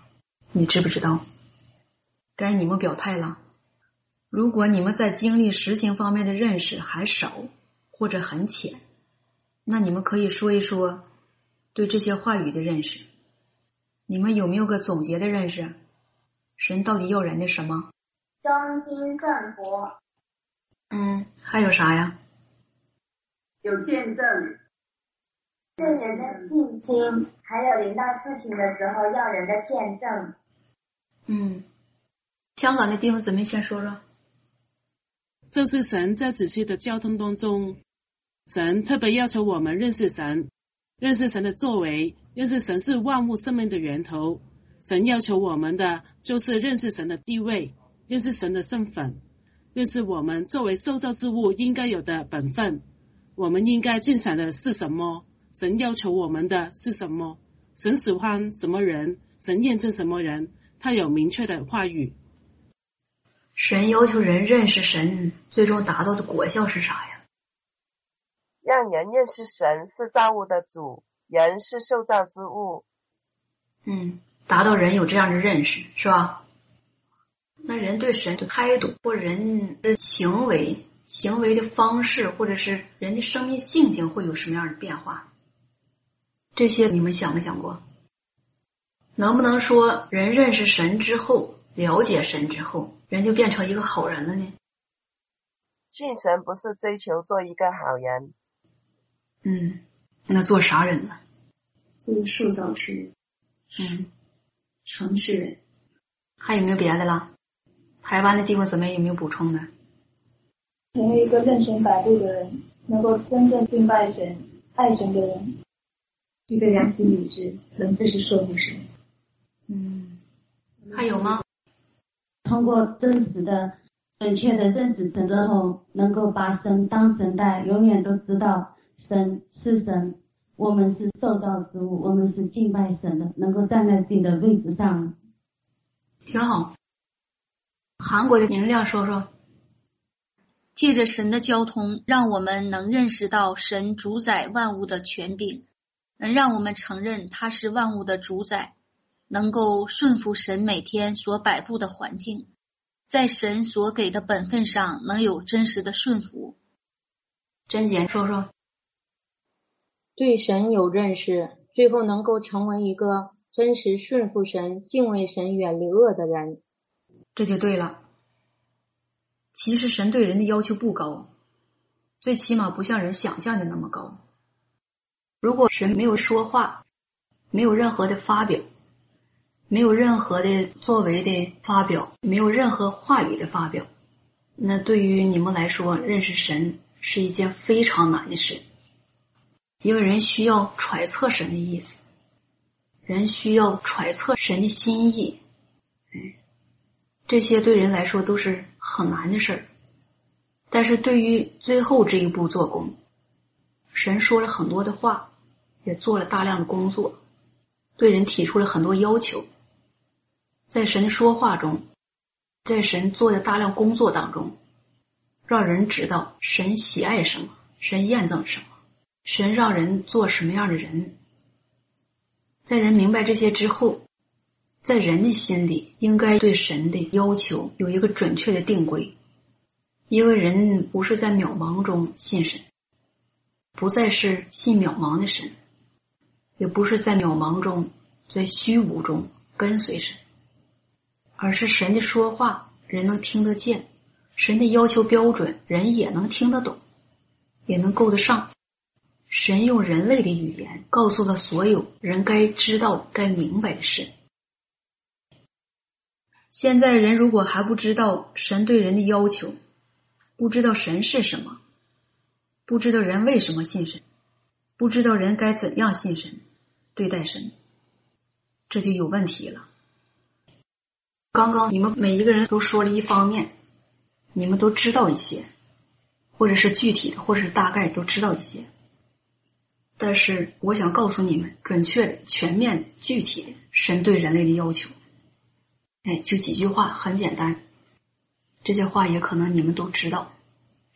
你知不知道？该你们表态了。如果你们在经历实行方面的认识还少或者很浅，那你们可以说一说对这些话语的认识。你们有没有个总结的认识？神到底要人的什么？忠心圣佛。嗯，还有啥呀？有见证。对人的信心，还有临到事情的时候要人的见证。嗯，香港的弟兄姊妹先说说。就是神在仔细的交通当中，神特别要求我们认识神，认识神的作为，认识神是万物生命的源头。神要求我们的就是认识神的地位，认识神的身份，认识我们作为受造之物应该有的本分。我们应该敬赏的是什么？神要求我们的是什么？神喜欢什么人？神验证什么人？他有明确的话语。神要求人认识神，最终达到的果效是啥呀？让人认识神是造物的主，人是受造之物。嗯，达到人有这样的认识，是吧？那人对神的态度，或人的行为、行为的方式，或者是人的生命性情，会有什么样的变化？这些你们想没想过？能不能说人认识神之后，了解神之后，人就变成一个好人了呢？信神不是追求做一个好人。嗯，那做啥人呢？做受造之人。嗯，诚实人。还有没有别的了？台湾的地方姊妹有没有补充的？成为一个认神摆布的人，能够真正敬拜神、爱神的人。一个良心理智，能自是说服神。嗯，还有吗？通过真实的、准确的认识神之后，能够把神当神待，永远都知道神是神，我们是受造之物，我们是敬拜神的，能够站在自己的位置上。挺好。韩国的明亮说说，借着神的交通，让我们能认识到神主宰万物的权柄。能让我们承认他是万物的主宰，能够顺服神每天所摆布的环境，在神所给的本分上能有真实的顺服。贞洁说说，对神有认识，最后能够成为一个真实顺服神、敬畏神、远离恶的人，这就对了。其实神对人的要求不高，最起码不像人想象的那么高。如果神没有说话，没有任何的发表，没有任何的作为的发表，没有任何话语的发表，那对于你们来说，认识神是一件非常难的事，因为人需要揣测神的意思，人需要揣测神的心意，哎，这些对人来说都是很难的事儿。但是对于最后这一步做工，神说了很多的话，也做了大量的工作，对人提出了很多要求。在神说话中，在神做的大量工作当中。让人知道神喜爱什么，神验证什么，神让人做什么样的人。在人明白这些之后，在人的心里应该对神的要求有一个准确的定规，因为人不是在渺茫中信神，不再是信渺茫的神，也不是在渺茫中在虚无中跟随神，而是神的说话人能听得见。神的要求标准，人也能听得懂，也能够得上。神用人类的语言告诉了所有人该知道、该明白的事。现在人如果还不知道神对人的要求，不知道神是什么，不知道人为什么信神，不知道人该怎样信神、对待神，这就有问题了。刚刚你们每一个人都说了一方面。你们都知道一些，或者是具体的，或者是大概都知道一些。但是我想告诉你们，准确的、全面、具体的神对人类的要求，哎，就几句话，很简单。这些话也可能你们都知道，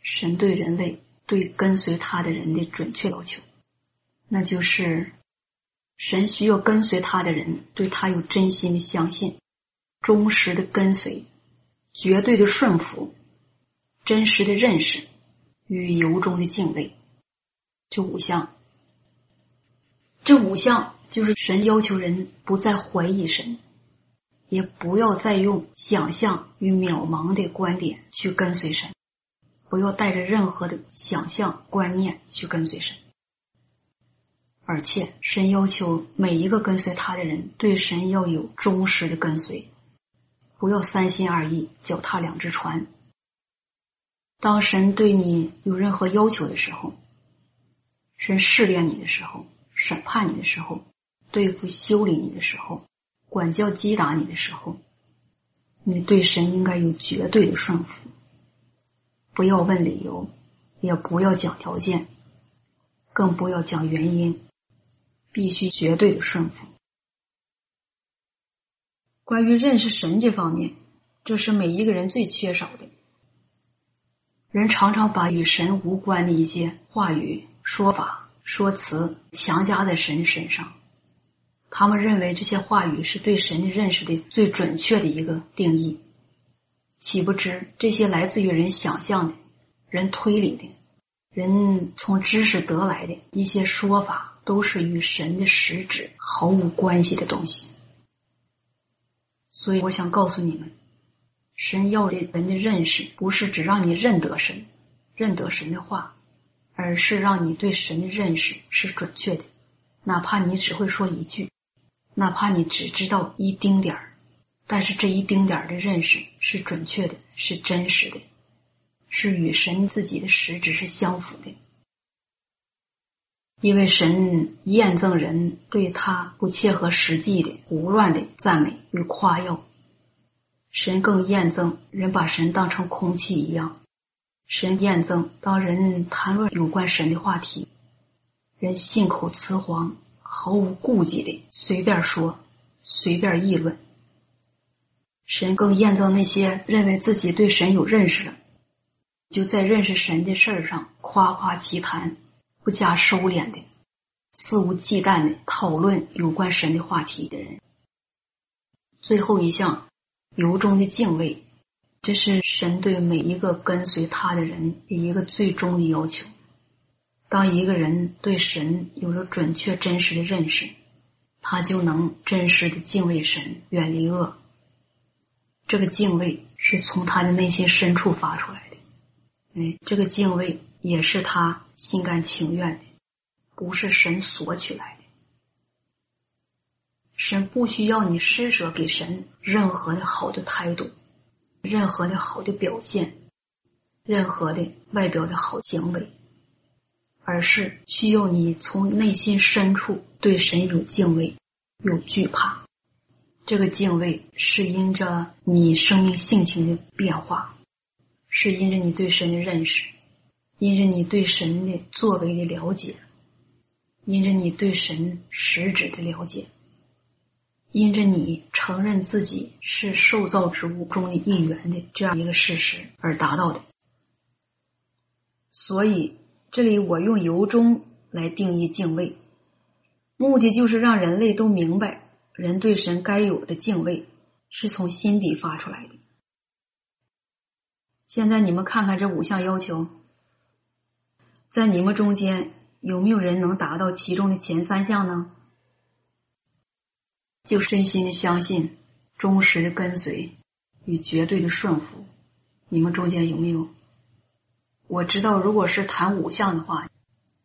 神对人类、对跟随他的人的准确要求，那就是神需要跟随他的人对他有真心的相信、忠实的跟随、绝对的顺服。真实的认识与由衷的敬畏，这五项，这五项就是神要求人不再怀疑神，也不要再用想象与渺茫的观点去跟随神，不要带着任何的想象观念去跟随神，而且神要求每一个跟随他的人对神要有忠实的跟随，不要三心二意，脚踏两只船。当神对你有任何要求的时候，神试炼你的时候，审判你的时候，对付修理你的时候，管教击打你的时候，你对神应该有绝对的顺服，不要问理由，也不要讲条件，更不要讲原因，必须绝对的顺服。关于认识神这方面，这是每一个人最缺少的。人常常把与神无关的一些话语、说法、说辞强加在神身上，他们认为这些话语是对神认识的最准确的一个定义，岂不知这些来自于人想象的、人推理的、人从知识得来的一些说法，都是与神的实质毫无关系的东西。所以，我想告诉你们。神要的人的认识，不是只让你认得神、认得神的话，而是让你对神的认识是准确的。哪怕你只会说一句，哪怕你只知道一丁点儿，但是这一丁点儿的认识是准确的，是真实的，是与神自己的实质是相符的。因为神验证人对他不切合实际的胡乱的赞美与夸耀。神更验证人把神当成空气一样，神验证当人谈论有关神的话题，人信口雌黄，毫无顾忌的随便说，随便议论。神更验证那些认为自己对神有认识了，就在认识神的事儿上夸夸其谈，不加收敛的，肆无忌惮的讨论有关神的话题的人。最后一项。由衷的敬畏，这是神对每一个跟随他的人的一个最终的要求。当一个人对神有了准确真实的认识，他就能真实的敬畏神，远离恶。这个敬畏是从他的内心深处发出来的，哎，这个敬畏也是他心甘情愿的，不是神索取来的。神不需要你施舍给神任何的好的态度，任何的好的表现，任何的外表的好行为，而是需要你从内心深处对神有敬畏、有惧怕。这个敬畏是因着你生命性情的变化，是因着你对神的认识，因着你对神的作为的了解，因着你对神实质的了解。因着你承认自己是受造之物中的一员的这样一个事实而达到的，所以这里我用由衷来定义敬畏，目的就是让人类都明白，人对神该有的敬畏是从心底发出来的。现在你们看看这五项要求，在你们中间有没有人能达到其中的前三项呢？就真心的相信、忠实的跟随与绝对的顺服，你们中间有没有？我知道，如果是谈五项的话，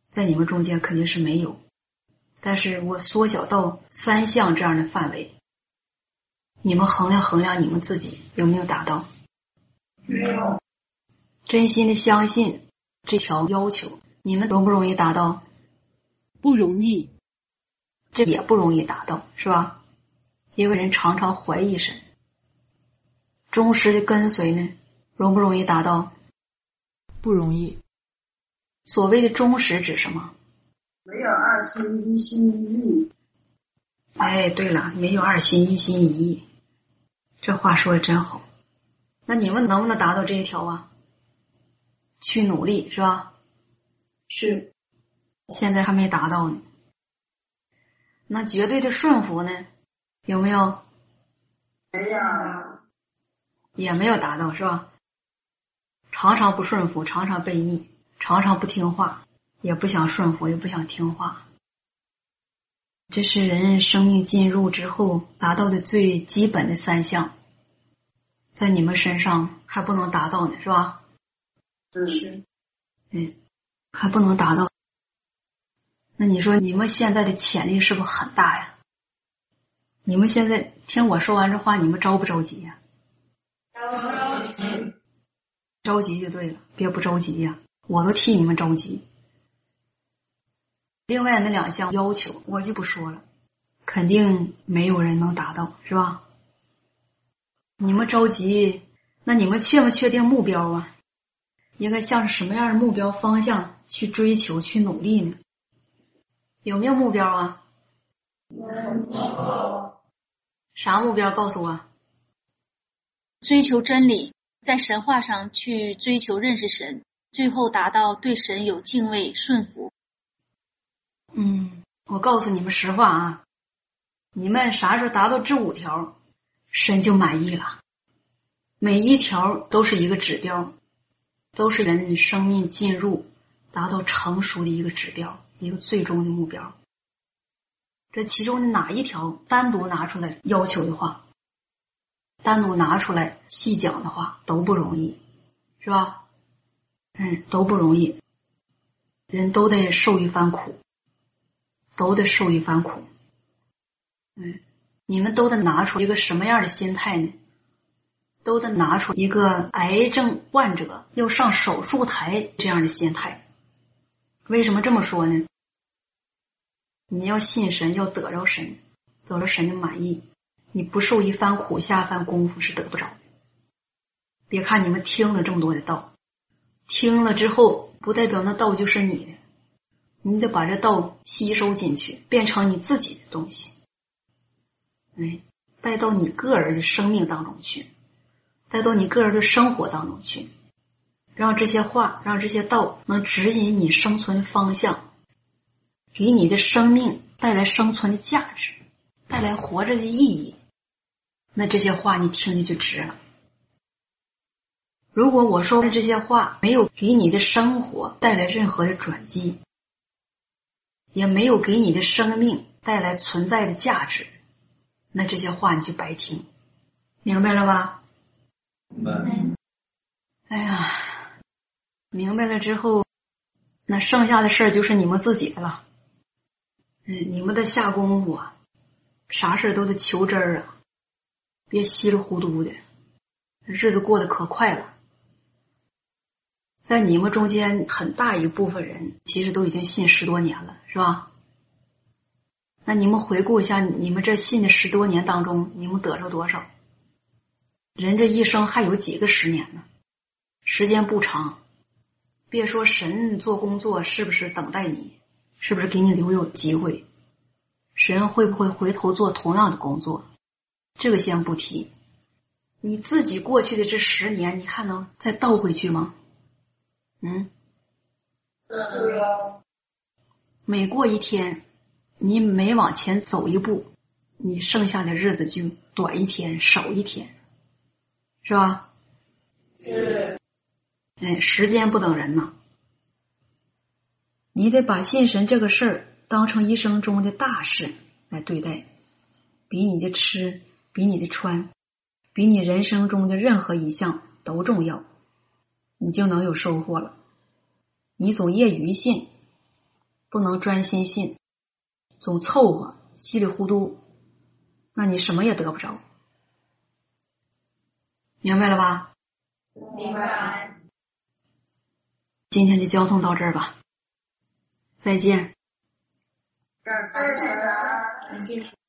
在你们中间肯定是没有。但是我缩小到三项这样的范围，你们衡量衡量你们自己有没有达到？没有。真心的相信这条要求，你们容不容易达到？不容易。这也不容易达到，是吧？因为人常常怀疑神，忠实的跟随呢，容不容易达到？不容易。所谓的忠实指什么？没有二心一心一意。哎，对了，没有二心一心一意，这话说的真好。那你们能不能达到这一条啊？去努力是吧？是。现在还没达到呢。那绝对的顺服呢？有没有？没有，也没有达到，是吧？常常不顺服，常常悖逆，常常不听话，也不想顺服，也不想听话。这是人生命进入之后达到的最基本的三项，在你们身上还不能达到呢，是吧？是。嗯，还不能达到。那你说你们现在的潜力是不是很大呀？你们现在听我说完这话，你们着不着急呀？着急，着急就对了，别不着急呀！我都替你们着急。另外那两项要求我就不说了，肯定没有人能达到，是吧？你们着急，那你们确不确定目标啊？应该向着什么样的目标方向去追求、去努力呢？有没有目标啊？啥目标？告诉我。追求真理，在神话上去追求认识神，最后达到对神有敬畏、顺服。嗯，我告诉你们实话啊，你们啥时候达到这五条，神就满意了。每一条都是一个指标，都是人生命进入、达到成熟的一个指标，一个最终的目标。这其中哪一条单独拿出来要求的话，单独拿出来细讲的话都不容易，是吧？嗯，都不容易，人都得受一番苦，都得受一番苦。嗯，你们都得拿出一个什么样的心态呢？都得拿出一个癌症患者要上手术台这样的心态。为什么这么说呢？你要信神，要得着神，得着神的满意。你不受一番苦，下番功夫是得不着的。别看你们听了这么多的道，听了之后不代表那道就是你的，你得把这道吸收进去，变成你自己的东西。哎，带到你个人的生命当中去，带到你个人的生活当中去，让这些话，让这些道能指引你生存的方向。给你的生命带来生存的价值，带来活着的意义，那这些话你听着就值了。如果我说的这些话没有给你的生活带来任何的转机，也没有给你的生命带来存在的价值，那这些话你就白听，明白了吧？明白。哎呀，明白了之后，那剩下的事儿就是你们自己的了。嗯，你们得下功夫啊，啥事都得求真儿啊，别稀里糊涂的，日子过得可快了。在你们中间很大一部分人其实都已经信十多年了，是吧？那你们回顾一下，你们这信的十多年当中，你们得着多少？人这一生还有几个十年呢？时间不长，别说神做工作是不是等待你，是不是给你留有机会？神会不会回头做同样的工作？这个先不提。你自己过去的这十年，你还能再倒回去吗？嗯，对呀。每过一天，你每往前走一步，你剩下的日子就短一天，少一天，是吧？是。哎，时间不等人呐，你得把信神这个事儿当成一生中的大事来对待，比你的吃，比你的穿，比你人生中的任何一项都重要，你就能有收获了。你总业余信，不能专心信，总凑合稀里糊涂，那你什么也得不着，明白了吧？明白。今天就交通到这儿吧，再见。感谢神，感谢。